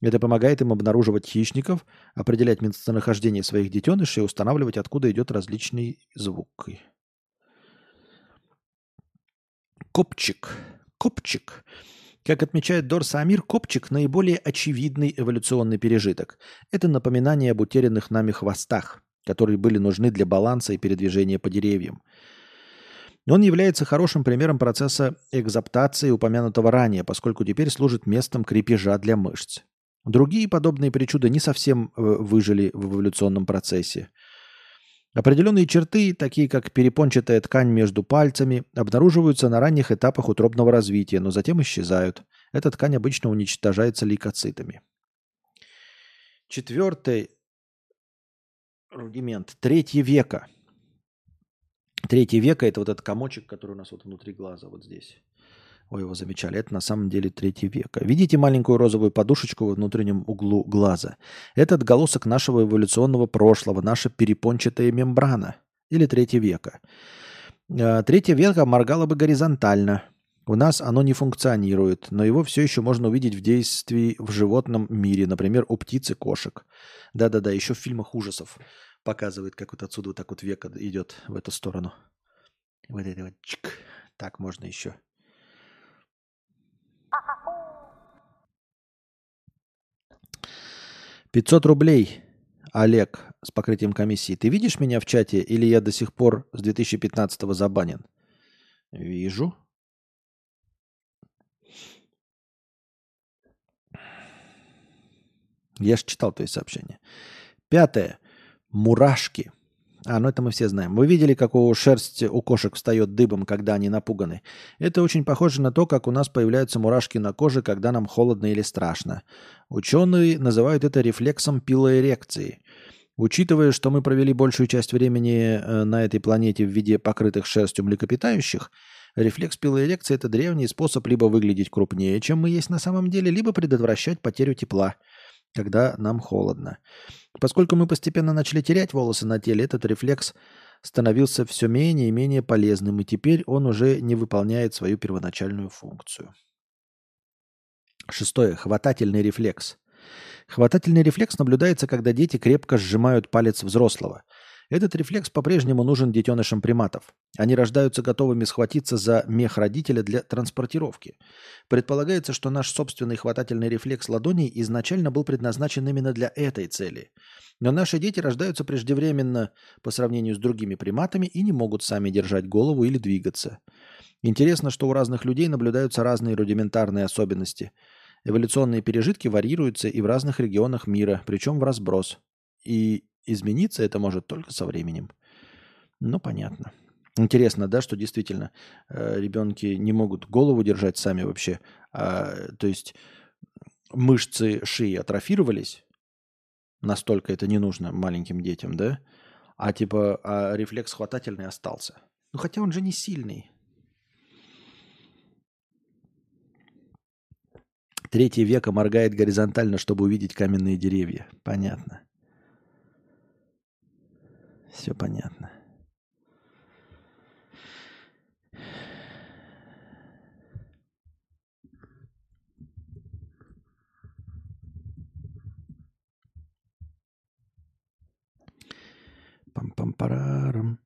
[SPEAKER 1] Это помогает им обнаруживать хищников, определять местонахождение своих детенышей и устанавливать, откуда идет различный звук. Копчик. Копчик как отмечает Дорса Амир, копчик – наиболее очевидный эволюционный пережиток. Это напоминание об утерянных нами хвостах, которые были нужны для баланса и передвижения по деревьям. Он является хорошим примером процесса экзаптации, упомянутого ранее, поскольку теперь служит местом крепежа для мышц. Другие подобные причуды не совсем э, выжили в эволюционном процессе. Определенные черты, такие как перепончатая ткань между пальцами, обнаруживаются на ранних этапах утробного развития, но затем исчезают. Эта ткань обычно уничтожается лейкоцитами. Четвертый рудимент. Третье века. Третье века – это вот этот комочек, который у нас вот внутри глаза, вот здесь. Ой, его замечали. Это на самом деле третий века. Видите маленькую розовую подушечку во внутреннем углу глаза? Это отголосок нашего эволюционного прошлого, наша перепончатая мембрана. Или третий века. Третье века моргало бы горизонтально. У нас оно не функционирует, но его все еще можно увидеть в действии в животном мире, например, у птиц и кошек. Да-да-да, еще в фильмах ужасов показывает, как вот отсюда вот так вот века идет в эту сторону. Вот это вот чик. Так можно еще. 500 рублей, Олег, с покрытием комиссии. Ты видишь меня в чате или я до сих пор с 2015 забанен? Вижу. Я же читал твои сообщения. Пятое. Мурашки. А, ну это мы все знаем. Вы видели, как у шерсть у кошек встает дыбом, когда они напуганы? Это очень похоже на то, как у нас появляются мурашки на коже, когда нам холодно или страшно. Ученые называют это рефлексом пилоэрекции. Учитывая, что мы провели большую часть времени э, на этой планете в виде покрытых шерстью млекопитающих, рефлекс пилоэрекции – это древний способ либо выглядеть крупнее, чем мы есть на самом деле, либо предотвращать потерю тепла – когда нам холодно. Поскольку мы постепенно начали терять волосы на теле, этот рефлекс становился все менее и менее полезным, и теперь он уже не выполняет свою первоначальную функцию. Шестое. Хватательный рефлекс. Хватательный рефлекс наблюдается, когда дети крепко сжимают палец взрослого – этот рефлекс по-прежнему нужен детенышам приматов. Они рождаются готовыми схватиться за мех родителя для транспортировки. Предполагается, что наш собственный хватательный рефлекс ладоней изначально был предназначен именно для этой цели. Но наши дети рождаются преждевременно по сравнению с другими приматами и не могут сами держать голову или двигаться. Интересно, что у разных людей наблюдаются разные рудиментарные особенности. Эволюционные пережитки варьируются и в разных регионах мира, причем в разброс. И измениться это может только со временем. Ну, понятно. Интересно, да, что действительно э, ребенки не могут голову держать сами вообще. А, то есть мышцы шеи атрофировались, настолько это не нужно маленьким детям, да? А типа а рефлекс хватательный остался. Ну хотя он же не сильный. Третье века моргает горизонтально, чтобы увидеть каменные деревья. Понятно. Все понятно. Пам-пам-парарам.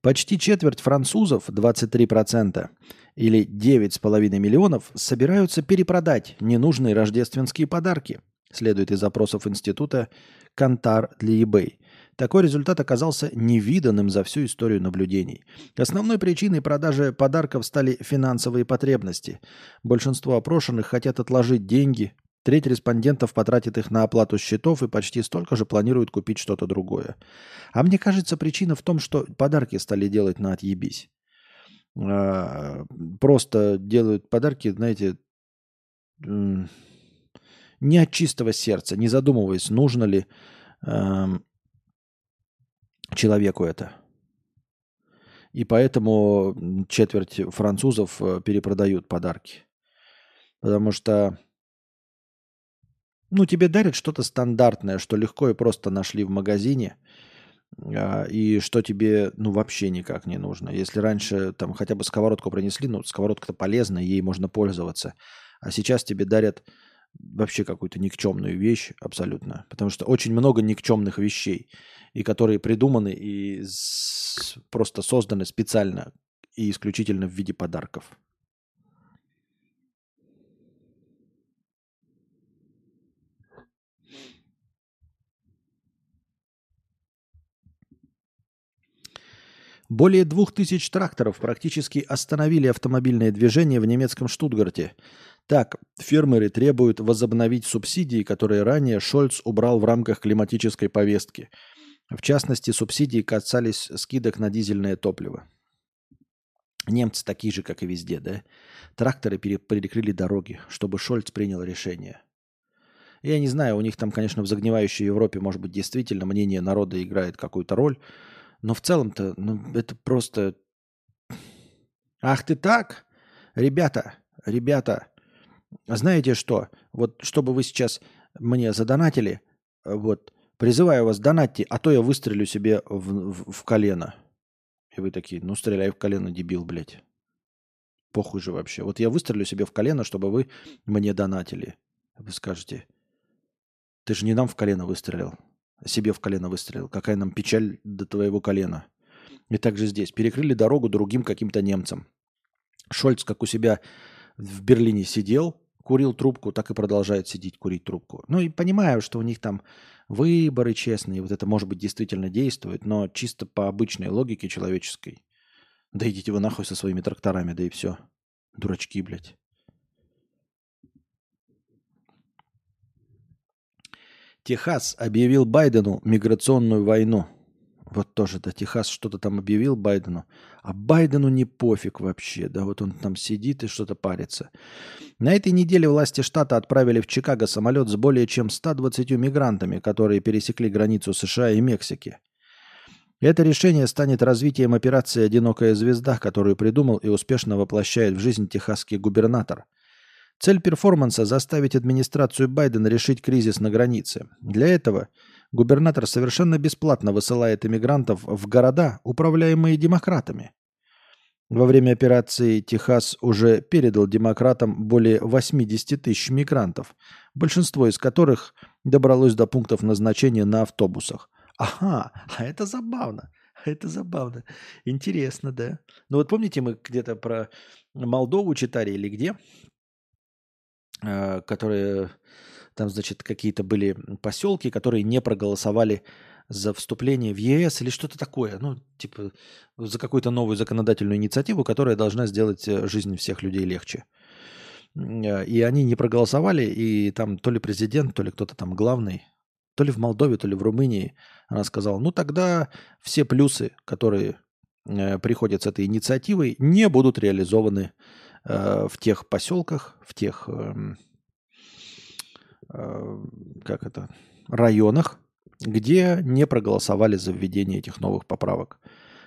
[SPEAKER 1] Почти четверть французов, 23%, или 9,5 миллионов, собираются перепродать ненужные рождественские подарки, следует из запросов института Кантар для eBay. Такой результат оказался невиданным за всю историю наблюдений. Основной причиной продажи подарков стали финансовые потребности. Большинство опрошенных хотят отложить деньги Треть респондентов потратит их на оплату счетов и почти столько же планируют купить что-то другое. А мне кажется, причина в том, что подарки стали делать на отъебись. А, просто делают подарки, знаете, не от чистого сердца, не задумываясь, нужно ли человеку это. И поэтому четверть французов э, перепродают подарки. Потому что, ну, тебе дарят что-то стандартное, что легко и просто нашли в магазине, а, и что тебе, ну, вообще никак не нужно. Если раньше там хотя бы сковородку принесли, ну, сковородка-то полезная, ей можно пользоваться. А сейчас тебе дарят вообще какую-то никчемную вещь абсолютно. Потому что очень много никчемных вещей, и которые придуманы и просто созданы специально и исключительно в виде подарков. Более двух тысяч тракторов практически остановили автомобильное движение в немецком Штутгарте. Так, фермеры требуют возобновить субсидии, которые ранее Шольц убрал в рамках климатической повестки. В частности, субсидии касались скидок на дизельное топливо. Немцы такие же, как и везде, да? Тракторы перекрыли дороги, чтобы Шольц принял решение. Я не знаю, у них там, конечно, в загнивающей Европе, может быть, действительно мнение народа играет какую-то роль, но в целом-то, ну, это просто... Ах ты так? Ребята, ребята, знаете что? Вот чтобы вы сейчас мне задонатили, вот, призываю вас, донатьте, а то я выстрелю себе в, в, в колено. И вы такие, ну, стреляй в колено, дебил, блядь. Похуй же вообще. Вот я выстрелю себе в колено, чтобы вы мне донатили. Вы скажете, ты же не нам в колено выстрелил себе в колено выстрелил. Какая нам печаль до твоего колена. И также здесь. Перекрыли дорогу другим каким-то немцам. Шольц, как у себя в Берлине сидел, курил трубку, так и продолжает сидеть, курить трубку. Ну и понимаю, что у них там выборы честные, вот это может быть действительно действует, но чисто по обычной логике человеческой. Да идите вы нахуй со своими тракторами, да и все. Дурачки, блядь. Техас объявил Байдену миграционную войну. Вот тоже, да, Техас что-то там объявил Байдену. А Байдену не пофиг вообще, да, вот он там сидит и что-то парится. На этой неделе власти штата отправили в Чикаго самолет с более чем 120 мигрантами, которые пересекли границу США и Мексики. Это решение станет развитием операции «Одинокая звезда», которую придумал и успешно воплощает в жизнь техасский губернатор – Цель перформанса – заставить администрацию Байдена решить кризис на границе. Для этого губернатор совершенно бесплатно высылает иммигрантов в города, управляемые демократами. Во время операции Техас уже передал демократам более 80 тысяч мигрантов, большинство из которых добралось до пунктов назначения на автобусах. Ага, а это забавно. Это забавно. Интересно, да. Ну вот помните, мы где-то про Молдову читали или где? Э, которые там, значит, какие-то были поселки, которые не проголосовали за вступление в ЕС или что-то такое. Ну, типа, за какую-то новую законодательную инициативу, которая должна сделать э, жизнь всех людей легче. Э, и они не проголосовали, и там то ли президент, то ли кто-то там главный, то ли в Молдове, то ли в Румынии, она сказала, ну тогда все плюсы, которые приходят с этой инициативой, не будут реализованы Э, в тех поселках, в тех, э, как это, районах, где не проголосовали за введение этих новых поправок.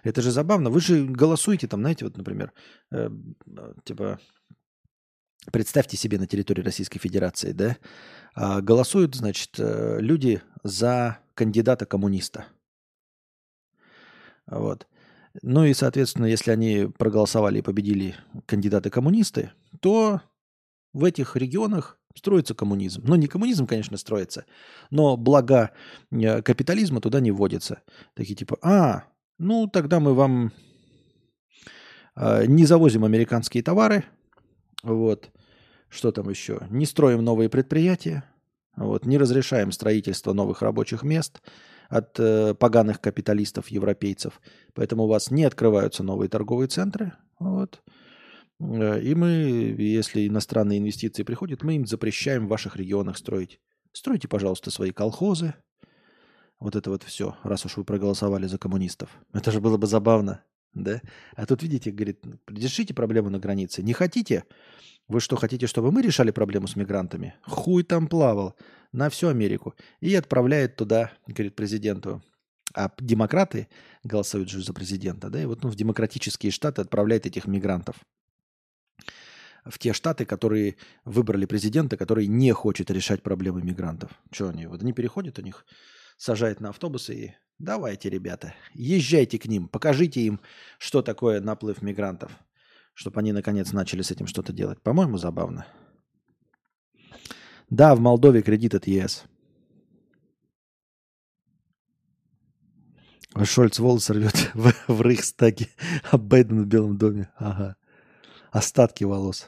[SPEAKER 1] Это же забавно. Вы же голосуете там, знаете, вот, например, э, типа, представьте себе на территории Российской Федерации, да, а, голосуют, значит, люди за кандидата коммуниста. Вот. Ну и, соответственно, если они проголосовали и победили кандидаты-коммунисты, то в этих регионах строится коммунизм. Ну, не коммунизм, конечно, строится, но блага э, капитализма туда не вводятся. Такие типа, а, ну тогда мы вам э, не завозим американские товары, вот, что там еще, не строим новые предприятия, вот, не разрешаем строительство новых рабочих мест – от э, поганых капиталистов, европейцев. Поэтому у вас не открываются новые торговые центры. Вот. Э, и мы, если иностранные инвестиции приходят, мы им запрещаем в ваших регионах строить. Стройте, пожалуйста, свои колхозы. Вот это вот все, раз уж вы проголосовали за коммунистов. Это же было бы забавно, да? А тут, видите, говорит, решите проблему на границе. Не хотите? Вы что, хотите, чтобы мы решали проблему с мигрантами? Хуй там плавал на всю Америку. И отправляет туда, говорит президенту. А демократы голосуют же за президента, да? И вот ну, в демократические штаты отправляет этих мигрантов в те штаты, которые выбрали президента, который не хочет решать проблемы мигрантов. Что они? Вот они переходят у них, сажают на автобусы и давайте, ребята, езжайте к ним, покажите им, что такое наплыв мигрантов, чтобы они наконец начали с этим что-то делать. По-моему, забавно. Да, в Молдове кредит от ЕС. Шольц волосы рвет в, в Рейхстаге, а Байден в Белом доме. Ага. Остатки волос.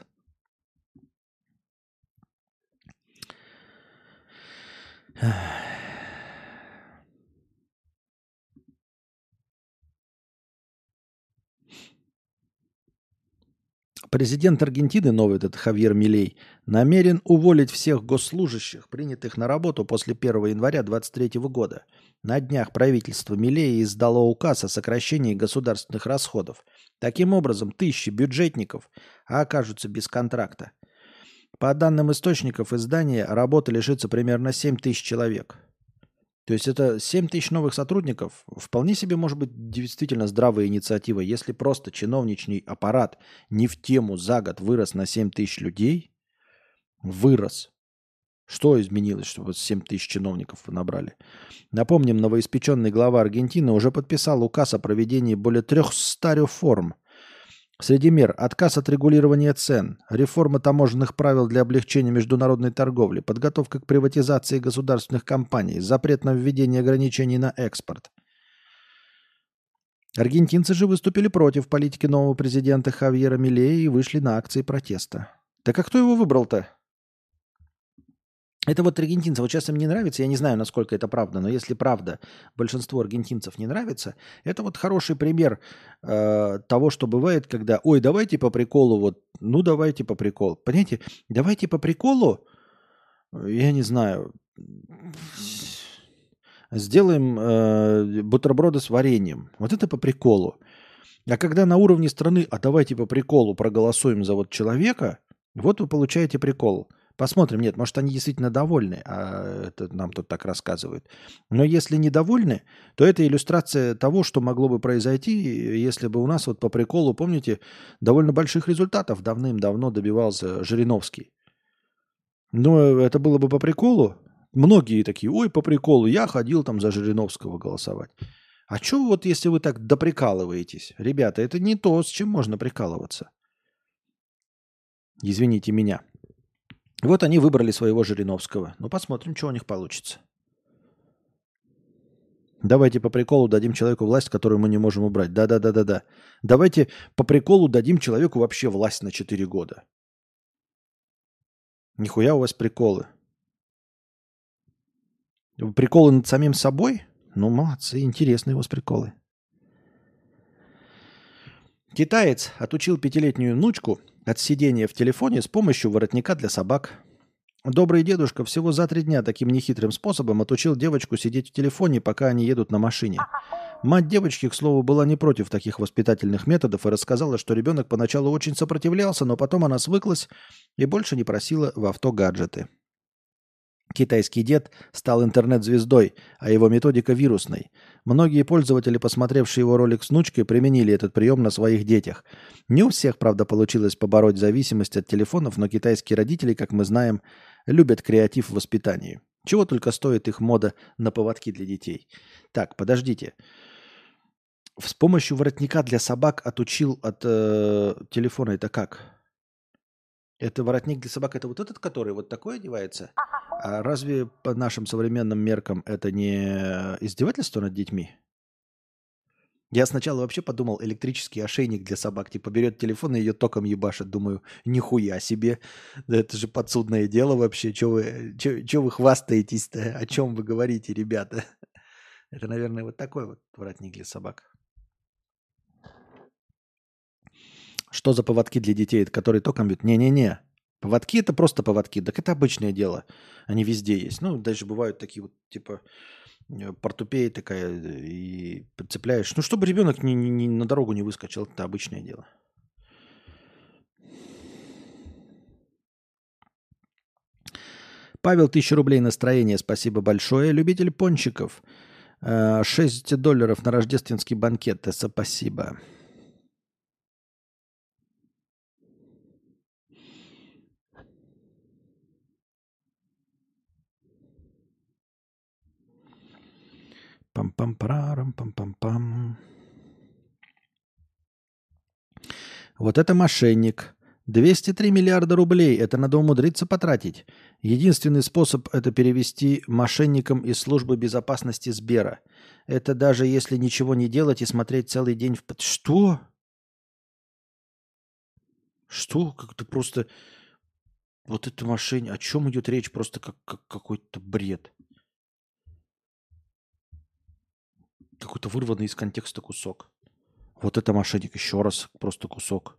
[SPEAKER 1] Президент Аргентины, новый этот Хавьер Милей, намерен уволить всех госслужащих, принятых на работу после 1 января 2023 года. На днях правительство Милея издало указ о сокращении государственных расходов. Таким образом, тысячи бюджетников окажутся без контракта. По данным источников издания, работы лишится примерно 7 тысяч человек. То есть это 7 тысяч новых сотрудников. Вполне себе может быть действительно здравая инициатива. Если просто чиновничный аппарат не в тему за год вырос на 7 тысяч людей, вырос. Что изменилось, чтобы 7 тысяч чиновников набрали? Напомним, новоиспеченный глава Аргентины уже подписал указ о проведении более 300 реформ – Среди мер – отказ от регулирования цен, реформа таможенных правил для облегчения международной торговли, подготовка к приватизации государственных компаний, запрет на введение ограничений на экспорт. Аргентинцы же выступили против политики нового президента Хавьера Милея и вышли на акции протеста. Так а кто его выбрал-то? Это вот аргентинцев, вот сейчас им не нравится, я не знаю, насколько это правда, но если правда большинство аргентинцев не нравится, это вот хороший пример э, того, что бывает, когда, ой, давайте по приколу, вот, ну давайте по приколу. Понимаете, давайте по приколу, я не знаю, сделаем э, бутерброды с вареньем. Вот это по приколу. А когда на уровне страны, а давайте по приколу проголосуем за вот человека, вот вы получаете прикол – Посмотрим. Нет, может, они действительно довольны, а это нам тут так рассказывают. Но если недовольны, то это иллюстрация того, что могло бы произойти, если бы у нас вот по приколу, помните, довольно больших результатов давным-давно добивался Жириновский. Но это было бы по приколу. Многие такие, ой, по приколу, я ходил там за Жириновского голосовать. А что вот если вы так доприкалываетесь? Ребята, это не то, с чем можно прикалываться. Извините меня. Вот они выбрали своего Жириновского. Ну, посмотрим, что у них получится. Давайте по приколу дадим человеку власть, которую мы не можем убрать. Да-да-да-да-да. Давайте по приколу дадим человеку вообще власть на 4 года. Нихуя у вас приколы. Приколы над самим собой? Ну, молодцы, интересные у вас приколы. Китаец отучил пятилетнюю внучку от сидения в телефоне с помощью воротника для собак. Добрый дедушка всего за три дня таким нехитрым способом отучил девочку сидеть в телефоне, пока они едут на машине. Мать девочки, к слову, была не против таких воспитательных методов и рассказала, что ребенок поначалу очень сопротивлялся, но потом она свыклась и больше не просила в авто гаджеты. Китайский дед стал интернет-звездой, а его методика вирусной. Многие пользователи, посмотревшие его ролик с внучкой, применили этот прием на своих детях. Не у всех, правда, получилось побороть зависимость от телефонов, но китайские родители, как мы знаем, любят креатив в воспитании. Чего только стоит их мода на поводки для детей. Так, подождите. С помощью воротника для собак отучил от э, телефона. Это как? Это воротник для собак, это вот этот, который вот такой одевается? А разве по нашим современным меркам это не издевательство над детьми? Я сначала вообще подумал, электрический ошейник для собак. Типа берет телефон и ее током ебашит. Думаю, нихуя себе. Да это же подсудное дело вообще. Че вы, че, че вы хвастаетесь-то? О чем вы говорите, ребята? Это, наверное, вот такой вот воротник для собак. Что за поводки для детей, которые током бьют? Не-не-не. Поводки это просто поводки. Так это обычное дело. Они везде есть. Ну, даже бывают такие вот, типа, э, портупея такая, и прицепляешь. Ну, чтобы ребенок не, не, не на дорогу не выскочил, это обычное дело. Павел, тысяча рублей настроение, спасибо большое. Любитель пончиков, 6 э, долларов на рождественский банкет, это спасибо. Пам-пам-парам, пам-пам-пам. Вот это мошенник. 203 миллиарда рублей. Это надо умудриться потратить. Единственный способ это перевести мошенникам из службы безопасности Сбера. Это даже если ничего не делать и смотреть целый день в... Что? Что? Как-то просто... Вот это мошенник. О чем идет речь? Просто как, как какой-то бред. Какой-то вырванный из контекста кусок. Вот это мошенник, еще раз просто кусок.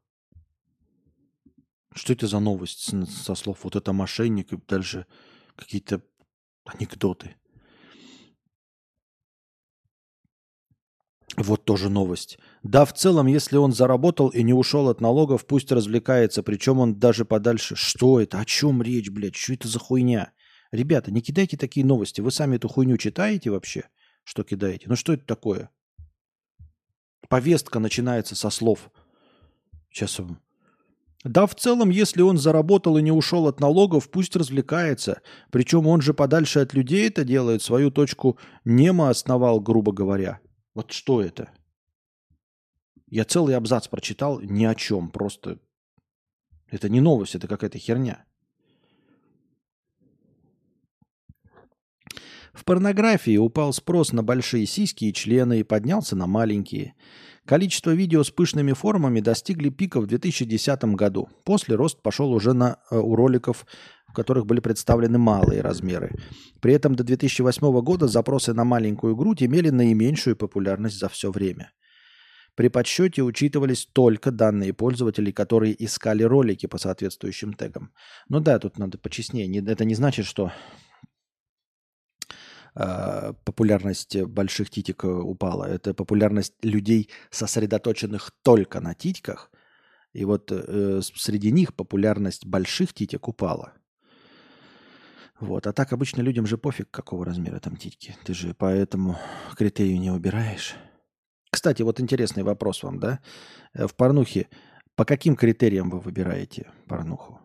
[SPEAKER 1] Что это за новость со слов вот это мошенник и дальше какие-то анекдоты. Вот тоже новость. Да, в целом, если он заработал и не ушел от налогов, пусть развлекается, причем он даже подальше. Что это? О чем речь, блядь? Что это за хуйня? Ребята, не кидайте такие новости. Вы сами эту хуйню читаете вообще? Что кидаете. Ну что это такое? Повестка начинается со слов. Сейчас. Да, в целом, если он заработал и не ушел от налогов, пусть развлекается. Причем он же подальше от людей это делает, свою точку немо основал, грубо говоря. Вот что это? Я целый абзац прочитал ни о чем, просто это не новость, это какая-то херня. В порнографии упал спрос на большие сиськи и члены и поднялся на маленькие. Количество видео с пышными формами достигли пика в 2010 году. После рост пошел уже на, э, у роликов, в которых были представлены малые размеры. При этом до 2008 года запросы на маленькую грудь имели наименьшую популярность за все время. При подсчете учитывались только данные пользователей, которые искали ролики по соответствующим тегам. Ну да, тут надо почестнее. Это не значит, что а, популярность больших титик э, упала. Это популярность людей, сосредоточенных только на титьках. И вот э, среди них популярность больших титик упала. Вот. А так обычно людям же пофиг, какого размера там титьки. Ты же по этому критерию не убираешь. Кстати, вот интересный вопрос вам, да? Э, в порнухе по каким критериям вы выбираете порнуху?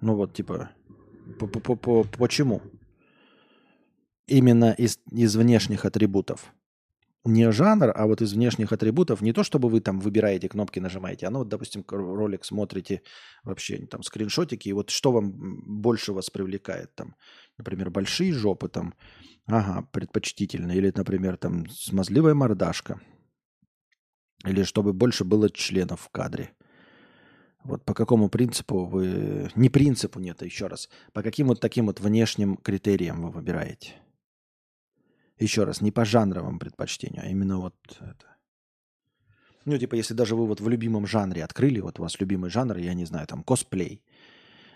[SPEAKER 1] Ну вот, типа, по -по -по почему? Именно из, из внешних атрибутов. Не жанр, а вот из внешних атрибутов. Не то, чтобы вы там выбираете кнопки, нажимаете. А ну вот, допустим, ролик смотрите вообще там скриншотики. И вот что вам больше вас привлекает? Там, например, большие жопы там. Ага, предпочтительно. Или, например, там смазливая мордашка. Или чтобы больше было членов в кадре. Вот по какому принципу вы... Не принципу нет, а еще раз. По каким вот таким вот внешним критериям вы выбираете? Еще раз, не по жанровым предпочтению, а именно вот это. Ну, типа, если даже вы вот в любимом жанре открыли, вот у вас любимый жанр, я не знаю, там косплей,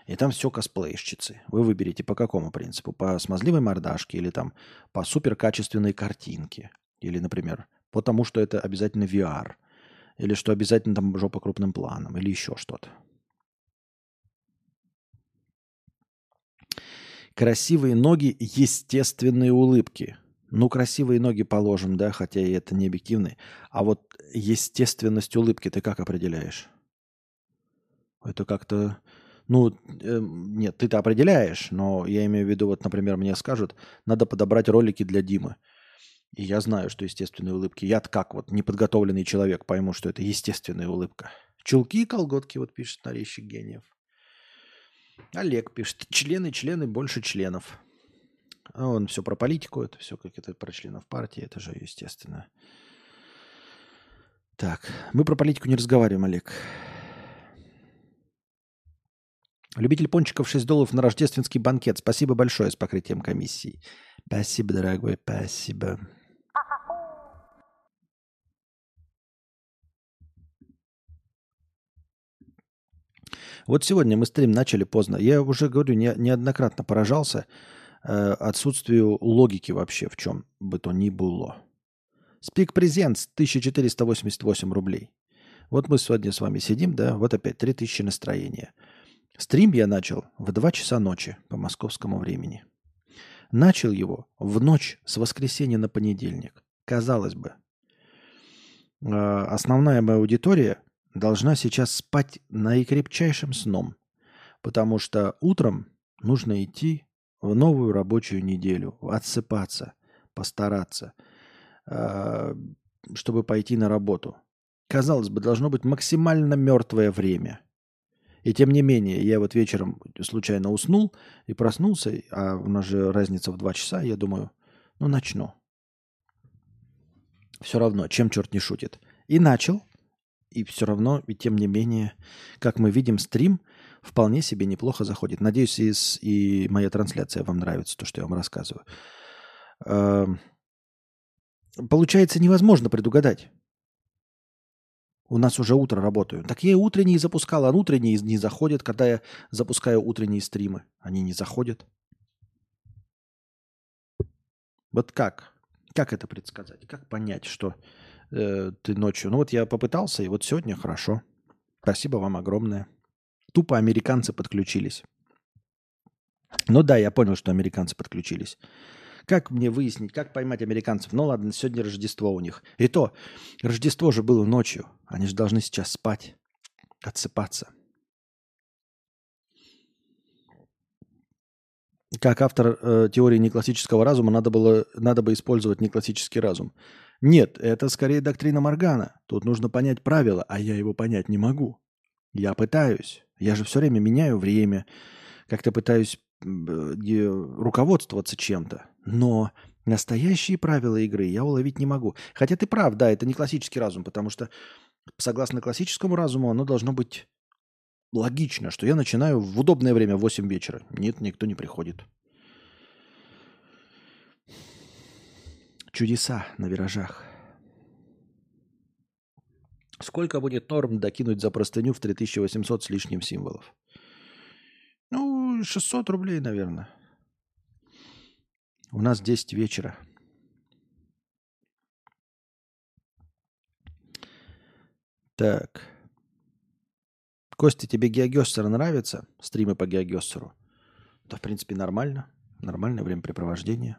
[SPEAKER 1] и там все косплейщицы. Вы выберете по какому принципу? По смазливой мордашке или там по суперкачественной картинке? Или, например, потому что это обязательно VR? Или что обязательно там жопа крупным планом? Или еще что-то? Красивые ноги, естественные улыбки – ну, красивые ноги положим, да, хотя и это не объективный. А вот естественность улыбки ты как определяешь? Это как-то... Ну, э, нет, ты-то определяешь, но я имею в виду, вот, например, мне скажут, надо подобрать ролики для Димы. И я знаю, что естественные улыбки. я как вот неподготовленный человек пойму, что это естественная улыбка. Чулки и колготки, вот пишет Нарищик Гениев. Олег пишет, члены, члены, больше членов. А он все про политику, это все как это про членов партии, это же естественно. Так, мы про политику не разговариваем, Олег. Любитель пончиков 6 долларов на рождественский банкет. Спасибо большое с покрытием комиссии. Спасибо, дорогой, спасибо. Вот сегодня мы стрим начали поздно. Я уже говорю, не, неоднократно поражался отсутствию логики вообще в чем бы то ни было. Спик Презент 1488 рублей. Вот мы сегодня с вами сидим, да, вот опять 3000 настроения. Стрим я начал в 2 часа ночи по московскому времени. Начал его в ночь с воскресенья на понедельник. Казалось бы, э, основная моя аудитория должна сейчас спать наикрепчайшим сном, потому что утром нужно идти в новую рабочую неделю, отсыпаться, постараться, э, чтобы пойти на работу. Казалось бы, должно быть максимально мертвое время. И тем не менее, я вот вечером случайно уснул и проснулся, а у нас же разница в два часа, я думаю, ну начну. Все равно, чем черт не шутит. И начал, и все равно, и тем не менее, как мы видим, стрим вполне себе неплохо заходит. Надеюсь, и, и моя трансляция вам нравится, то, что я вам рассказываю. Эм, получается, невозможно предугадать. У нас уже утро работаю. Так я и утренние запускал, а утренние не заходят, когда я запускаю утренние стримы. Они не заходят. Вот как? Как это предсказать? Как понять, что э, ты ночью. Ну вот я попытался, и вот сегодня хорошо. Спасибо вам огромное. Тупо американцы подключились. Ну да, я понял, что американцы подключились. Как мне выяснить, как поймать американцев? Ну ладно, сегодня Рождество у них. И то, Рождество же было ночью. Они же должны сейчас спать, отсыпаться. Как автор э, теории неклассического разума, надо, было, надо бы использовать неклассический разум. Нет, это скорее доктрина Моргана. Тут нужно понять правила, а я его понять не могу. Я пытаюсь. Я же все время меняю время. Как-то пытаюсь руководствоваться чем-то. Но настоящие правила игры я уловить не могу. Хотя ты прав, да, это не классический разум, потому что согласно классическому разуму оно должно быть логично, что я начинаю в удобное время в 8 вечера. Нет, никто не приходит. Чудеса на виражах. Сколько будет норм докинуть за простыню в 3800 с лишним символов? Ну, 600 рублей, наверное. У нас 10 вечера. Так. Костя, тебе Геогессер нравится? Стримы по Геогессеру? Да, в принципе, нормально. Нормальное времяпрепровождение.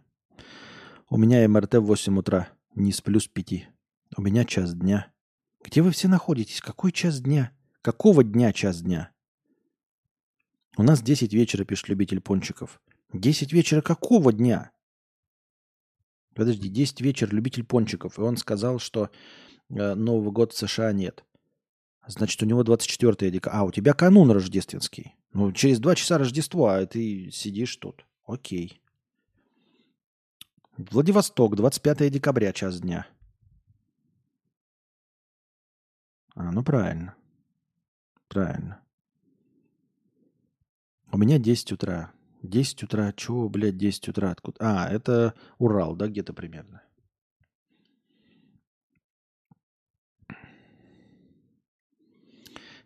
[SPEAKER 1] У меня МРТ в 8 утра, не с плюс 5. У меня час дня. Где вы все находитесь? Какой час дня? Какого дня час дня? У нас 10 вечера, пишет любитель пончиков. 10 вечера какого дня? Подожди, 10 вечера любитель пончиков. И он сказал, что э, Нового года в США нет. Значит, у него 24 декабря. А, у тебя канун рождественский. Ну, через два часа Рождество, а ты сидишь тут. Окей. Владивосток, 25 декабря, час дня. А, ну правильно. Правильно. У меня 10 утра. 10 утра. Чего, блядь, 10 утра? Откуда? А, это Урал, да, где-то примерно.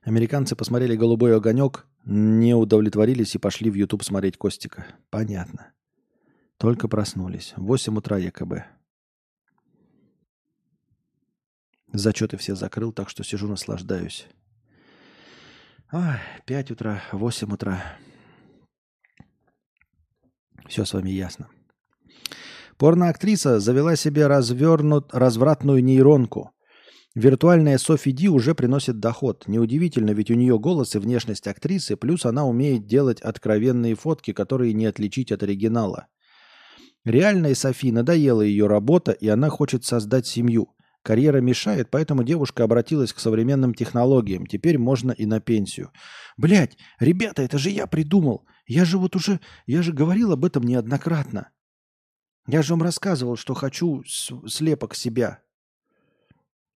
[SPEAKER 1] Американцы посмотрели «Голубой огонек», не удовлетворились и пошли в YouTube смотреть Костика. Понятно. Только проснулись. 8 утра якобы. Зачеты все закрыл, так что сижу, наслаждаюсь. Ой, 5 утра, 8 утра. Все с вами ясно. Порноактриса завела себе развернут, развратную нейронку. Виртуальная Софи Ди уже приносит доход. Неудивительно, ведь у нее голос и внешность актрисы, плюс она умеет делать откровенные фотки, которые не отличить от оригинала. Реальной Софи надоела ее работа, и она хочет создать семью. Карьера мешает, поэтому девушка обратилась к современным технологиям. Теперь можно и на пенсию. Блять, ребята, это же я придумал. Я же вот уже, я же говорил об этом неоднократно. Я же вам рассказывал, что хочу слепок себя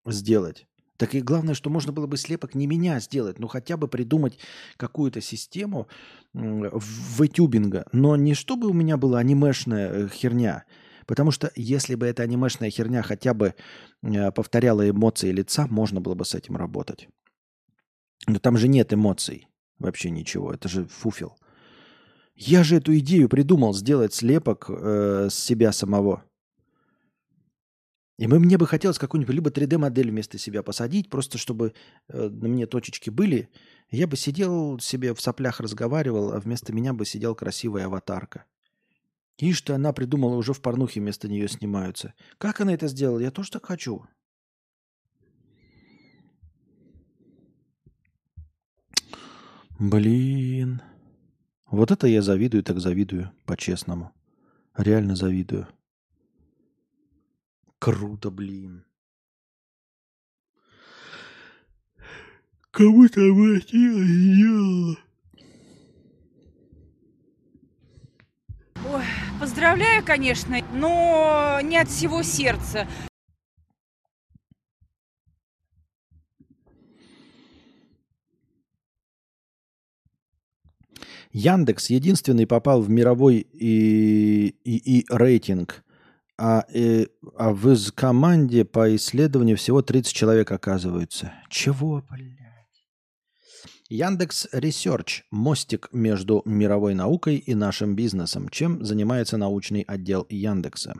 [SPEAKER 1] сделать. Так и главное, что можно было бы слепок не меня сделать, но хотя бы придумать какую-то систему втюбинга. Но не чтобы у меня была анимешная э, херня, потому что если бы эта анимешная херня хотя бы э, повторяла эмоции лица, можно было бы с этим работать. Но там же нет эмоций. вообще ничего. Это же фуфел. Я же эту идею придумал сделать слепок э, с себя самого. И мне бы хотелось какую-нибудь либо 3D-модель вместо себя посадить, просто чтобы э, на мне точечки были. Я бы сидел себе в соплях разговаривал, а вместо меня бы сидел красивая аватарка. И что она придумала, уже в порнухе вместо нее снимаются. Как она это сделала? Я тоже так хочу. Блин. Вот это я завидую, так завидую, по-честному. Реально завидую. Круто, блин. Кому-то обратила и
[SPEAKER 3] Ой, поздравляю, конечно, но не от всего сердца.
[SPEAKER 1] Яндекс единственный попал в мировой и, и, и рейтинг а, э, а в из команде по исследованию всего 30 человек оказываются. Чего, блядь? Яндекс Research – мостик между мировой наукой и нашим бизнесом. Чем занимается научный отдел Яндекса?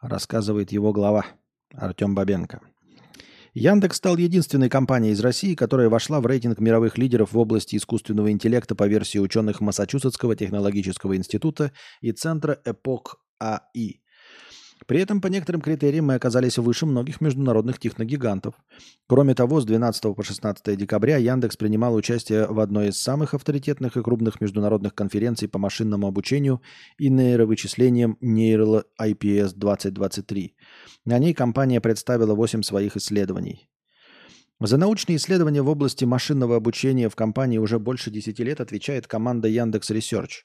[SPEAKER 1] Рассказывает его глава Артем Бабенко. Яндекс стал единственной компанией из России, которая вошла в рейтинг мировых лидеров в области искусственного интеллекта по версии ученых Массачусетского технологического института и Центра Эпох АИ. При этом по некоторым критериям мы оказались выше многих международных техногигантов. Кроме того, с 12 по 16 декабря Яндекс принимал участие в одной из самых авторитетных и крупных международных конференций по машинному обучению и нейровычислениям Neural IPS 2023. На ней компания представила 8 своих исследований. За научные исследования в области машинного обучения в компании уже больше 10 лет отвечает команда Яндекс Research –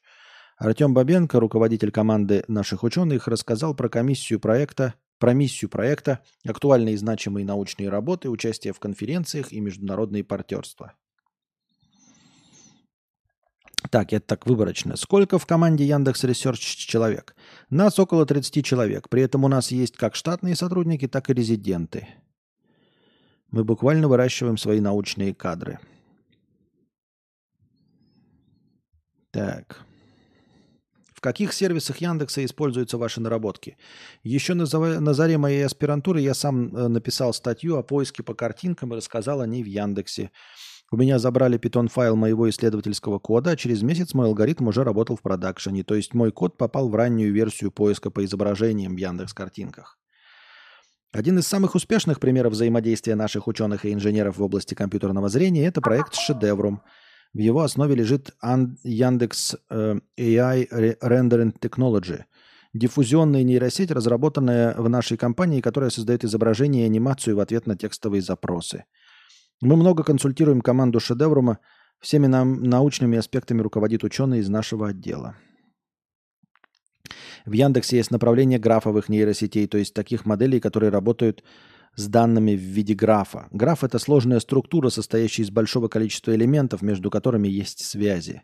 [SPEAKER 1] Артем Бабенко, руководитель команды наших ученых, рассказал про комиссию проекта, про миссию проекта, актуальные и значимые научные работы, участие в конференциях и международные партнерства. Так, это так выборочно. Сколько в команде Яндекс Research человек? Нас около 30 человек. При этом у нас есть как штатные сотрудники, так и резиденты. Мы буквально выращиваем свои научные кадры. Так. В каких сервисах Яндекса используются ваши наработки? Еще на, на заре моей аспирантуры я сам э, написал статью о поиске по картинкам и рассказал о ней в Яндексе. У меня забрали питон-файл моего исследовательского кода, а через месяц мой алгоритм уже работал в продакшене, то есть мой код попал в раннюю версию поиска по изображениям в Яндекс-картинках. Один из самых успешных примеров взаимодействия наших ученых и инженеров в области компьютерного зрения – это проект с шедевром – в его основе лежит Яндекс AI Rendering Technology, диффузионная нейросеть, разработанная в нашей компании, которая создает изображение и анимацию в ответ на текстовые запросы. Мы много консультируем команду Шедеврума, всеми нам научными аспектами руководит ученый из нашего отдела. В Яндексе есть направление графовых нейросетей, то есть таких моделей, которые работают с данными в виде графа. Граф – это сложная структура, состоящая из большого количества элементов, между которыми есть связи.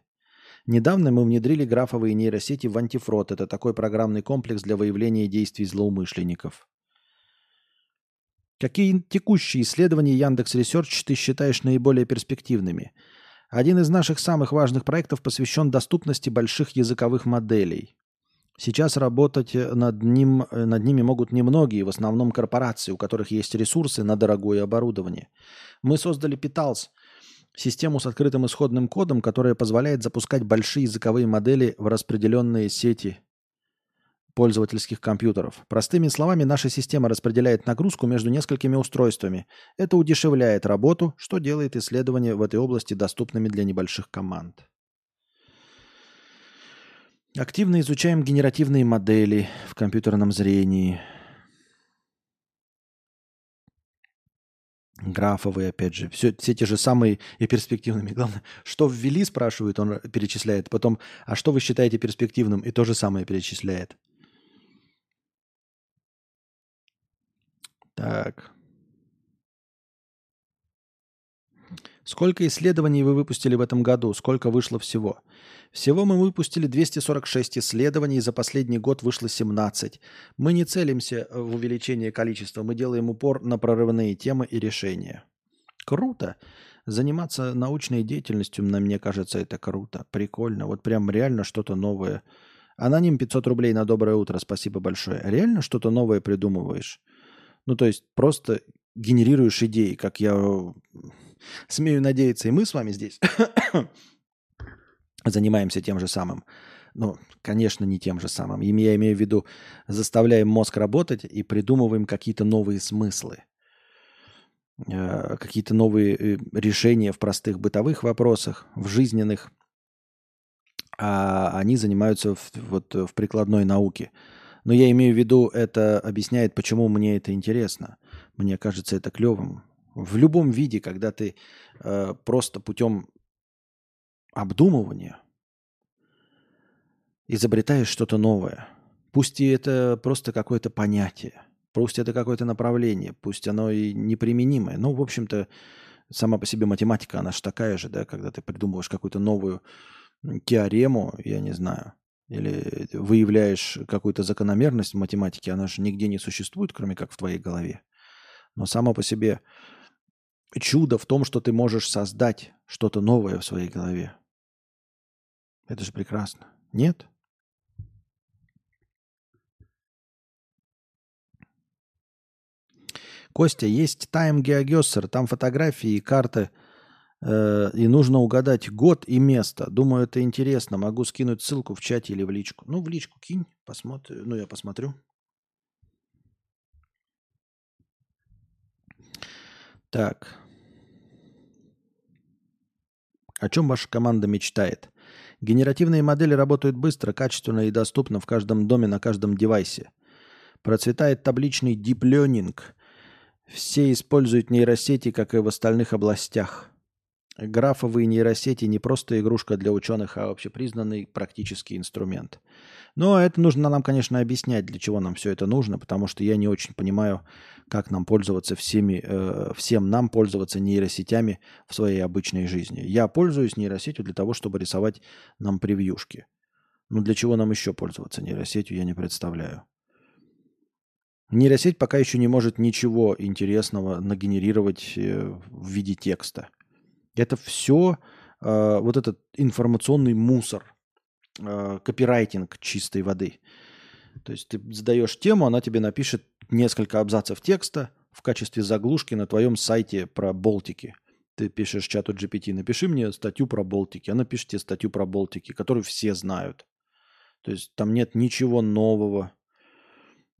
[SPEAKER 1] Недавно мы внедрили графовые нейросети в антифрод. Это такой программный комплекс для выявления действий злоумышленников. Какие текущие исследования Яндекс Research ты считаешь наиболее перспективными? Один из наших самых важных проектов посвящен доступности больших языковых моделей. Сейчас работать э, над, ним, э, над ними могут немногие, в основном корпорации, у которых есть ресурсы на дорогое оборудование. Мы создали Petals, систему с открытым исходным кодом, которая позволяет запускать большие языковые модели в распределенные сети пользовательских компьютеров. Простыми словами, наша система распределяет нагрузку между несколькими устройствами. Это удешевляет работу, что делает исследования в этой области доступными для небольших команд. Активно изучаем генеративные модели в компьютерном зрении. Графовые, опять же. Все, все те же самые и перспективными. Главное, что ввели, спрашивают, он перечисляет. Потом, а что вы считаете перспективным? И то же самое перечисляет. Так. Сколько исследований вы выпустили в этом году? Сколько вышло всего? Всего мы выпустили 246 исследований, за последний год вышло 17. Мы не целимся в увеличение количества, мы делаем упор на прорывные темы и решения. Круто. Заниматься научной деятельностью, мне кажется, это круто, прикольно. Вот прям реально что-то новое. Аноним 500 рублей на доброе утро, спасибо большое. Реально что-то новое придумываешь? Ну, то есть просто генерируешь идеи, как я э, смею надеяться, и мы с вами здесь занимаемся тем же самым. Ну, конечно, не тем же самым. Я имею в виду, заставляем мозг работать и придумываем какие-то новые смыслы. Э, какие-то новые э, решения в простых бытовых вопросах, в жизненных, а они занимаются в, вот, в прикладной науке. Но я имею в виду, это объясняет, почему мне это интересно. Мне кажется это клевым. В любом виде, когда ты э, просто путем обдумывания изобретаешь что-то новое. Пусть и это просто какое-то понятие – Пусть это какое-то направление, пусть оно и неприменимое. Ну, в общем-то, сама по себе математика, она же такая же, да, когда ты придумываешь какую-то новую теорему, я не знаю, или выявляешь какую-то закономерность в математике, она же нигде не существует, кроме как в твоей голове. Но само по себе чудо в том, что ты можешь создать что-то новое в своей голове. Это же прекрасно. Нет? Костя, есть Time GeoGuessr, там фотографии и карты, э, и нужно угадать год и место. Думаю, это интересно. Могу скинуть ссылку в чате или в личку. Ну, в личку кинь, посмотрю. Ну, я посмотрю. Так. О чем ваша команда мечтает? Генеративные модели работают быстро, качественно и доступно в каждом доме, на каждом девайсе. Процветает табличный deep learning – все используют нейросети, как и в остальных областях. Графовые нейросети не просто игрушка для ученых, а общепризнанный практический инструмент. Но это нужно нам, конечно, объяснять, для чего нам все это нужно, потому что я не очень понимаю, как нам пользоваться всеми, э, всем нам пользоваться нейросетями в своей обычной жизни. Я пользуюсь нейросетью для того, чтобы рисовать нам превьюшки. Но для чего нам еще пользоваться нейросетью, я не представляю. Нейросеть пока еще не может ничего интересного нагенерировать э, в виде текста. Это все э, вот этот информационный мусор, э, копирайтинг чистой воды. То есть ты задаешь тему, она тебе напишет несколько абзацев текста в качестве заглушки на твоем сайте про Болтики. Ты пишешь чату GPT, напиши мне статью про Болтики. Она пишет тебе статью про Болтики, которую все знают. То есть там нет ничего нового,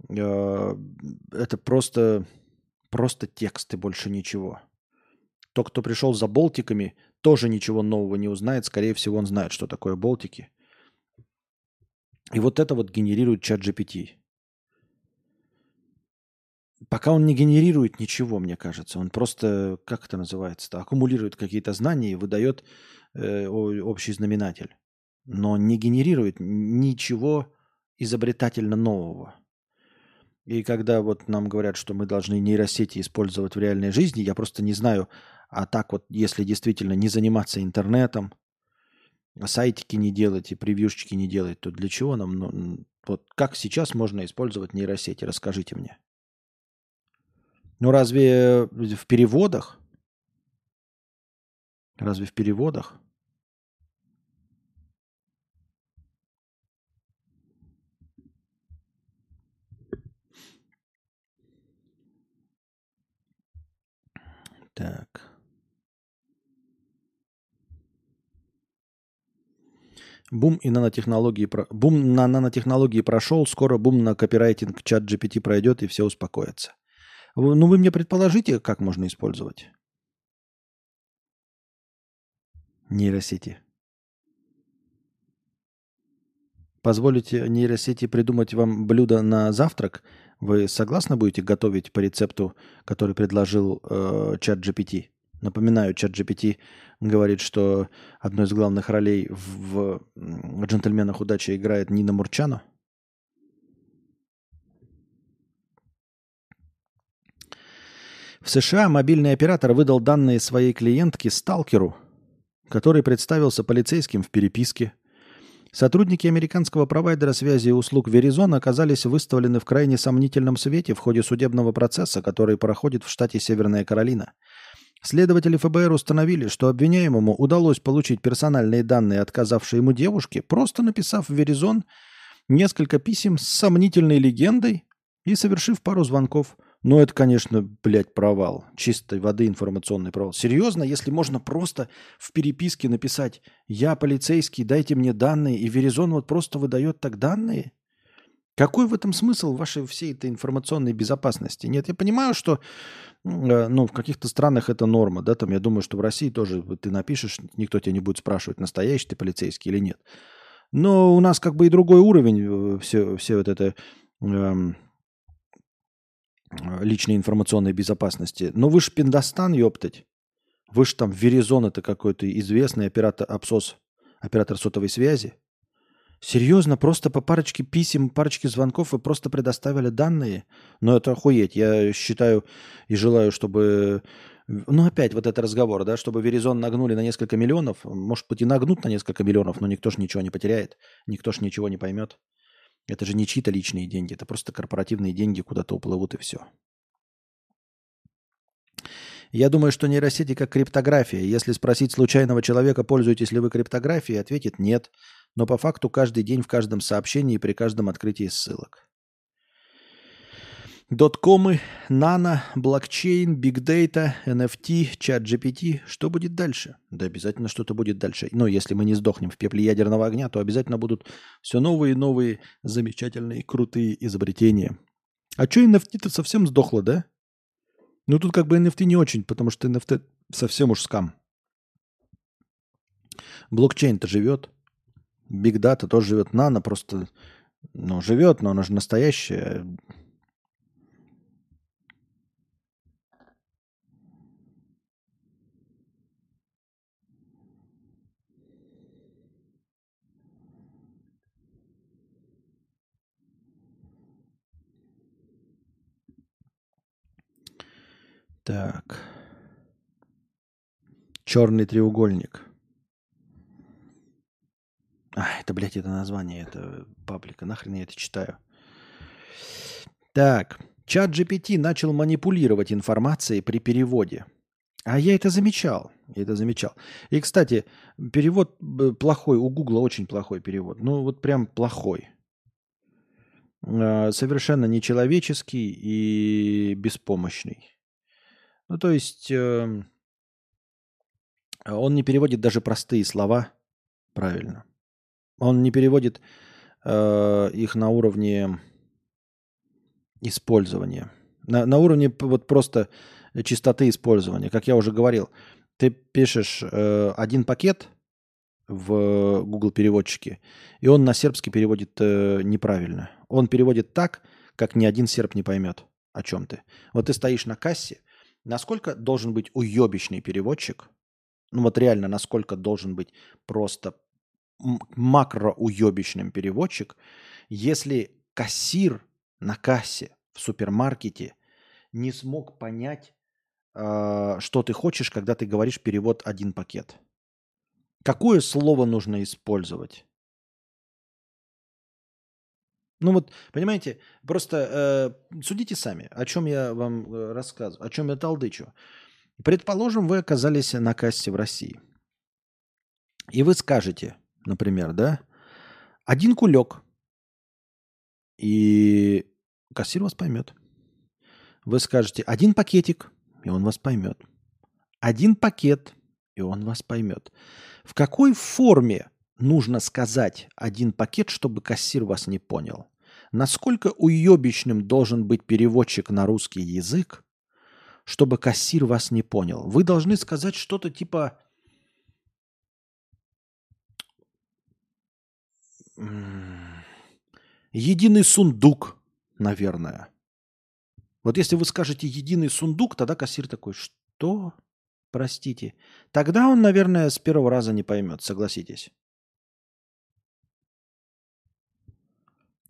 [SPEAKER 1] это просто, просто текст и больше ничего. Тот, кто пришел за болтиками, тоже ничего нового не узнает. Скорее всего, он знает, что такое болтики. И вот это вот генерирует чат GPT. Пока он не генерирует ничего, мне кажется. Он просто, как это называется-то, аккумулирует какие-то знания и выдает э, общий знаменатель. Но не генерирует ничего изобретательно нового. И когда вот нам говорят, что мы должны нейросети использовать в реальной жизни, я просто не знаю, а так вот, если действительно не заниматься интернетом, сайтики не делать и превьюшечки не делать, то для чего нам, ну, вот как сейчас можно использовать нейросети? Расскажите мне. Ну разве в переводах? Разве в переводах? Так. Бум и нанотехнологии про... бум на нанотехнологии прошел, скоро бум на копирайтинг чат GPT пройдет и все успокоится. Ну вы мне предположите, как можно использовать нейросети? Позволите нейросети придумать вам блюдо на завтрак – вы согласны будете готовить по рецепту, который предложил э, чат GPT? Напоминаю, чат GPT говорит, что одной из главных ролей в, в «Джентльменах удачи» играет Нина Мурчано. В США мобильный оператор выдал данные своей клиентке Сталкеру, который представился полицейским в переписке – Сотрудники американского провайдера связи и услуг Verizon оказались выставлены в крайне сомнительном свете в ходе судебного процесса, который проходит в штате Северная Каролина. Следователи ФБР установили, что обвиняемому удалось получить персональные данные отказавшей ему девушке, просто написав в Веризон несколько писем с сомнительной легендой и совершив пару звонков. Ну, это, конечно, блядь, провал. Чистой воды информационный провал. Серьезно, если можно просто в переписке написать «Я полицейский, дайте мне данные», и Веризон вот просто выдает так данные? Какой в этом смысл вашей всей этой информационной безопасности? Нет, я понимаю, что э, ну, в каких-то странах это норма, да, там я думаю, что в России тоже ты напишешь, никто тебя не будет спрашивать, настоящий ты полицейский или нет. Но у нас как бы и другой уровень, все, э, все вот это эм, личной информационной безопасности. Но вы ж пиндостан, ёптать. Вы ж там Веризон, это какой-то известный оператор, абсос, оператор сотовой связи. Серьезно, просто по парочке писем, парочке звонков вы просто предоставили данные? Ну, это охуеть. Я считаю и желаю, чтобы... Ну, опять вот этот разговор, да, чтобы Веризон нагнули на несколько миллионов. Может быть, и нагнут на несколько миллионов, но никто ж ничего не потеряет. Никто ж ничего не поймет. Это же не чьи-то личные деньги, это просто корпоративные деньги куда-то уплывут и все. Я думаю, что нейросети как криптография. Если спросить случайного человека, пользуетесь ли вы криптографией, ответит нет. Но по факту каждый день в каждом сообщении и при каждом открытии ссылок. Доткомы, нано, блокчейн, бигдейта, NFT, чат GPT. Что будет дальше? Да обязательно что-то будет дальше. Но если мы не сдохнем в пепле ядерного огня, то обязательно будут все новые и новые замечательные, крутые изобретения. А что NFT-то совсем сдохло, да? Ну тут как бы NFT не очень, потому что NFT совсем уж скам. Блокчейн-то живет. Бигдата тоже живет. Нано просто ну, живет, но она же настоящая. Так. Черный треугольник. А, это, блядь, это название, это паблика. Нахрен я это читаю? Так. Чат GPT начал манипулировать информацией при переводе. А я это замечал. Я это замечал. И, кстати, перевод э, плохой. У Гугла очень плохой перевод. Ну, вот прям плохой. А, совершенно нечеловеческий и беспомощный. Ну, то есть э, он не переводит даже простые слова правильно. Он не переводит э, их на уровне использования. На, на уровне вот просто чистоты использования. Как я уже говорил, ты пишешь э, один пакет в Google переводчике, и он на сербский переводит э, неправильно. Он переводит так, как ни один серб не поймет, о чем ты. Вот ты стоишь на кассе, Насколько должен быть уебищный переводчик? Ну вот реально, насколько должен быть просто макроуебищным переводчик, если кассир на кассе в супермаркете не смог понять, э, что ты хочешь, когда ты говоришь перевод один пакет. Какое слово нужно использовать? Ну вот, понимаете, просто э, судите сами, о чем я вам э, рассказываю, о чем я толдычу. Предположим, вы оказались на кассе в России. И вы скажете, например, да, один кулек, и кассир вас поймет. Вы скажете один пакетик, и он вас поймет. Один пакет, и он вас поймет. В какой форме нужно сказать один пакет, чтобы кассир вас не понял? Насколько уебищным должен быть переводчик на русский язык, чтобы кассир вас не понял? Вы должны сказать что-то типа единый сундук, наверное. Вот если вы скажете единый сундук, тогда кассир такой, что? Простите. Тогда он, наверное, с первого раза не поймет, согласитесь.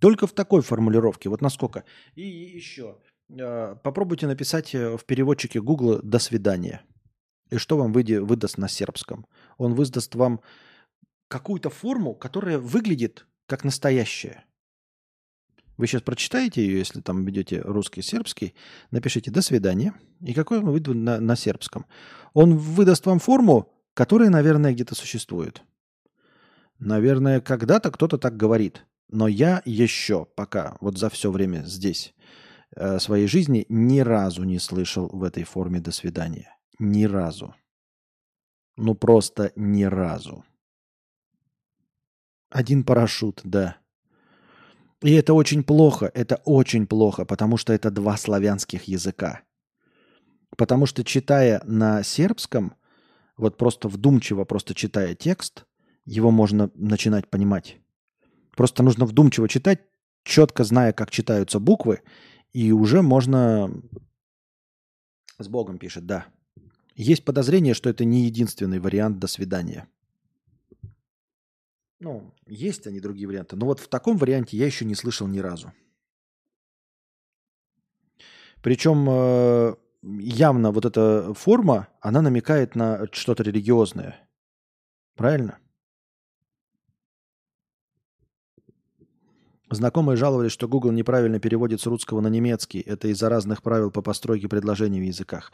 [SPEAKER 1] Только в такой формулировке. Вот насколько. И еще. А, попробуйте написать э, в переводчике Google «до свидания». И что вам выдаст на сербском? Он выдаст вам какую-то форму, которая выглядит как настоящая. Вы сейчас прочитаете ее, если там ведете русский, сербский, напишите «до свидания» и какой он выйдет на, на сербском. Он выдаст вам форму, которая, наверное, где-то существует. Наверное, когда-то кто-то так говорит. Но я еще пока, вот за все время здесь, э, своей жизни, ни разу не слышал в этой форме «до свидания». Ни разу. Ну просто ни разу. Один парашют, да. И это очень плохо, это очень плохо, потому что это два славянских языка. Потому что читая на сербском, вот просто вдумчиво, просто читая текст, его можно начинать понимать. Просто нужно вдумчиво читать, четко зная, как читаются буквы, и уже можно... С Богом пишет, да. Есть подозрение, что это не единственный вариант «до свидания». Ну, есть они другие варианты. Но вот в таком варианте я еще не слышал ни разу. Причем э, явно вот эта форма, она намекает на что-то религиозное. Правильно? Знакомые жаловались, что Google неправильно переводит с русского на немецкий. Это из-за разных правил по постройке предложений в языках.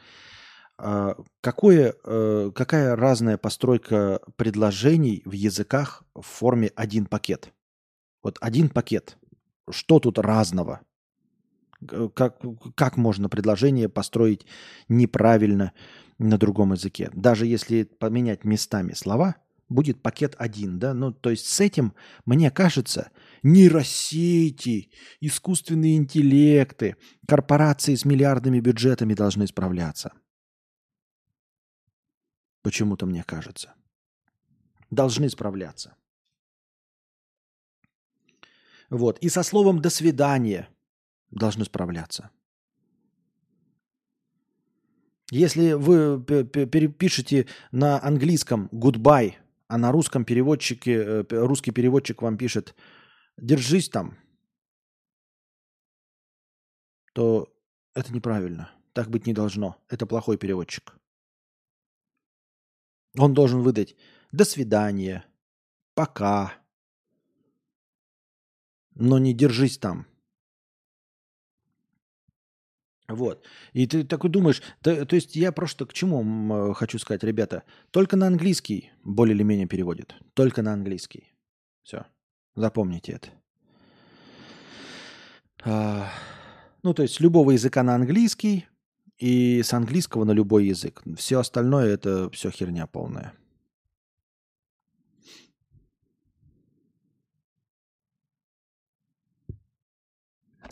[SPEAKER 1] А какое, э, какая разная постройка предложений в языках в форме один пакет? Вот один пакет. Что тут разного? Как, как можно предложение построить неправильно на другом языке? Даже если поменять местами слова, будет пакет один, да? Ну, то есть с этим, мне кажется, нейросети, искусственные интеллекты, корпорации с миллиардными бюджетами должны справляться. Почему-то мне кажется. Должны справляться. Вот. И со словом «до свидания» должны справляться. Если вы перепишете на английском goodbye, а на русском переводчике, э, русский переводчик вам пишет «держись там», то это неправильно. Так быть не должно. Это плохой переводчик. Он должен выдать «до свидания», «пока», но не держись там. Вот. И ты такой думаешь, то, то есть я просто к чему хочу сказать, ребята, только на английский более или менее переводит. Только на английский. Все. Запомните это. А, ну, то есть любого языка на английский и с английского на любой язык. Все остальное это все херня полная.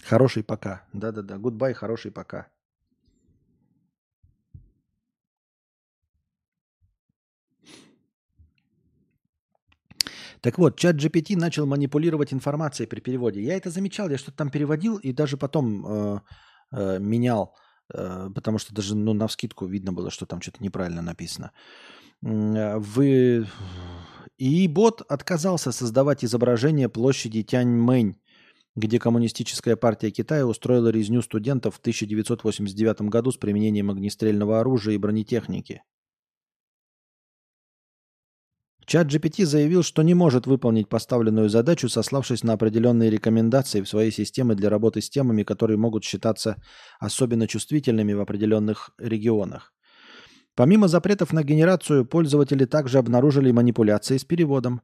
[SPEAKER 1] Хороший пока. Да-да-да. Goodbye, хороший пока. Так вот, чат GPT начал манипулировать информацией при переводе. Я это замечал, я что-то там переводил и даже потом э, э, менял, э, потому что даже ну, на вскидку видно было, что там что-то неправильно написано. Э, вы... И бот отказался создавать изображение площади Тяньмэнь где Коммунистическая партия Китая устроила резню студентов в 1989 году с применением огнестрельного оружия и бронетехники. Чат GPT заявил, что не может выполнить поставленную задачу, сославшись на определенные рекомендации в своей системе для работы с темами, которые могут считаться особенно чувствительными в определенных регионах. Помимо запретов на генерацию, пользователи также обнаружили манипуляции с переводом.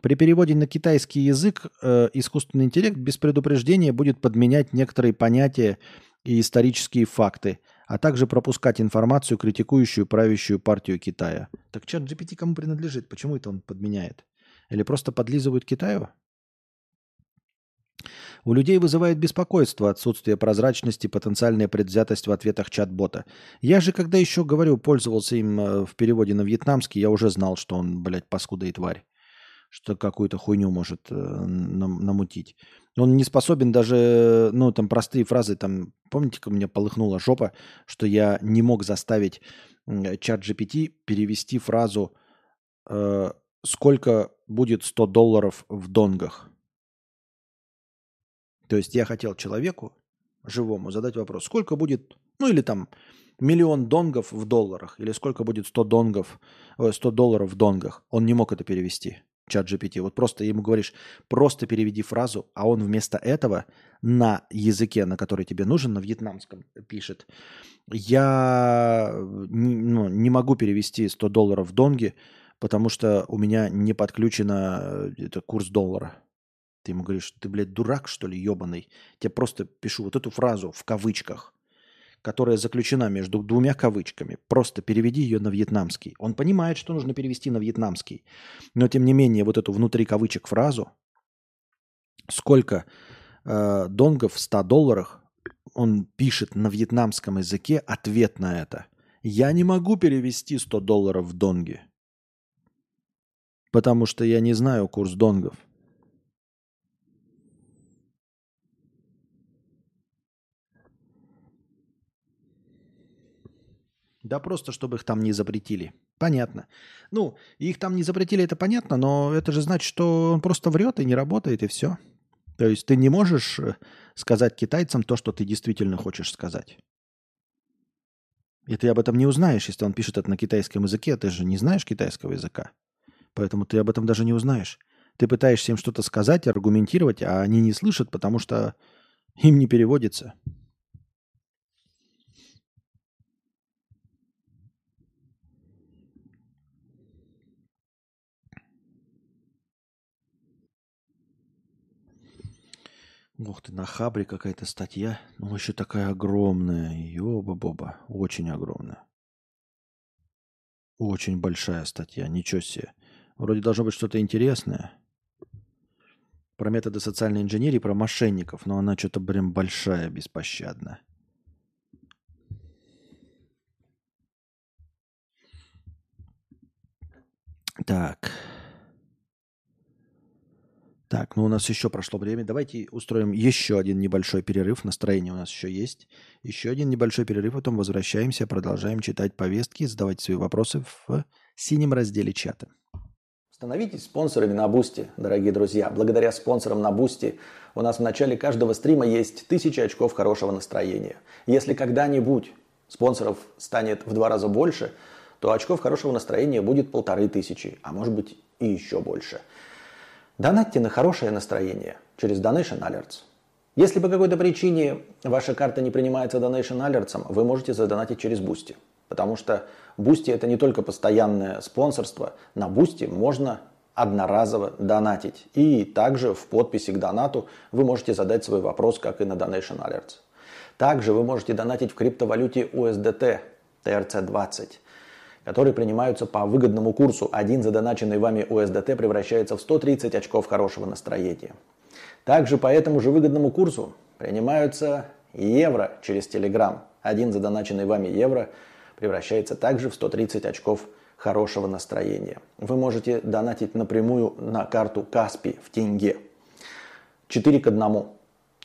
[SPEAKER 1] При переводе на китайский язык э, искусственный интеллект без предупреждения будет подменять некоторые понятия и исторические факты, а также пропускать информацию, критикующую правящую партию Китая. Так чат GPT кому принадлежит? Почему это он подменяет? Или просто подлизывают Китаю? У людей вызывает беспокойство отсутствие прозрачности, потенциальная предвзятость в ответах чат-бота. Я же, когда еще, говорю, пользовался им э, в переводе на вьетнамский, я уже знал, что он, блядь, паскуда и тварь что какую-то хуйню может э, нам, намутить. Он не способен даже, ну, там простые фразы, там, помните, как у меня полыхнула жопа, что я не мог заставить чат GPT перевести фразу э, «Сколько будет 100 долларов в донгах?» То есть я хотел человеку, живому, задать вопрос, сколько будет, ну или там миллион донгов в долларах, или сколько будет 100 донгов, 100 долларов в донгах. Он не мог это перевести.
[SPEAKER 4] чат GPT. Вот просто ему говоришь, просто переведи фразу, а он вместо этого на языке, на который тебе нужен, на вьетнамском пишет, я ну, не могу перевести 100 долларов в донги, потому что у меня не подключено э, курс доллара. Ты ему говоришь, ты, блядь, дурак, что ли, ебаный? Я просто пишу вот эту фразу в кавычках, которая заключена между двумя кавычками. Просто переведи ее на вьетнамский. Он понимает, что нужно перевести на вьетнамский. Но, тем не менее, вот эту внутри кавычек фразу, сколько э, донгов в 100 долларах, он пишет на вьетнамском языке ответ на это. Я не могу перевести 100 долларов в донги, потому что я не знаю курс донгов. Да просто, чтобы их там не запретили. Понятно. Ну, их там не запретили, это понятно, но это же значит, что он просто врет и не работает, и все. То есть ты не можешь э, сказать китайцам то, что ты действительно хочешь сказать. И ты об этом не узнаешь, если он пишет это на китайском языке. Ты же не знаешь китайского языка. Поэтому ты об этом даже не узнаешь. Ты пытаешься им что-то сказать, аргументировать, а они не слышат, потому что им не переводится. Ух ты, на Хабре какая-то статья. Ну, еще такая огромная. Ёба-боба. Очень огромная. Очень большая статья. Ничего себе. Вроде должно быть что-то интересное. Про методы социальной инженерии, про мошенников. Но она что-то, прям большая, беспощадная. Так. Так, ну у нас еще прошло время. Давайте устроим еще один небольшой перерыв. Настроение у нас еще есть. Еще один небольшой перерыв, потом возвращаемся, продолжаем читать повестки, задавать свои вопросы в синем разделе чата.
[SPEAKER 1] Становитесь спонсорами на Boosty, дорогие друзья. Благодаря спонсорам на Boosty у нас в начале каждого стрима есть тысячи очков хорошего настроения. Если когда-нибудь спонсоров станет в два раза больше, то очков хорошего настроения будет полторы тысячи, а может быть и еще больше – Донатьте на хорошее настроение через Donation Alerts. Если по какой-то причине ваша карта не принимается Donation Alerts, вы можете задонатить через Boosty. Потому что Boosty это не только постоянное спонсорство. На Boosty можно одноразово донатить. И также в подписи к донату вы можете задать свой вопрос, как и на Donation Alerts. Также вы можете донатить в криптовалюте USDT TRC20 которые принимаются по выгодному курсу. Один задоначенный вами USDT превращается в 130 очков хорошего настроения. Также по этому же выгодному курсу принимаются евро через Telegram. Один задоначенный вами евро превращается также в 130 очков хорошего настроения. Вы можете донатить напрямую на карту Каспи в тенге. 4 к 1.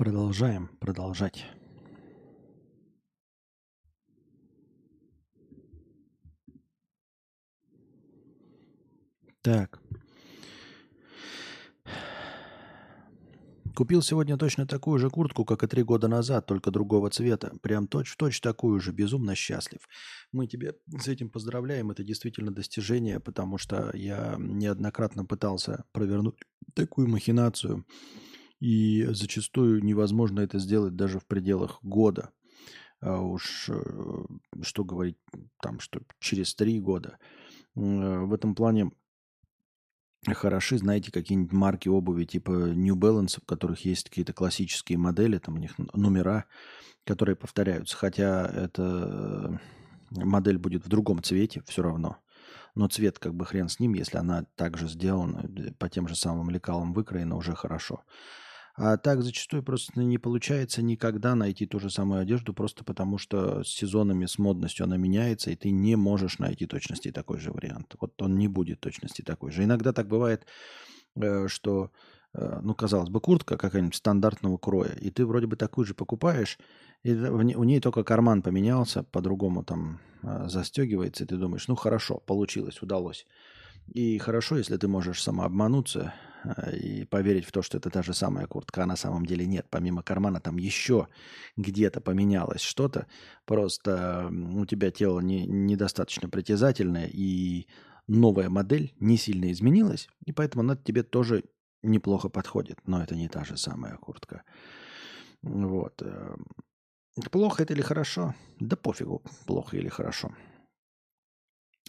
[SPEAKER 1] Продолжаем продолжать. Так. Купил сегодня точно такую же куртку, как и три года назад, только другого цвета. Прям точь-в-точь точь такую же. Безумно счастлив. Мы тебе с этим поздравляем. Это действительно достижение, потому что я неоднократно пытался провернуть такую махинацию. И зачастую невозможно это сделать даже в пределах года. А уж э, что говорить, там, что через три года. В этом плане хороши, знаете, какие-нибудь марки обуви типа New Balance, у которых есть какие-то классические модели, там у них номера, которые повторяются. Хотя эта модель будет в другом цвете все равно. Но цвет как бы хрен с ним, если она также сделана, э, по тем же самым лекалам выкроена, уже хорошо. А так зачастую просто не получается никогда найти ту же самую одежду, просто потому что с сезонами, с модностью она меняется, и ты не можешь найти точности такой же вариант. Вот он не будет точности такой же. Иногда так бывает, э, что, э, ну, казалось бы, куртка какая-нибудь стандартного кроя, и ты вроде бы такую же покупаешь, и у ней только карман поменялся, по-другому там э, застегивается, и ты думаешь, ну, хорошо, получилось, удалось. И хорошо, если ты можешь самообмануться э, и поверить в то, что это та же самая куртка, а на самом деле нет. Помимо кармана там еще где-то поменялось что-то. Просто у тебя тело не, недостаточно притязательное, и новая модель не сильно изменилась, и поэтому она тебе тоже неплохо подходит. Но это не та же самая куртка. Вот. Э, плохо это или хорошо? Да пофигу, плохо или хорошо.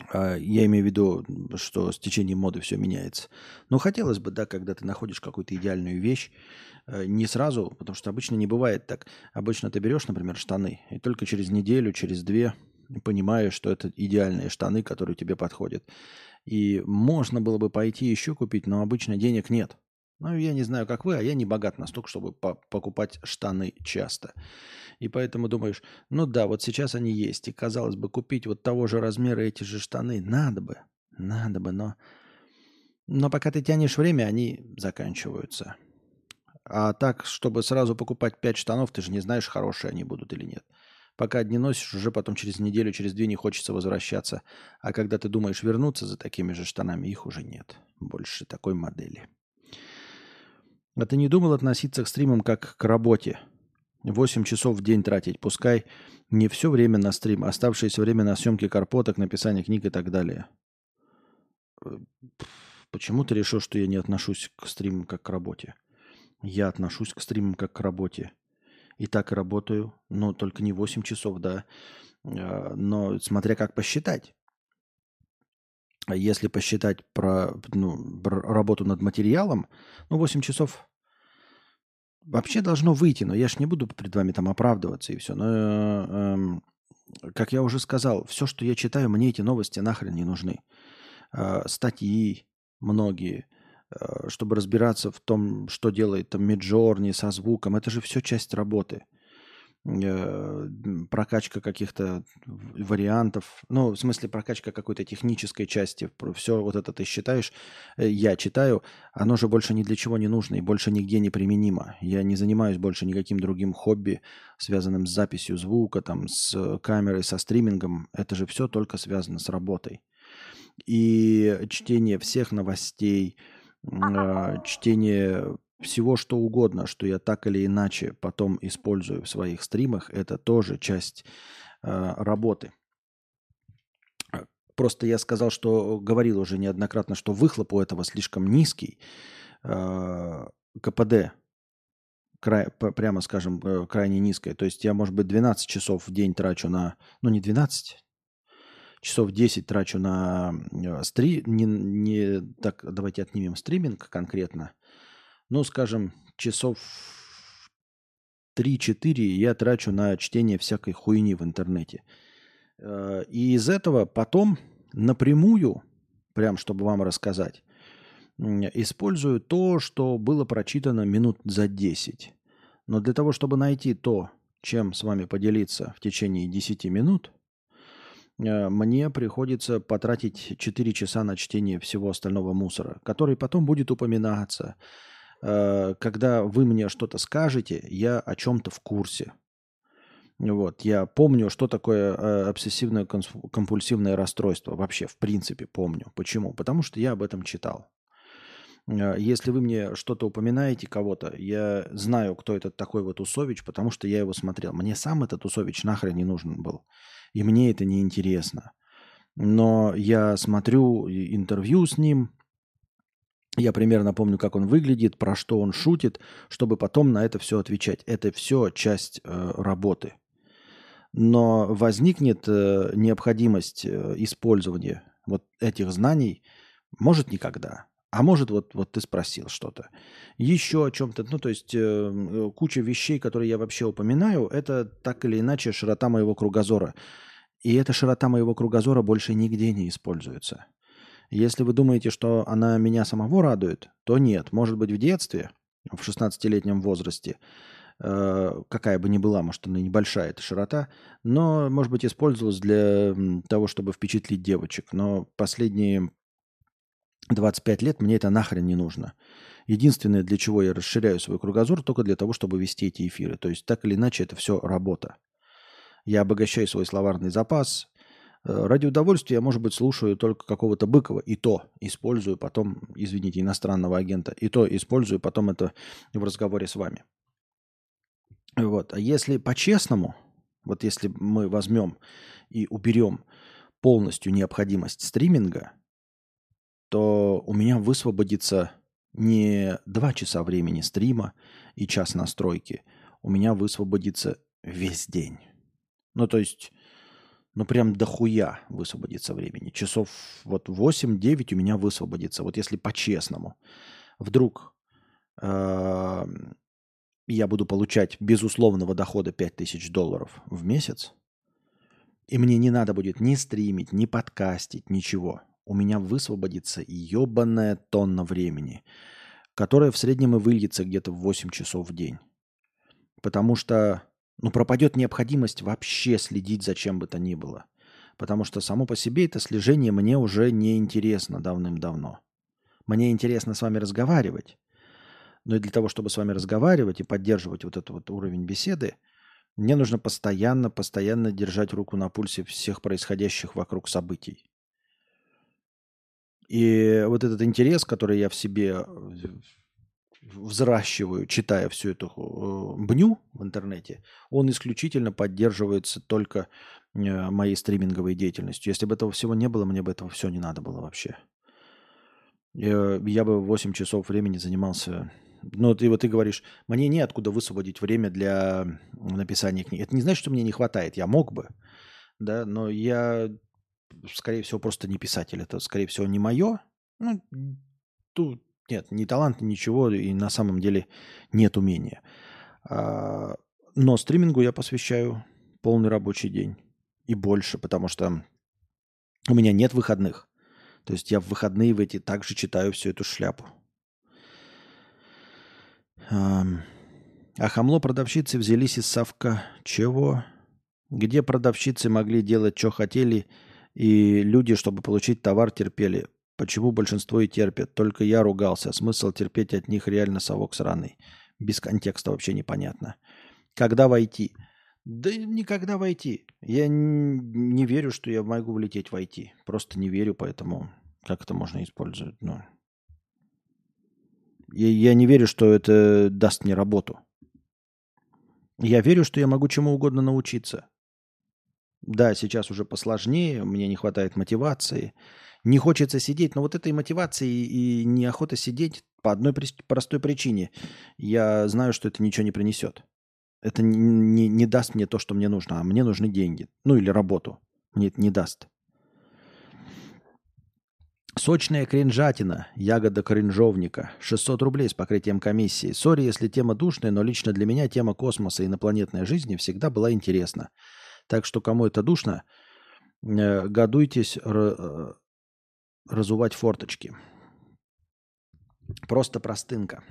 [SPEAKER 1] А, я имею в виду, что с течением моды все меняется. Но хотелось бы, да, когда ты находишь какую-то идеальную вещь, э, не сразу, потому что обычно не бывает так. Обычно ты берешь, например, штаны, и только через неделю, через две понимаешь, что это идеальные штаны, которые тебе подходят. И можно было бы пойти еще купить, но обычно денег нет. Ну, я не знаю, как вы, а я не богат настолько, чтобы по покупать штаны часто. И поэтому думаешь, ну да, вот сейчас они есть. И, казалось бы, купить вот того же размера эти же штаны надо бы. Надо бы, но... Но пока ты тянешь время, они заканчиваются. А так, чтобы сразу покупать пять штанов, ты же не знаешь, хорошие они будут или нет. Пока одни носишь, уже потом через неделю, через две не хочется возвращаться. А когда ты думаешь вернуться за такими же штанами, их уже нет. Больше такой модели. А ты не думал относиться к стримам как к работе? 8 часов в день тратить. Пускай не все время на стрим, оставшееся время на съемки карпоток, написание книг и так далее. Э, почему ты решил, что я не отношусь к стримам как к работе? Я отношусь к стримам как к работе. И так и работаю, но только не 8 часов, да. А, но смотря как посчитать. Если посчитать про, ну, работу над материалом, ну, 8 часов вообще должно выйти, но я ж не буду перед вами там оправдываться и все. Но, э, как я уже сказал, все, что я читаю, мне эти новости нахрен не нужны. Э, статьи многие, э, чтобы разбираться в том, что делает там Миджорни со звуком, это же все часть работы. Э, прокачка каких-то вариантов, ну, в смысле прокачка какой-то технической части, все вот это ты считаешь, э, я читаю, оно же больше ни для чего не нужно и больше нигде не применимо. Я не занимаюсь больше никаким другим хобби, связанным с записью звука, там, с камерой, со стримингом. Это же все только связано с работой. И чтение всех новостей, а, чтение всего что угодно, что я так или иначе потом использую в своих стримах, это тоже часть э, работы. Просто я сказал, что говорил уже неоднократно, что выхлоп у этого слишком низкий. Э, КПД, край, прямо скажем, э, крайне низкое. То есть я, может быть, 12 часов в день трачу на... Ну, не 12, часов 10 трачу на э, стри... Не, не, так, давайте отнимем стриминг конкретно ну, скажем, часов 3-4 я трачу на чтение всякой хуйни в интернете. Э, и из этого потом напрямую, прям чтобы вам рассказать, использую то, что было прочитано минут за 10. Но для того, чтобы найти то, чем с вами поделиться в течение 10 минут, э, мне приходится потратить 4 часа на чтение всего остального мусора, который потом будет упоминаться. Э, когда вы мне что-то скажете, я о чем-то в курсе. Вот, я помню, что такое э, обсессивное компульсивное расстройство. Вообще, в принципе, помню. Почему? Потому что я об этом читал. Э, если вы мне что-то упоминаете, кого-то, я знаю, кто этот такой вот Усович, потому что я его смотрел. Мне сам этот Усович нахрен не нужен был. И мне это не интересно. Но я смотрю интервью с ним, я примерно помню, как он выглядит, про что он шутит, чтобы потом на это все отвечать. Это все часть э, работы но возникнет э, необходимость э, использования вот этих знаний, может никогда, а может вот, вот ты спросил что-то. Еще о чем-то, ну то есть э, куча вещей, которые я вообще упоминаю, это так или иначе широта моего кругозора. И эта широта моего кругозора больше нигде не используется. Если вы думаете, что она меня самого радует, то нет. Может быть, в детстве, в 16-летнем возрасте, Э, какая бы ни была, может, она небольшая эта широта, но, может быть, использовалась для того, чтобы впечатлить девочек. Но последние 25 лет мне это нахрен не нужно. Единственное, для чего я расширяю свой кругозор, только для того, чтобы вести эти эфиры. То есть, так или иначе, это все работа. Я обогащаю свой словарный запас. Э, ради удовольствия я, может быть, слушаю только какого-то Быкова, и то использую потом, извините, иностранного агента, и то использую потом это в разговоре с вами. Вот. А если по-честному, вот если мы возьмем и уберем полностью необходимость стриминга, то у меня высвободится не два часа времени стрима и час настройки, у меня высвободится весь день. Ну, то есть, ну, прям дохуя высвободится времени. Часов вот 8-9 у меня высвободится. Вот если по-честному. Вдруг я буду получать безусловного дохода 5000 долларов в месяц, и мне не надо будет ни стримить, ни подкастить, ничего. У меня высвободится ебаная тонна времени, которая в среднем и выльется где-то в 8 часов в день. Потому что ну, пропадет необходимость вообще следить за чем бы то ни было. Потому что само по себе это слежение мне уже не интересно давным-давно. Мне интересно с вами разговаривать. Но и для того, чтобы с вами разговаривать и поддерживать вот этот вот уровень беседы, мне нужно постоянно, постоянно держать руку на пульсе всех происходящих вокруг событий. И вот этот интерес, который я в себе э, взращиваю, читая всю эту э, бню в интернете, он исключительно поддерживается только э, моей стриминговой деятельностью. Если бы этого всего не было, мне бы этого все не надо было вообще. Я бы 8 часов времени занимался ну, ты вот ты говоришь, мне неоткуда высвободить время для написания книги. Это не значит, что мне не хватает. Я мог бы, да, но я, скорее всего, просто не писатель. Это, скорее всего, не мое. Ну, тут нет, ни таланта, ничего, и на самом деле нет умения. А, но стримингу я посвящаю полный рабочий день и больше, потому что у меня нет выходных. То есть я в выходные в эти также читаю всю эту шляпу. А хамло продавщицы взялись из совка. Чего? Где продавщицы могли делать, что хотели, и люди, чтобы получить товар, терпели. Почему большинство и терпят? Только я ругался. Смысл терпеть от них реально совок сраный. Без контекста вообще непонятно. Когда войти? Да никогда войти. Я не верю, что я могу влететь войти. Просто не верю, поэтому как это можно использовать? Ну, я, я не верю, что это даст мне работу. Я верю, что я могу чему угодно научиться. Да, сейчас уже посложнее, мне не хватает мотивации. Не хочется сидеть, но вот этой мотивации и неохота сидеть по одной простой причине. Я знаю, что это ничего не принесет. Это не, не, даст мне то, что мне нужно, а мне нужны деньги. Ну или работу. Мне это не даст. Сочная кринжатина, ягода кринжовника, 600 рублей с покрытием комиссии. Сори, если тема душная, но лично для меня тема космоса и инопланетной жизни всегда была интересна. Так что кому это душно, э, годуйтесь э, разувать форточки. Просто простынка.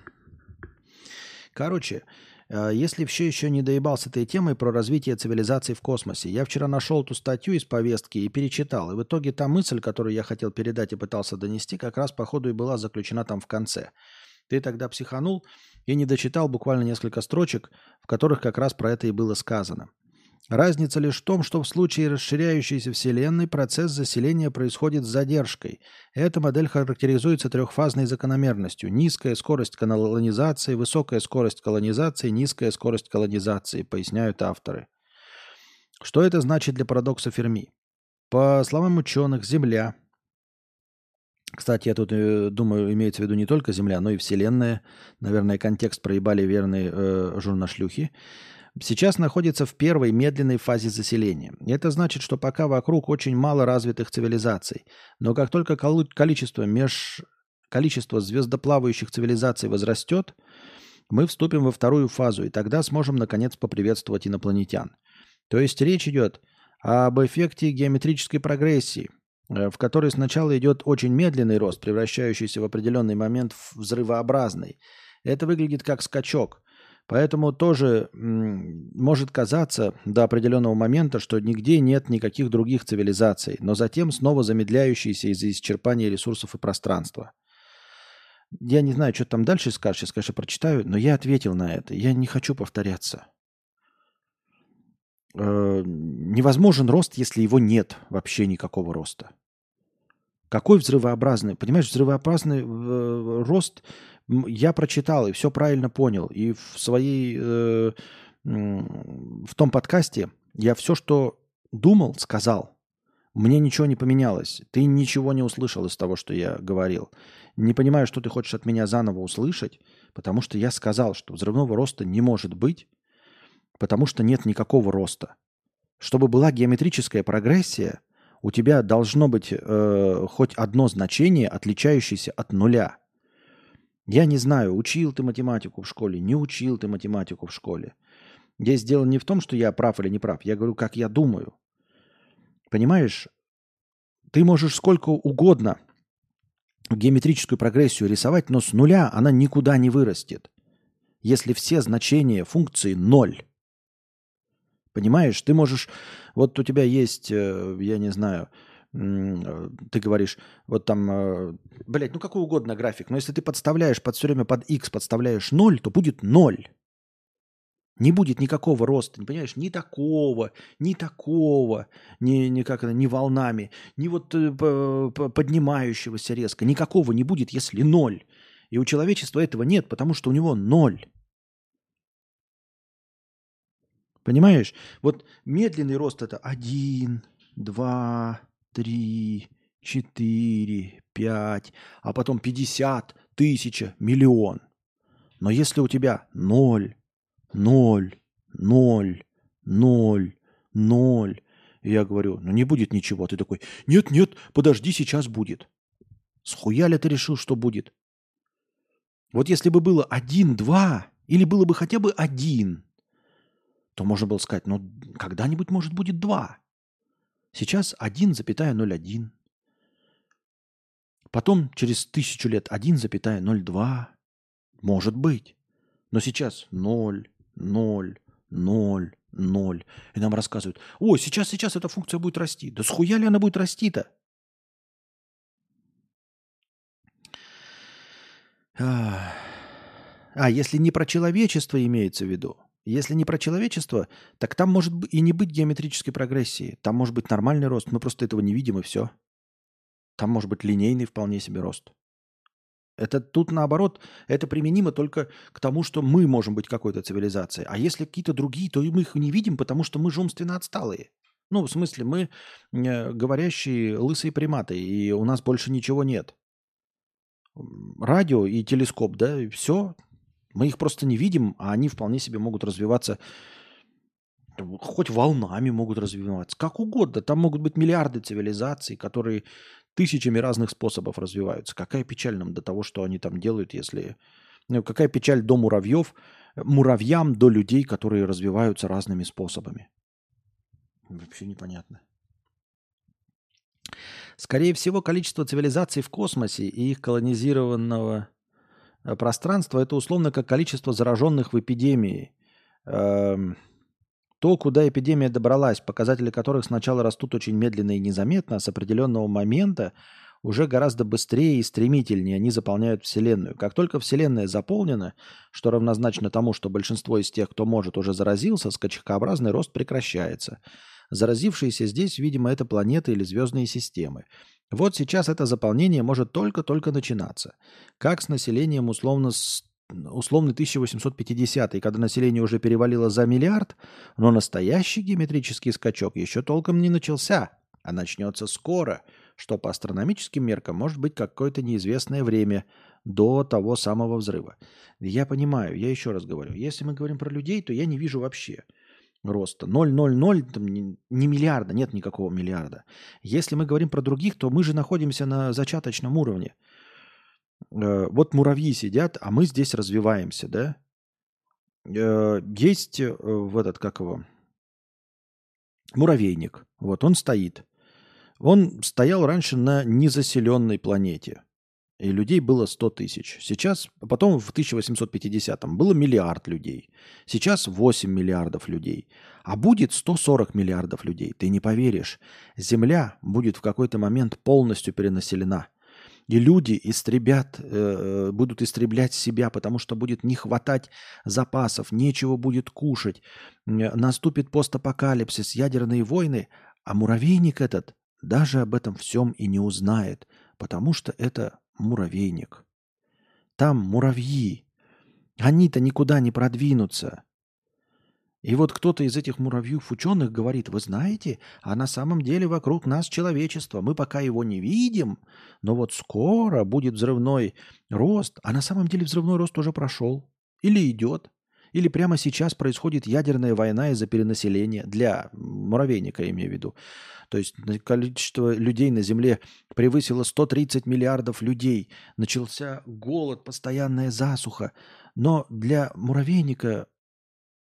[SPEAKER 1] Короче, Э, Если все еще не доебал с этой темой про развитие цивилизации в космосе, я вчера нашел ту статью из повестки и перечитал. И в итоге та мысль, которую я хотел передать и пытался донести, как раз по ходу и была заключена там в конце. Ты тогда психанул и не дочитал буквально несколько строчек, в которых как раз про это и было сказано. Разница лишь в том, что в случае расширяющейся Вселенной процесс заселения происходит с задержкой. Эта модель характеризуется трехфазной закономерностью. Низкая скорость колонизации, высокая скорость колонизации, низкая скорость колонизации, поясняют авторы. Что это значит для парадокса Ферми? По словам ученых, Земля, кстати, я тут э, думаю, имеется в виду не только Земля, но и Вселенная. Наверное, контекст проебали верные э, журнашлюхи сейчас находится в первой медленной фазе заселения. Это значит, что пока вокруг очень мало развитых цивилизаций, но как только количество, меж... количество звездоплавающих цивилизаций возрастет, мы вступим во вторую фазу, и тогда сможем наконец поприветствовать инопланетян. То есть речь идет об эффекте геометрической прогрессии, э, в которой сначала идет очень медленный рост, превращающийся в определенный момент в взрывообразный. Это выглядит как скачок – Поэтому тоже может казаться до определенного момента, что нигде нет никаких других цивилизаций, но затем снова замедляющиеся из-за исчерпания ресурсов и пространства. Я не знаю, что там дальше скажешь, сейчас, конечно, прочитаю, но я ответил на это. Я не хочу повторяться. Э, невозможен рост, если его нет вообще никакого роста. Какой взрывообразный? Понимаешь, взрывообразный э, рост я прочитал и все правильно понял. И в своей, э, в том подкасте я все, что думал, сказал. Мне ничего не поменялось. Ты ничего не услышал из того, что я говорил. Не понимаю, что ты хочешь от меня заново услышать, потому что я сказал, что взрывного роста не может быть, потому что нет никакого роста. Чтобы была геометрическая прогрессия, у тебя должно быть э, хоть одно значение, отличающееся от нуля. Я не знаю, учил ты математику в школе, не учил ты математику в школе. Здесь дело не в том, что я прав или не прав. Я говорю, как я думаю. Понимаешь, ты можешь сколько угодно геометрическую прогрессию рисовать, но с нуля она никуда не вырастет, если все значения функции ноль. Понимаешь, ты можешь... Вот у тебя есть, э, я не знаю, ты говоришь, вот там, э, блядь, ну какой угодно график, но если ты подставляешь под все время под x подставляешь 0, то будет 0. Не будет никакого роста, не понимаешь, ни такого, ни такого, ни, ни, как ни волнами, ни вот э, поднимающегося резко, никакого не будет, если ноль. И у человечества этого нет, потому что у него ноль. Понимаешь? Вот медленный рост это один, два, три, четыре, пять, а потом пятьдесят, тысяча, миллион. Но если у тебя ноль, ноль, ноль, ноль, ноль, я говорю, ну не будет ничего. Ты такой, нет, нет, подожди, сейчас будет. Схуя ли ты решил, что будет? Вот если бы было один, два, или было бы хотя бы один, то можно было сказать, ну когда-нибудь, может, будет два. Сейчас 1,01. Потом через тысячу лет 1,02. Может быть. Но сейчас 0, 0, 0, 0. И нам рассказывают, ой, сейчас, сейчас эта функция будет расти. Да схуя ли она будет расти-то? А, если не про человечество имеется в виду, если не про человечество, так там может и не быть геометрической прогрессии. Там может быть нормальный рост. Мы просто этого не видим, и все. Там может быть линейный вполне себе рост. Это тут наоборот, это применимо только к тому, что мы можем быть какой-то цивилизацией. А если какие-то другие, то мы их не видим, потому что мы же умственно отсталые. Ну, в смысле, мы э, говорящие лысые приматы, и у нас больше ничего нет. Радио и телескоп, да, и все, мы их просто не видим, а они вполне себе могут развиваться, хоть волнами могут развиваться, как угодно. Там могут быть миллиарды цивилизаций, которые тысячами разных способов развиваются. Какая печаль нам до того, что они там делают, если... Ну, какая печаль до муравьев, муравьям, до людей, которые развиваются разными способами. Вообще непонятно. Скорее всего, количество цивилизаций в космосе и их колонизированного Э, пространство – это условно как количество зараженных в эпидемии. Эм, то, куда эпидемия добралась, показатели которых сначала растут очень медленно и незаметно, а с определенного момента уже гораздо быстрее и стремительнее они заполняют Вселенную. Как только Вселенная заполнена, что равнозначно тому, что большинство из тех, кто может, уже заразился, скачкообразный рост прекращается. Заразившиеся здесь, видимо, это планеты или звездные системы. Вот сейчас это заполнение может только-только начинаться. Как с населением условно с условный 1850 когда население уже перевалило за миллиард, но настоящий геометрический скачок еще толком не начался, а начнется скоро, что по астрономическим меркам может быть какое-то неизвестное время до того самого взрыва. Я понимаю, я еще раз говорю, если мы говорим про людей, то я не вижу вообще роста. 0,00, там, не, не миллиарда, нет никакого миллиарда. Если мы говорим про других, то мы же находимся на зачаточном уровне. Э, вот муравьи сидят, а мы здесь развиваемся, да? Э, есть э, в этот, как его, муравейник. Вот он стоит. Он стоял раньше на незаселенной планете. И людей было 100 тысяч. Сейчас, потом в 1850-м было миллиард людей. Сейчас 8 миллиардов людей. А будет 140 миллиардов людей. Ты не поверишь. Земля будет в какой-то момент полностью перенаселена. И люди истребят, э, э будут истреблять себя, потому что будет не хватать запасов, нечего будет кушать. Наступит постапокалипсис, ядерные войны, а муравейник этот даже об этом всем и не узнает, потому что это муравейник. Там муравьи. Они-то никуда не продвинутся. И вот кто-то из этих муравьев ученых говорит, вы знаете, а на самом деле вокруг нас человечество, мы пока его не видим, но вот скоро будет взрывной рост, а на самом деле взрывной рост уже прошел или идет. Или прямо сейчас происходит ядерная война из-за перенаселения, для муравейника, имею в виду. То есть количество людей на Земле превысило 130 миллиардов людей. Начался голод, постоянная засуха. Но для муравейника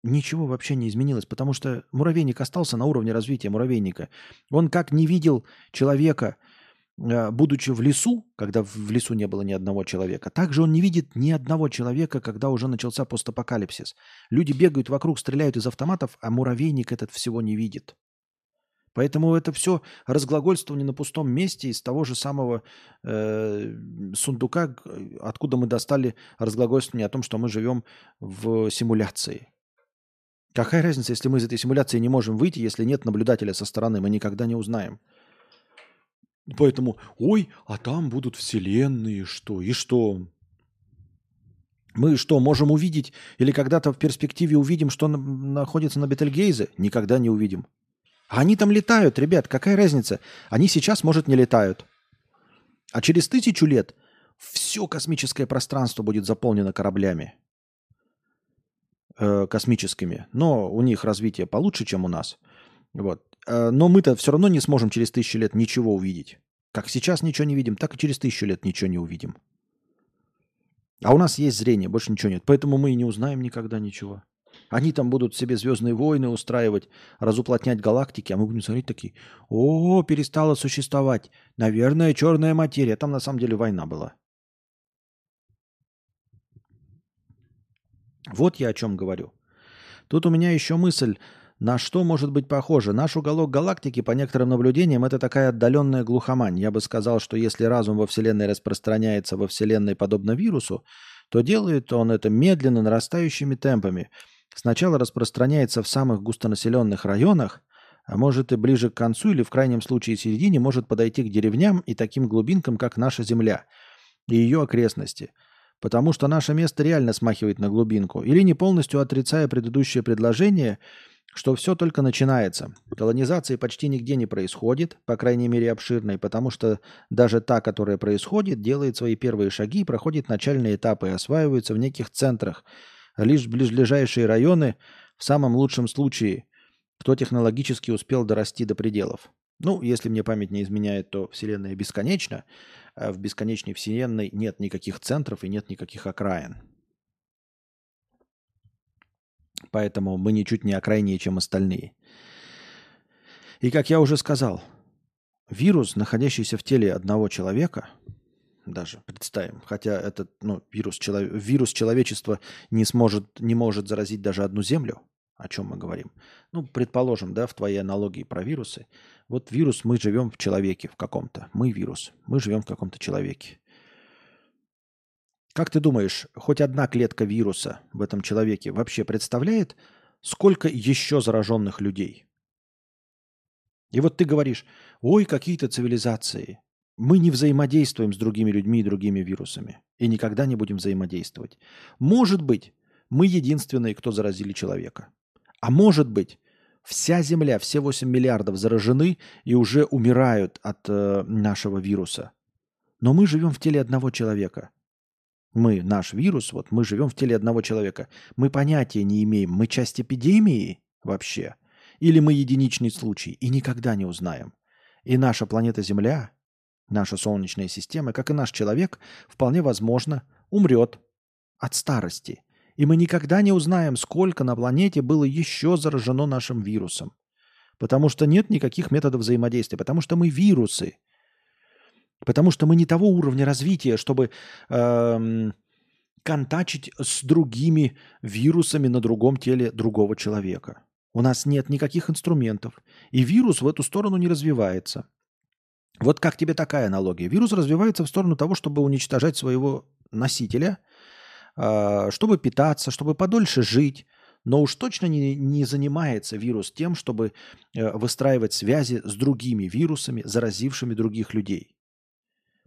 [SPEAKER 1] ничего вообще не изменилось, потому что муравейник остался на уровне развития муравейника. Он как не видел человека – будучи в лесу, когда в лесу не было ни одного человека, также он не видит ни одного человека, когда уже начался постапокалипсис. Люди бегают вокруг, стреляют из автоматов, а муравейник этот всего не видит. Поэтому это все разглагольствование на пустом месте из того же самого э, сундука, откуда мы достали разглагольствование о том, что мы живем в симуляции. Какая разница, если мы из этой симуляции не можем выйти, если нет наблюдателя со стороны, мы никогда не узнаем. Поэтому, ой, а там будут вселенные, что? И что? Мы что, можем увидеть или когда-то в перспективе увидим, что на, находится на Бетельгейзе? Никогда не увидим. А они там летают, ребят, какая разница? Они сейчас, может, не летают. А через тысячу лет все космическое пространство будет заполнено кораблями э, космическими. Но у них развитие получше, чем у нас. Вот. Э, но мы-то все равно не сможем через тысячу лет ничего увидеть. Как сейчас ничего не видим, так и через тысячу лет ничего не увидим. А у нас есть зрение, больше ничего нет. Поэтому мы и не узнаем никогда ничего. Они там будут себе звездные войны устраивать, разуплотнять галактики, а мы будем смотреть такие, о, перестала существовать. Наверное, черная материя. Там на самом деле война была. Вот я о чем говорю. Тут у меня еще мысль на что может быть похоже? Наш уголок галактики, по некоторым наблюдениям, это такая отдаленная глухомань. Я бы сказал, что если разум во Вселенной распространяется во Вселенной подобно вирусу, то делает он это медленно нарастающими темпами. Сначала распространяется в самых густонаселенных районах, а может и ближе к концу или в крайнем случае середине может подойти к деревням и таким глубинкам, как наша Земля и ее окрестности. Потому что наше место реально смахивает на глубинку. Или не полностью отрицая предыдущее предложение – что все только начинается. Колонизации почти нигде не происходит, по крайней мере обширной, потому что даже та, которая происходит, делает свои первые шаги, проходит начальные этапы и осваивается в неких центрах. Лишь ближайшие районы, в самом лучшем случае, кто технологически успел дорасти до пределов. Ну, если мне память не изменяет, то Вселенная бесконечна, а в бесконечной Вселенной нет никаких центров и нет никаких окраин. Поэтому мы ничуть не окрайнее, чем остальные. И как я уже сказал, вирус, находящийся в теле одного человека, даже представим, хотя этот ну, вирус, челов... вирус человечества не, сможет, не может заразить даже одну землю, о чем мы говорим. Ну, предположим, да, в твоей аналогии про вирусы. Вот вирус, мы живем в человеке в каком-то. Мы вирус. Мы живем в каком-то человеке. Как ты думаешь, хоть одна клетка вируса в этом человеке вообще представляет, сколько еще зараженных людей? И вот ты говоришь, ой, какие-то цивилизации. Мы не взаимодействуем с другими людьми и другими вирусами. И никогда не будем взаимодействовать. Может быть, мы единственные, кто заразили человека. А может быть, вся Земля, все 8 миллиардов заражены и уже умирают от э, нашего вируса. Но мы живем в теле одного человека. Мы, наш вирус, вот мы живем в теле одного человека. Мы понятия не имеем, мы часть эпидемии вообще, или мы единичный случай, и никогда не узнаем. И наша планета Земля, наша Солнечная система, как и наш человек, вполне возможно, умрет от старости – и мы никогда не узнаем, сколько на планете было еще заражено нашим вирусом. Потому что нет никаких методов взаимодействия. Потому что мы вирусы. Потому что мы не того уровня развития, чтобы эм, контачить с другими вирусами на другом теле другого человека. У нас нет никаких инструментов. И вирус в эту сторону не развивается. Вот как тебе такая аналогия? Вирус развивается в сторону того, чтобы уничтожать своего носителя – а, чтобы питаться, чтобы подольше жить. Но уж точно не, не занимается вирус тем, чтобы э, выстраивать связи с другими вирусами, заразившими других людей.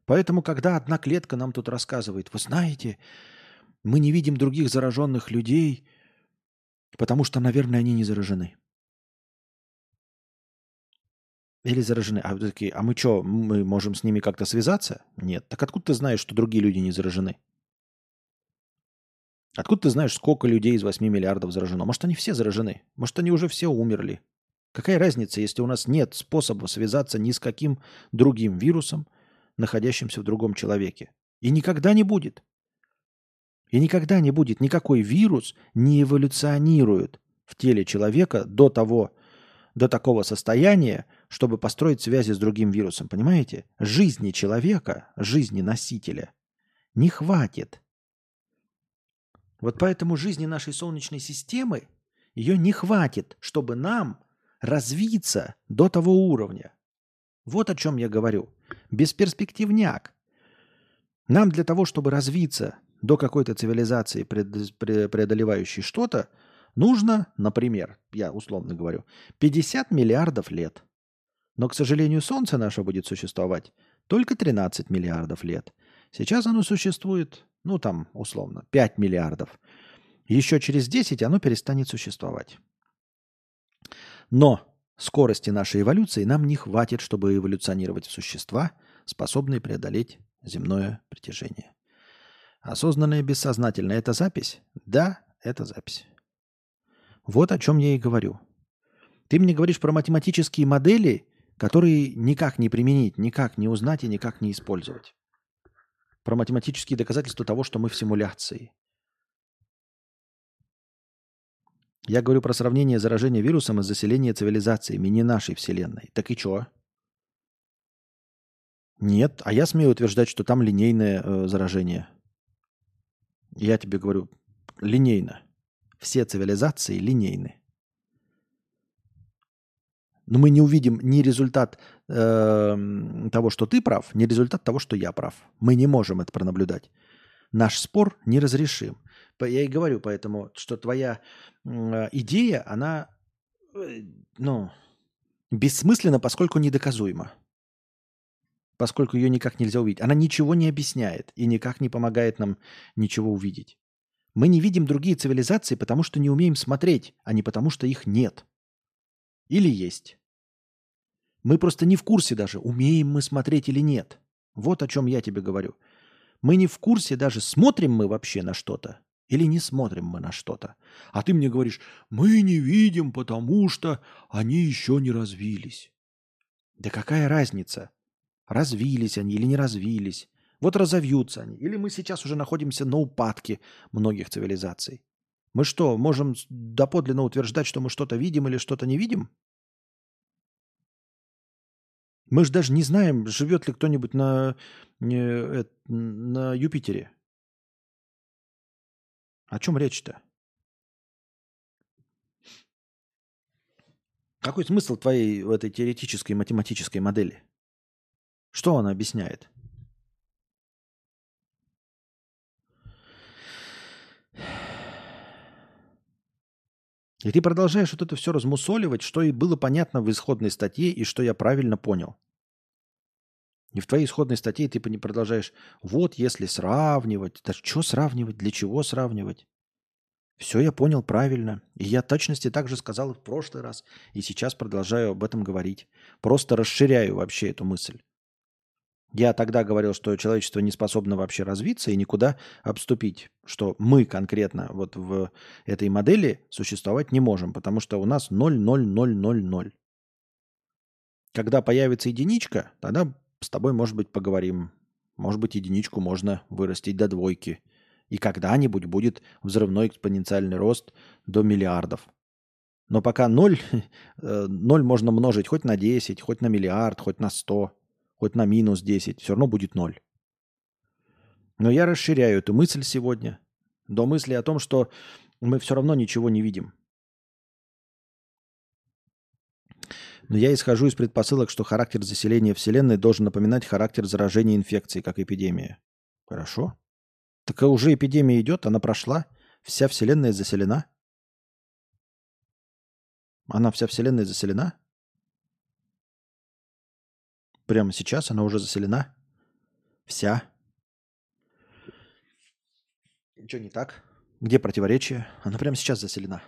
[SPEAKER 1] Поэтому, когда одна клетка нам тут рассказывает, вы знаете, мы не видим других зараженных людей, потому что, наверное, они не заражены. Или заражены. А, такие, а мы что, мы можем с ними как-то связаться? Нет. Так откуда ты знаешь, что другие люди не заражены? Откуда ты знаешь, сколько людей из 8 миллиардов заражено? Может, они все заражены? Может, они уже все умерли? Какая разница, если у нас нет способа связаться ни с каким другим вирусом, находящимся в другом человеке? И никогда не будет. И никогда не будет. Никакой вирус не эволюционирует в теле человека до того, до такого состояния, чтобы построить связи с другим вирусом. Понимаете? Жизни человека, жизни носителя не хватит – вот поэтому жизни нашей Солнечной системы, ее не хватит, чтобы нам развиться до того уровня. Вот о чем я говорю. Бесперспективняк. Нам для того, чтобы развиться до какой-то цивилизации, преодолевающей что-то, нужно, например, я условно говорю, 50 миллиардов лет. Но, к сожалению, Солнце наше будет существовать только 13 миллиардов лет. Сейчас оно существует ну там условно, 5 миллиардов, еще через 10 оно перестанет существовать. Но скорости нашей эволюции нам не хватит, чтобы эволюционировать в существа, способные преодолеть земное притяжение. Осознанное бессознательное – это запись? Да, это запись. Вот о чем я и говорю. Ты мне говоришь про математические модели, которые никак не применить, никак не узнать и никак не использовать про математические доказательства того, что мы в симуляции. Я говорю про сравнение заражения вирусом и заселения цивилизациями, не нашей Вселенной. Так и чё? Нет, а я смею утверждать, что там линейное э, заражение. Я тебе говорю, линейно. Все цивилизации линейны но мы не увидим ни результат э, того, что ты прав, ни результат того, что я прав. Мы не можем это пронаблюдать. Наш спор неразрешим. Я и говорю поэтому, что твоя э, идея, она э, ну, бессмысленна, поскольку недоказуема. Поскольку ее никак нельзя увидеть. Она ничего не объясняет и никак не помогает нам ничего увидеть. Мы не видим другие цивилизации, потому что не умеем смотреть, а не потому что их нет. Или есть. Мы просто не в курсе даже, умеем мы смотреть или нет. Вот о чем я тебе говорю. Мы не в курсе даже, смотрим мы вообще на что-то или не смотрим мы на что-то. А ты мне говоришь, мы не видим, потому что они еще не развились. Да какая разница, развились они или не развились. Вот разовьются они. Или мы сейчас уже находимся на упадке многих цивилизаций. Мы что, можем доподлинно утверждать, что мы что-то видим или что-то не видим? Мы же даже не знаем, живет ли кто-нибудь на, на Юпитере. О чем речь-то? Какой смысл твоей в этой теоретической математической модели? Что она объясняет? И ты продолжаешь вот это все размусоливать, что и было понятно в исходной статье, и что я правильно понял. И в твоей исходной статье ты не продолжаешь, вот если сравнивать, да что сравнивать, для чего сравнивать? Все я понял правильно. И я точности так же сказал в прошлый раз, и сейчас продолжаю об этом говорить. Просто расширяю вообще эту мысль. Я тогда говорил, что человечество не способно вообще развиться и никуда обступить, что мы конкретно вот в этой модели существовать не можем, потому что у нас 0, 0, 0, 0, 0. Когда появится единичка, тогда с тобой, может быть, поговорим. Может быть, единичку можно вырастить до двойки. И когда-нибудь будет взрывной экспоненциальный рост до миллиардов. Но пока 0, 0 можно множить хоть на 10, хоть на миллиард, хоть на 100 хоть на минус 10, все равно будет ноль. Но я расширяю эту мысль сегодня до мысли о том, что мы все равно ничего не видим. Но я исхожу из предпосылок, что характер заселения Вселенной должен напоминать характер заражения инфекцией, как эпидемия. Хорошо. Так уже эпидемия идет, она прошла, вся Вселенная заселена. Она вся Вселенная заселена? Прямо сейчас она уже заселена. Вся. Ничего не так? Где противоречие? Она прямо сейчас заселена.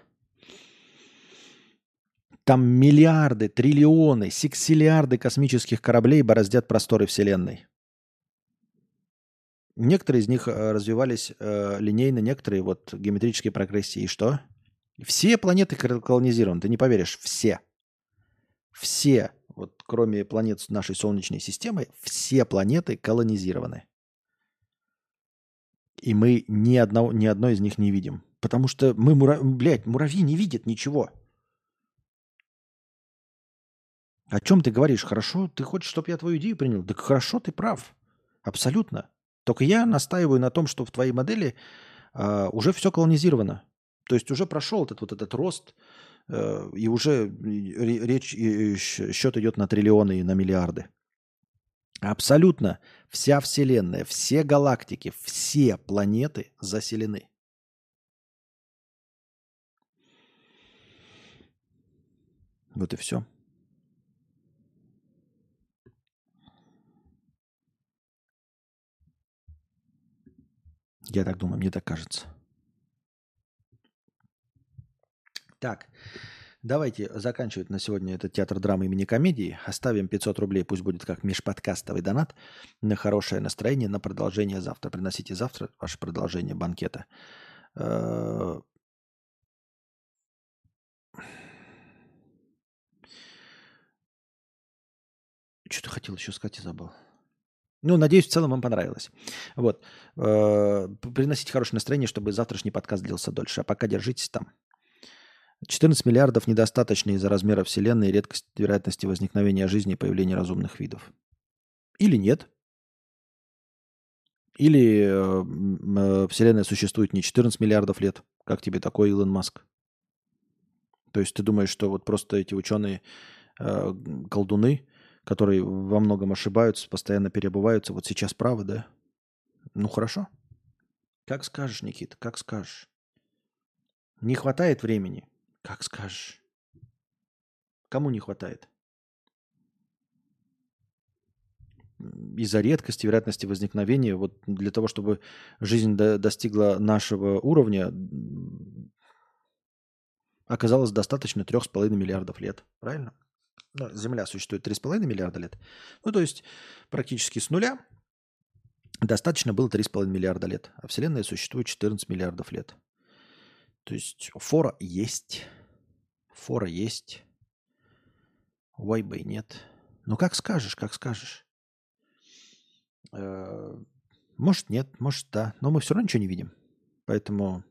[SPEAKER 1] Там миллиарды, триллионы, сексиллиарды космических кораблей бороздят просторы Вселенной. Некоторые из них э, развивались э, линейно, некоторые вот геометрические прогрессии. И что? Все планеты колонизированы, ты не поверишь, все. Все вот кроме планет нашей Солнечной системы, все планеты колонизированы. И мы ни, одного, ни одной из них не видим. Потому что мы, мура... блядь, муравьи не видят ничего. О чем ты говоришь? Хорошо, ты хочешь, чтобы я твою идею принял? Так хорошо, ты прав. Абсолютно. Только я настаиваю на том, что в твоей модели а, уже все колонизировано. То есть уже прошел этот вот этот рост Э, и уже речь, счет идет на триллионы и на миллиарды. Абсолютно вся Вселенная, все галактики, все планеты заселены. Вот и все. Я так думаю, мне так кажется. Так, давайте заканчивать на сегодня этот театр драмы имени комедии. Оставим 500 рублей, пусть будет как межподкастовый донат на хорошее настроение, на продолжение завтра. Приносите завтра ваше продолжение банкета. Э, Что-то хотел еще сказать и забыл. Ну, надеюсь, в целом вам понравилось. Вот. Э, приносите хорошее настроение, чтобы завтрашний подкаст длился дольше. А пока держитесь там. 14 миллиардов недостаточно из-за размера Вселенной и редкости вероятности возникновения жизни и появления разумных видов. Или нет. Или э, э Вселенная существует не 14 миллиардов лет, как тебе такой Илон Маск. То есть ты думаешь, что вот просто эти ученые э, колдуны, которые во многом ошибаются, постоянно перебываются, вот сейчас правы, да? Ну хорошо. Как скажешь, Никита, как скажешь. Не хватает времени. Как скажешь. Кому не хватает? Из-за редкости, вероятности возникновения, вот для того, чтобы жизнь до, достигла нашего уровня, оказалось достаточно 3,5 миллиардов лет. Правильно? Ну, Земля существует 3,5 миллиарда лет. Ну, то есть практически с нуля достаточно было 3,5 миллиарда лет. А Вселенная существует 14 миллиардов лет. То есть фора есть. Фора есть. Вайба и нет. Ну, как скажешь, как скажешь. Э, может, нет, может, да. Но мы все равно ничего не видим. Поэтому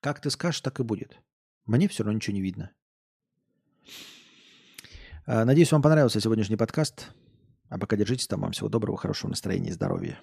[SPEAKER 1] как ты скажешь, так и будет. Мне все равно ничего не видно. Э, надеюсь, вам понравился сегодняшний подкаст. А пока держитесь там. Вам всего доброго, хорошего настроения и здоровья.